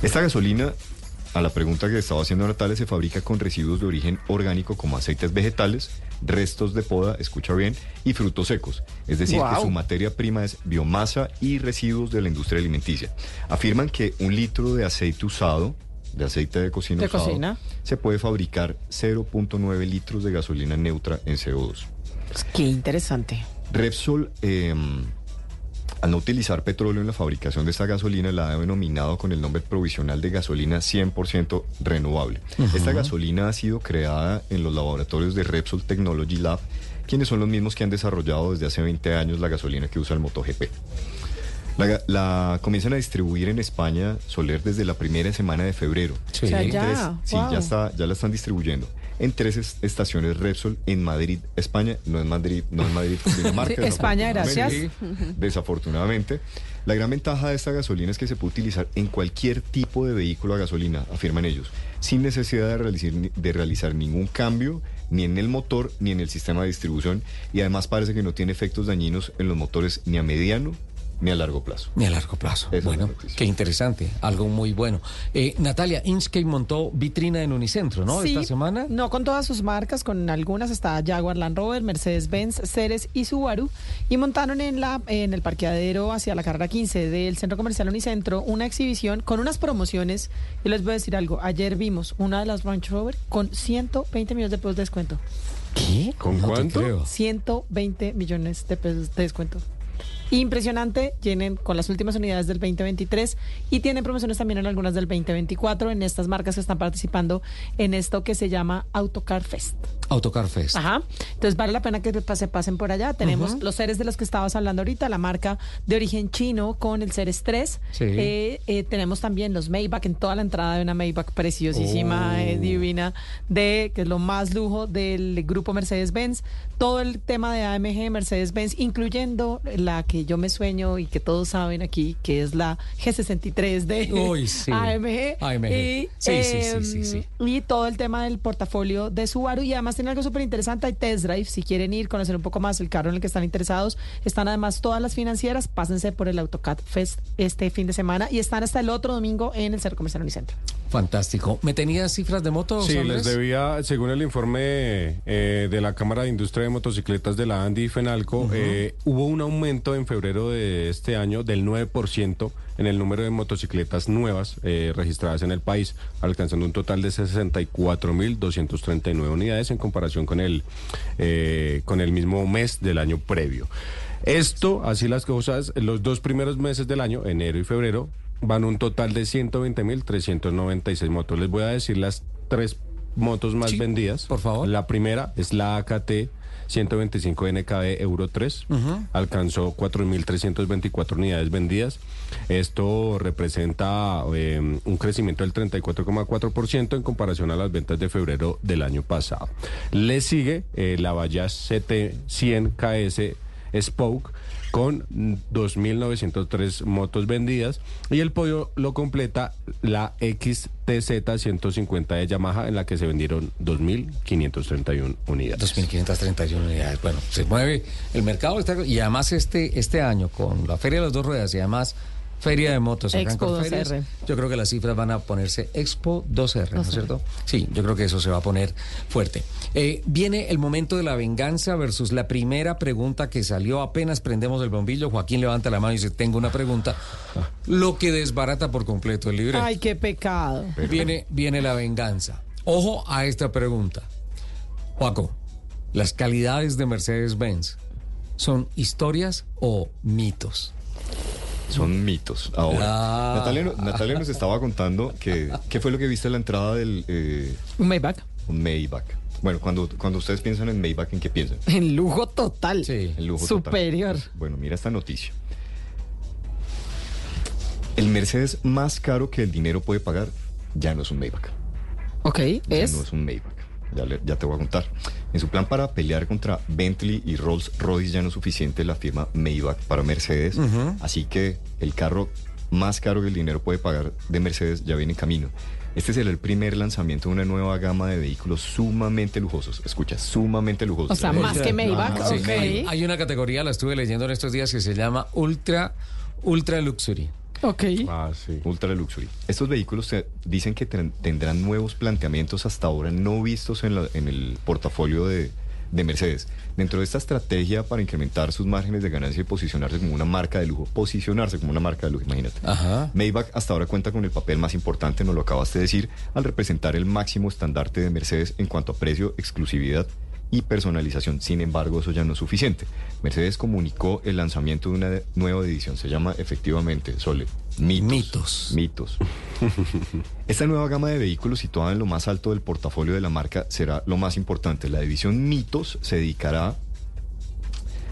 Esta gasolina, a la pregunta que estaba haciendo Natalia, se fabrica con residuos de origen orgánico como aceites vegetales, restos de poda, escucha bien, y frutos secos. Es decir, que su materia prima es biomasa y residuos de la industria alimenticia. Afirman que un litro de aceite usado, de aceite de cocina De usado, cocina. se puede fabricar 0.9 litros de gasolina neutra en CO2. Qué interesante. Repsol, eh, al no utilizar petróleo en la fabricación de esta gasolina, la ha denominado con el nombre provisional de gasolina 100% renovable. Esta gasolina ha sido creada en los laboratorios de Repsol Technology Lab, quienes son los mismos que han desarrollado desde hace 20 años la gasolina que usa el MotoGP. La, la comienzan a distribuir en España Soler desde la primera semana de febrero. Sí. O sea, sí, ya está, ya la están distribuyendo en tres es- estaciones Repsol en Madrid, España. No es Madrid, no es Madrid, Dinamarca. Sí, España, gracias. desafortunadamente. La gran ventaja de esta gasolina es que se puede utilizar en cualquier tipo de vehículo a gasolina, afirman ellos, sin necesidad de realizar, de realizar ningún cambio ni en el motor ni en el sistema de distribución y además parece que no tiene efectos dañinos en los motores ni a mediano ni a largo plazo. Ni a largo plazo. Esa bueno, qué interesante, algo muy bueno. Eh, Natalia, Inchcape montó vitrina en Unicentro, ¿no? Sí, Esta semana. No con todas sus marcas, con algunas está Jaguar Land Rover, Mercedes-Benz, Ceres y Subaru. Y montaron en, la, en el parqueadero hacia la carrera 15 del Centro Comercial Unicentro una exhibición con unas promociones. Y les voy a decir algo. Ayer vimos una de las Range Rover con 120 millones de pesos de descuento. ¿Qué? ¿Con No cuánto? creo. 120 millones de pesos de descuento. Impresionante, tienen con las últimas unidades del 2023 y tienen promociones también en algunas del 2024 en estas marcas que están participando en esto que se llama Autocar Fest. Autocar Fest. Ajá. Entonces vale la pena que se pasen por allá. Tenemos Ujú. los seres de los que estabas hablando ahorita, la marca de origen chino con el Ceres 3. Sí. Eh, eh, tenemos también los Maybach en toda la entrada de una Maybach preciosísima, Oh. eh, divina, de que es lo más lujo del grupo Mercedes-Benz. Todo el tema de AMG Mercedes-Benz, incluyendo la que yo me sueño y que todos saben aquí, que es la G63 de Uy, sí. AMG. AMG. Y, Sí, sí, sí, sí, em, sí. y todo el tema del portafolio de Subaru y además tiene algo súper interesante, hay test drive, si quieren ir, conocer un poco más el carro en el que están interesados, están además todas las financieras, pásense por el AutoCAD Fest este fin de semana y están hasta el otro domingo en el Centro Comercial Unicentro. Fantástico. ¿Me tenías cifras de motos? Sí, Andrés? les debía, según el informe eh, de la Cámara de Industria de Motocicletas de la ANDI y FENALCO, eh, hubo un aumento en febrero de este año del 9% en el número de motocicletas nuevas eh, registradas en el país, alcanzando un total de 64.239 unidades en comparación con el, eh, con el mismo mes del año previo. Esto, así las cosas, los dos primeros meses del año, enero y febrero, van un total de 120.396 motos. Les voy a decir las tres motos más vendidas. Por favor. La primera es la AKT 125 NKB Euro 3. Alcanzó 4.324 unidades vendidas. Esto representa eh, un crecimiento del 34,4% en comparación a las ventas de febrero del año pasado. Le sigue eh, la Bayash CT 100 KS Spoke con 2.903 motos vendidas y el podio lo completa la XTZ 150 de Yamaha en la que se vendieron 2.531 unidades. 2.531 unidades. Bueno, se mueve el mercado y además este, este año con la Feria de las Dos Ruedas y además Feria de Motos en Expo Ferias, 2R. Yo creo que las cifras van a ponerse Expo 2R, ¿no es 2R. cierto? Sí, yo creo que eso se va a poner fuerte. Eh, viene el momento de la venganza versus la primera pregunta que salió apenas prendemos el bombillo. Joaquín levanta la mano y dice, tengo una pregunta. Lo que desbarata por completo el libreto. Ay, qué pecado. Viene, viene la venganza. Ojo a esta pregunta. Joaco, ¿las calidades de Mercedes-Benz son historias o mitos? Son mitos. Ahora, Ah. Natalia, no- Natalia nos estaba contando que qué fue lo que viste en la entrada del eh, Un Maybach. un Maybach. Bueno, cuando, cuando ustedes piensan en Maybach, ¿en qué piensan? En lujo total. En lujo total. Superior. Bueno, mira esta noticia. El Mercedes más caro que el dinero puede pagar ya no es un Maybach. Ok, Ya es. no es un Maybach. Ya, le- ya te voy a contar. En su plan para pelear contra Bentley y Rolls Royce ya no es suficiente la firma Maybach para Mercedes. Así que el carro más caro que el dinero puede pagar de Mercedes ya viene en camino. Este será el primer lanzamiento de una nueva gama de vehículos sumamente lujosos. Escucha, sumamente lujosos. O sea, más que Maybach, Sí, ok. hay, hay una categoría, la estuve leyendo en estos días, que se llama Ultra, Ultra Luxury. Ok. Ah, sí. Ultra Luxury. Estos vehículos te- dicen que ten- tendrán nuevos planteamientos hasta ahora no vistos en, la- en el portafolio de, de Mercedes. Dentro de esta estrategia para incrementar sus márgenes de ganancia y posicionarse como una marca de lujo, posicionarse como una marca de lujo, imagínate. Ajá. Maybach hasta ahora cuenta con el papel más importante, nos lo acabaste de decir, al representar el máximo estandarte de Mercedes en cuanto a precio, exclusividad y personalización. Sin embargo, eso ya no es suficiente. Mercedes comunicó el lanzamiento de una nueva edición. Se llama efectivamente, Sole, Mitos. Mitos. Esta nueva gama de vehículos situada en lo más alto del portafolio de la marca será lo más importante. La división Mitos se dedicará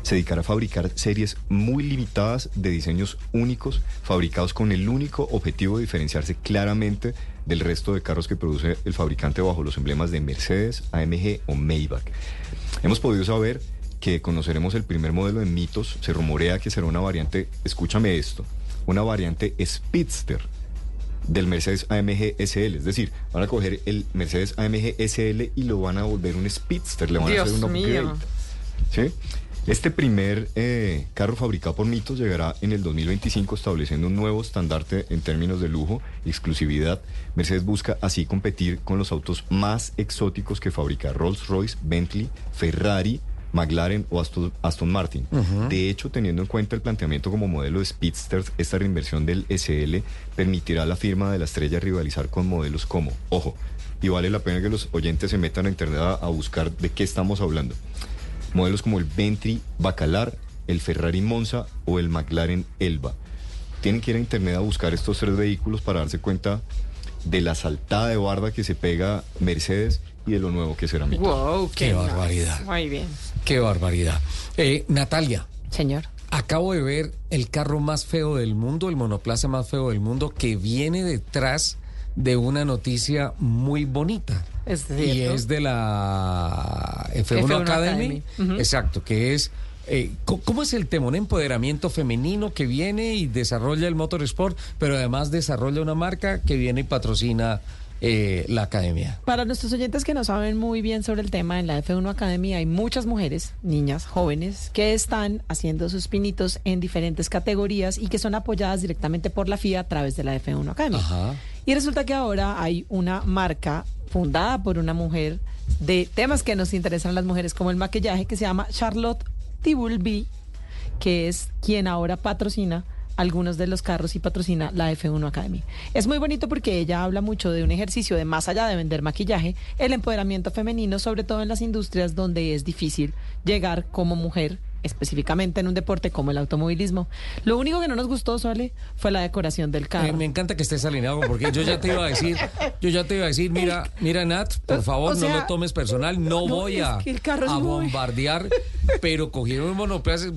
se dedicará a fabricar series muy limitadas de diseños únicos, fabricados con el único objetivo de diferenciarse claramente del resto de carros que produce el fabricante bajo los emblemas de Mercedes, AMG o Maybach. Hemos podido saber que conoceremos el primer modelo de Mitos, se rumorea que será una variante, escúchame esto, una variante Speedster del Mercedes AMG SL, es decir, van a coger el Mercedes AMG SL y lo van a volver un Speedster, le van a Dios hacer un upgrade. mío. ¿Sí? Este primer eh, carro fabricado por Mitos llegará en el 2025 estableciendo un nuevo estandarte en términos de lujo y exclusividad. Mercedes busca así competir con los autos más exóticos que fabrica Rolls-Royce, Bentley, Ferrari, McLaren o Aston, Aston Martin. De hecho, teniendo en cuenta el planteamiento como modelo de Speedsters, esta reinversión del SL permitirá a la firma de la estrella rivalizar con modelos como, ojo, y vale la pena que los oyentes se metan a internet a, a buscar de qué estamos hablando. Modelos como el Bentley Bacalar, el Ferrari Monza o el McLaren Elba. Tienen que ir a internet a buscar estos tres vehículos para darse cuenta de la saltada de barda que se pega Mercedes y de lo nuevo que será Mitos. Wow, Qué nice. barbaridad. Muy bien. Qué barbaridad. Eh, Natalia. Señor. Acabo de ver el carro más feo del mundo, el monoplaza más feo del mundo, que viene detrás de una noticia muy bonita. Es y es de la F1, F1 Academy. Exacto, que es... eh, ¿Cómo es el temón empoderamiento femenino que viene y desarrolla el motorsport, pero además desarrolla una marca que viene y patrocina eh, la academia? Para nuestros oyentes que no saben muy bien sobre el tema, en la F1 Academy hay muchas mujeres, niñas, jóvenes, que están haciendo sus pinitos en diferentes categorías y que son apoyadas directamente por la FIA a través de la F1 Academy. Ajá. Y resulta que ahora hay una marca fundada por una mujer de temas que nos interesan a las mujeres, como el maquillaje, que se llama Charlotte Tibulby, que es quien ahora patrocina algunos de los carros y patrocina la F1 Academy. Es muy bonito porque ella habla mucho de un ejercicio de más allá de vender maquillaje, el empoderamiento femenino, sobre todo en las industrias donde es difícil llegar como mujer específicamente en un deporte como el automovilismo. Lo único que no nos gustó, Sole, fue la decoración del carro. Eh, me encanta que estés alineado porque yo ya te iba a decir, yo ya te iba a decir, mira, mira Nat, por favor, O sea, no lo tomes personal, no, no, voy es a, que el carro es a muy- bombardear, pero cogieron un monoplaza.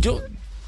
Yo,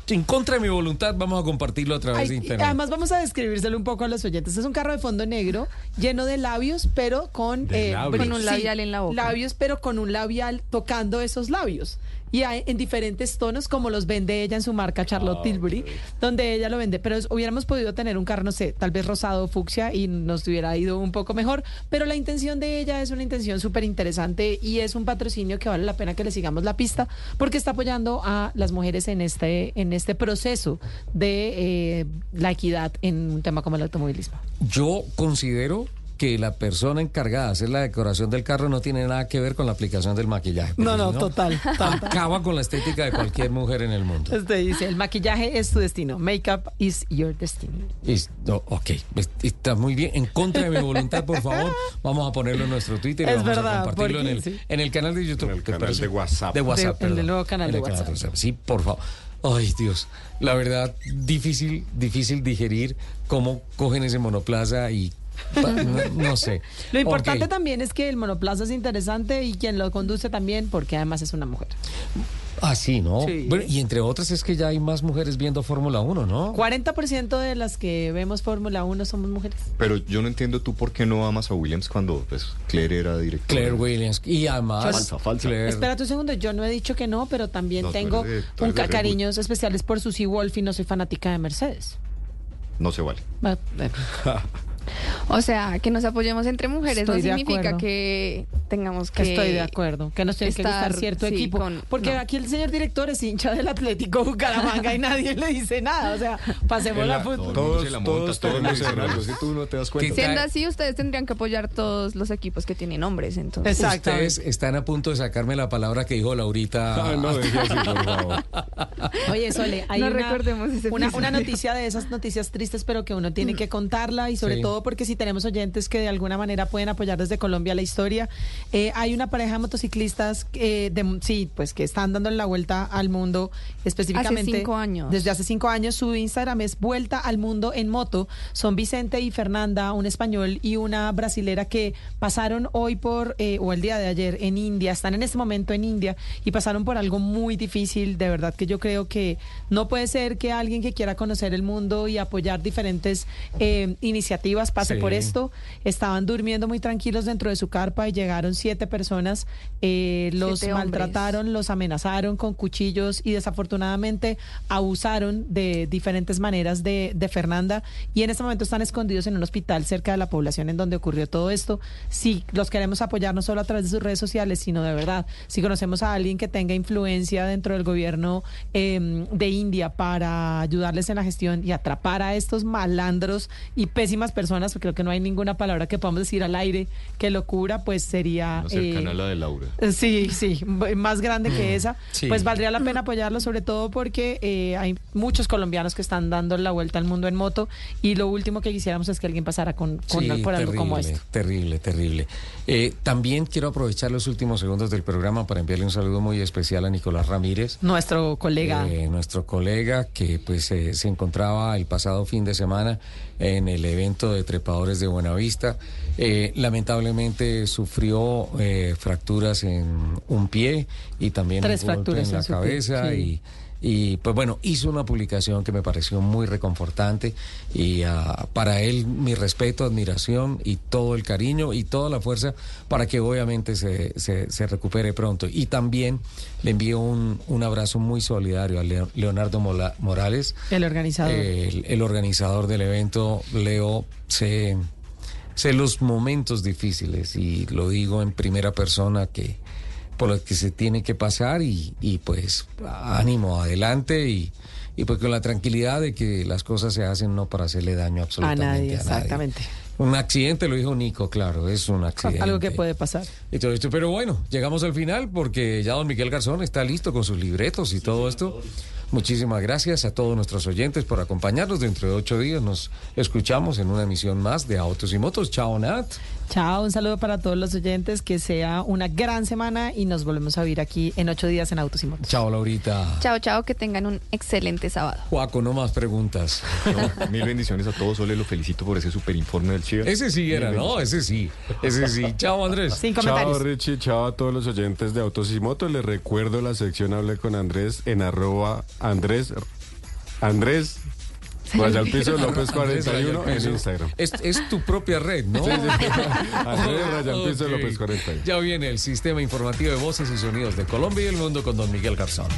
en contra de mi voluntad, vamos a compartirlo a través Ay, de internet. además vamos a describírselo un poco a los oyentes. Es un carro de fondo negro lleno de labios, pero con eh, labios. Con un labial en la boca. Labios, pero con un labial tocando esos labios. Y hay en diferentes tonos, como los vende ella en su marca Charlotte Tilbury, donde ella lo vende. Pero es- hubiéramos podido tener un carro, no sé, tal vez rosado o fucsia y nos hubiera ido un poco mejor. Pero la intención de ella es una intención súper interesante y es un patrocinio que vale la pena que le sigamos la pista porque está apoyando a las mujeres en este, en este proceso de eh, la equidad en un tema como el automovilismo. Yo considero que la persona encargada de hacer la decoración del carro no tiene nada que ver con la aplicación del maquillaje. No, no, total, total. Acaba con la estética de cualquier mujer en el mundo. Usted dice, el maquillaje es tu destino. Makeup is your destiny. Es- no, ok, es- está muy bien. En contra de mi voluntad, por favor, vamos a ponerlo en nuestro Twitter y Es vamos verdad, a compartirlo en el, sí. en el canal de YouTube. En el ¿te canal parece? de WhatsApp. De WhatsApp, De- en el nuevo canal En de el WhatsApp. Sí, por favor. Ay, Dios. La verdad, difícil, difícil digerir cómo cogen ese monoplaza y no, no sé. Lo importante también es que el monoplaza es interesante y quien lo conduce también, porque además es una mujer. Ah, sí, ¿no? Sí. Bueno, y entre otras es que ya hay más mujeres viendo Fórmula 1, ¿no? 40% de las que vemos Fórmula 1 somos mujeres. Pero yo no entiendo tú por qué no amas a Williams cuando pues, Claire era directora. Claire Williams. Y además... Falsa, falsa. Claire- Espérate un segundo, yo no he dicho que no, pero también No, tengo eres un eres cariños especiales por Susie Wolf y no soy fanática de Mercedes. No se vale. Va- O sea, que nos apoyemos entre mujeres Estoy no de significa acuerdo. que tengamos que... Estoy de acuerdo, que nos tiene que gustar cierto sí, equipo. con- porque no. aquí el señor director es hincha del Atlético Bucaramanga y nadie le dice nada. O sea, pasemos la la- fútbol. Todos- todos todos errores. si tú no te das cuenta. ¿Qué Siendo así, ustedes tendrían que apoyar todos los equipos que tienen hombres, entonces. Exactamente. Ustedes están a punto de sacarme la palabra que dijo Laurita. Ah, no, deje así, por favor. Oye, Sole, hay No una, recordemos ese una, noticia de esas noticias tristes, pero que uno tiene que contarla y sobre Sí. todo porque si tenemos oyentes que de alguna manera pueden apoyar desde Colombia la historia. Eh, hay una pareja de motociclistas eh, de, sí, pues que están dando la vuelta al mundo específicamente. Hace cinco años. Desde hace cinco años su Instagram es Vuelta al Mundo en Moto. Son Vicente y Fernanda, un español y una brasilera que pasaron hoy por, eh, o el día de ayer en India, están en este momento en India y pasaron por algo muy difícil. De verdad que yo creo que no puede ser que alguien que quiera conocer el mundo y apoyar diferentes eh, iniciativas pase Sí. por esto. Estaban durmiendo muy tranquilos dentro de su carpa y llegaron siete personas, eh, los Siete hombres. maltrataron, los amenazaron con cuchillos y desafortunadamente abusaron de diferentes maneras de, de Fernanda y en este momento están escondidos en un hospital cerca de la población en donde ocurrió todo esto. Si los queremos apoyar no solo a través de sus redes sociales, sino de verdad, si conocemos a alguien que tenga influencia dentro del gobierno eh, de India para ayudarles en la gestión y atrapar a estos malandros y pésimas personas, porque creo que no hay ninguna palabra que podamos decir al aire que locura, pues sería... Más cercana eh, a la de Laura. Sí, sí, m- más grande que esa. Sí. Pues valdría la pena apoyarlo, sobre todo porque eh, hay muchos colombianos que están dando la vuelta al mundo en moto y lo último que quisiéramos es que alguien pasara con, con Sí, por algo como terrible, esto. Terrible, terrible. Eh, también quiero aprovechar los últimos segundos del programa para enviarle un saludo muy especial a Nicolás Ramírez. Nuestro colega. Eh, nuestro colega que pues eh, se encontraba el pasado fin de semana en el evento de trepadores de Buenavista. Eh, lamentablemente sufrió eh, fracturas en un pie y también Tres un golpe fracturas en la en su pie, cabeza sí. y y pues bueno, hizo una publicación que me pareció muy reconfortante y ah, para él mi respeto, admiración y todo el cariño y toda la fuerza para que obviamente se, se, se recupere pronto. Y también le envío un, un abrazo muy solidario a Leo- Leonardo Mola- Morales, El organizador. el, el organizador del evento. Leo, sé, sé los momentos difíciles y lo digo en primera persona que por los que se tiene que pasar y, y pues ánimo adelante y, y pues con la tranquilidad de que las cosas se hacen no para hacerle daño a absolutamente a nadie, nadie. exactamente. Un accidente, lo dijo Nico, claro, es un accidente. Algo que puede pasar. Y todo esto, pero bueno, llegamos al final porque ya don Miguel Garzón está listo con sus libretos y todo esto Muchísimas gracias a todos nuestros oyentes por acompañarnos. Dentro de ocho días nos escuchamos en una emisión más de Autos y Motos. Chao, Nat. Chao, un saludo para todos los oyentes, que sea una gran semana y nos volvemos a ver aquí en ocho días en Autos y Motos. Chao, Laurita. Chao, chao, que tengan un excelente sábado. Juaco, no más preguntas. No, mil bendiciones a todos. Sole, lo felicito por ese super informe del Chivas. Ese sí era, Mil ¿no? Ese sí. Ese sí. Chao, Andrés. Sin Chao comentarios. Richie, chao a todos los oyentes de Autos y Motos. Les recuerdo la sección Hablé con Andrés en arroba Andrés Andrés Raya al piso López Andrés Raya al 41 en. Instagram. Es, es tu propia red, ¿no? Sí, sí. Andrés Raya al piso Ok. López 41. Ya viene el sistema informativo de voces y sonidos de Colombia y el mundo con don Miguel Garzón.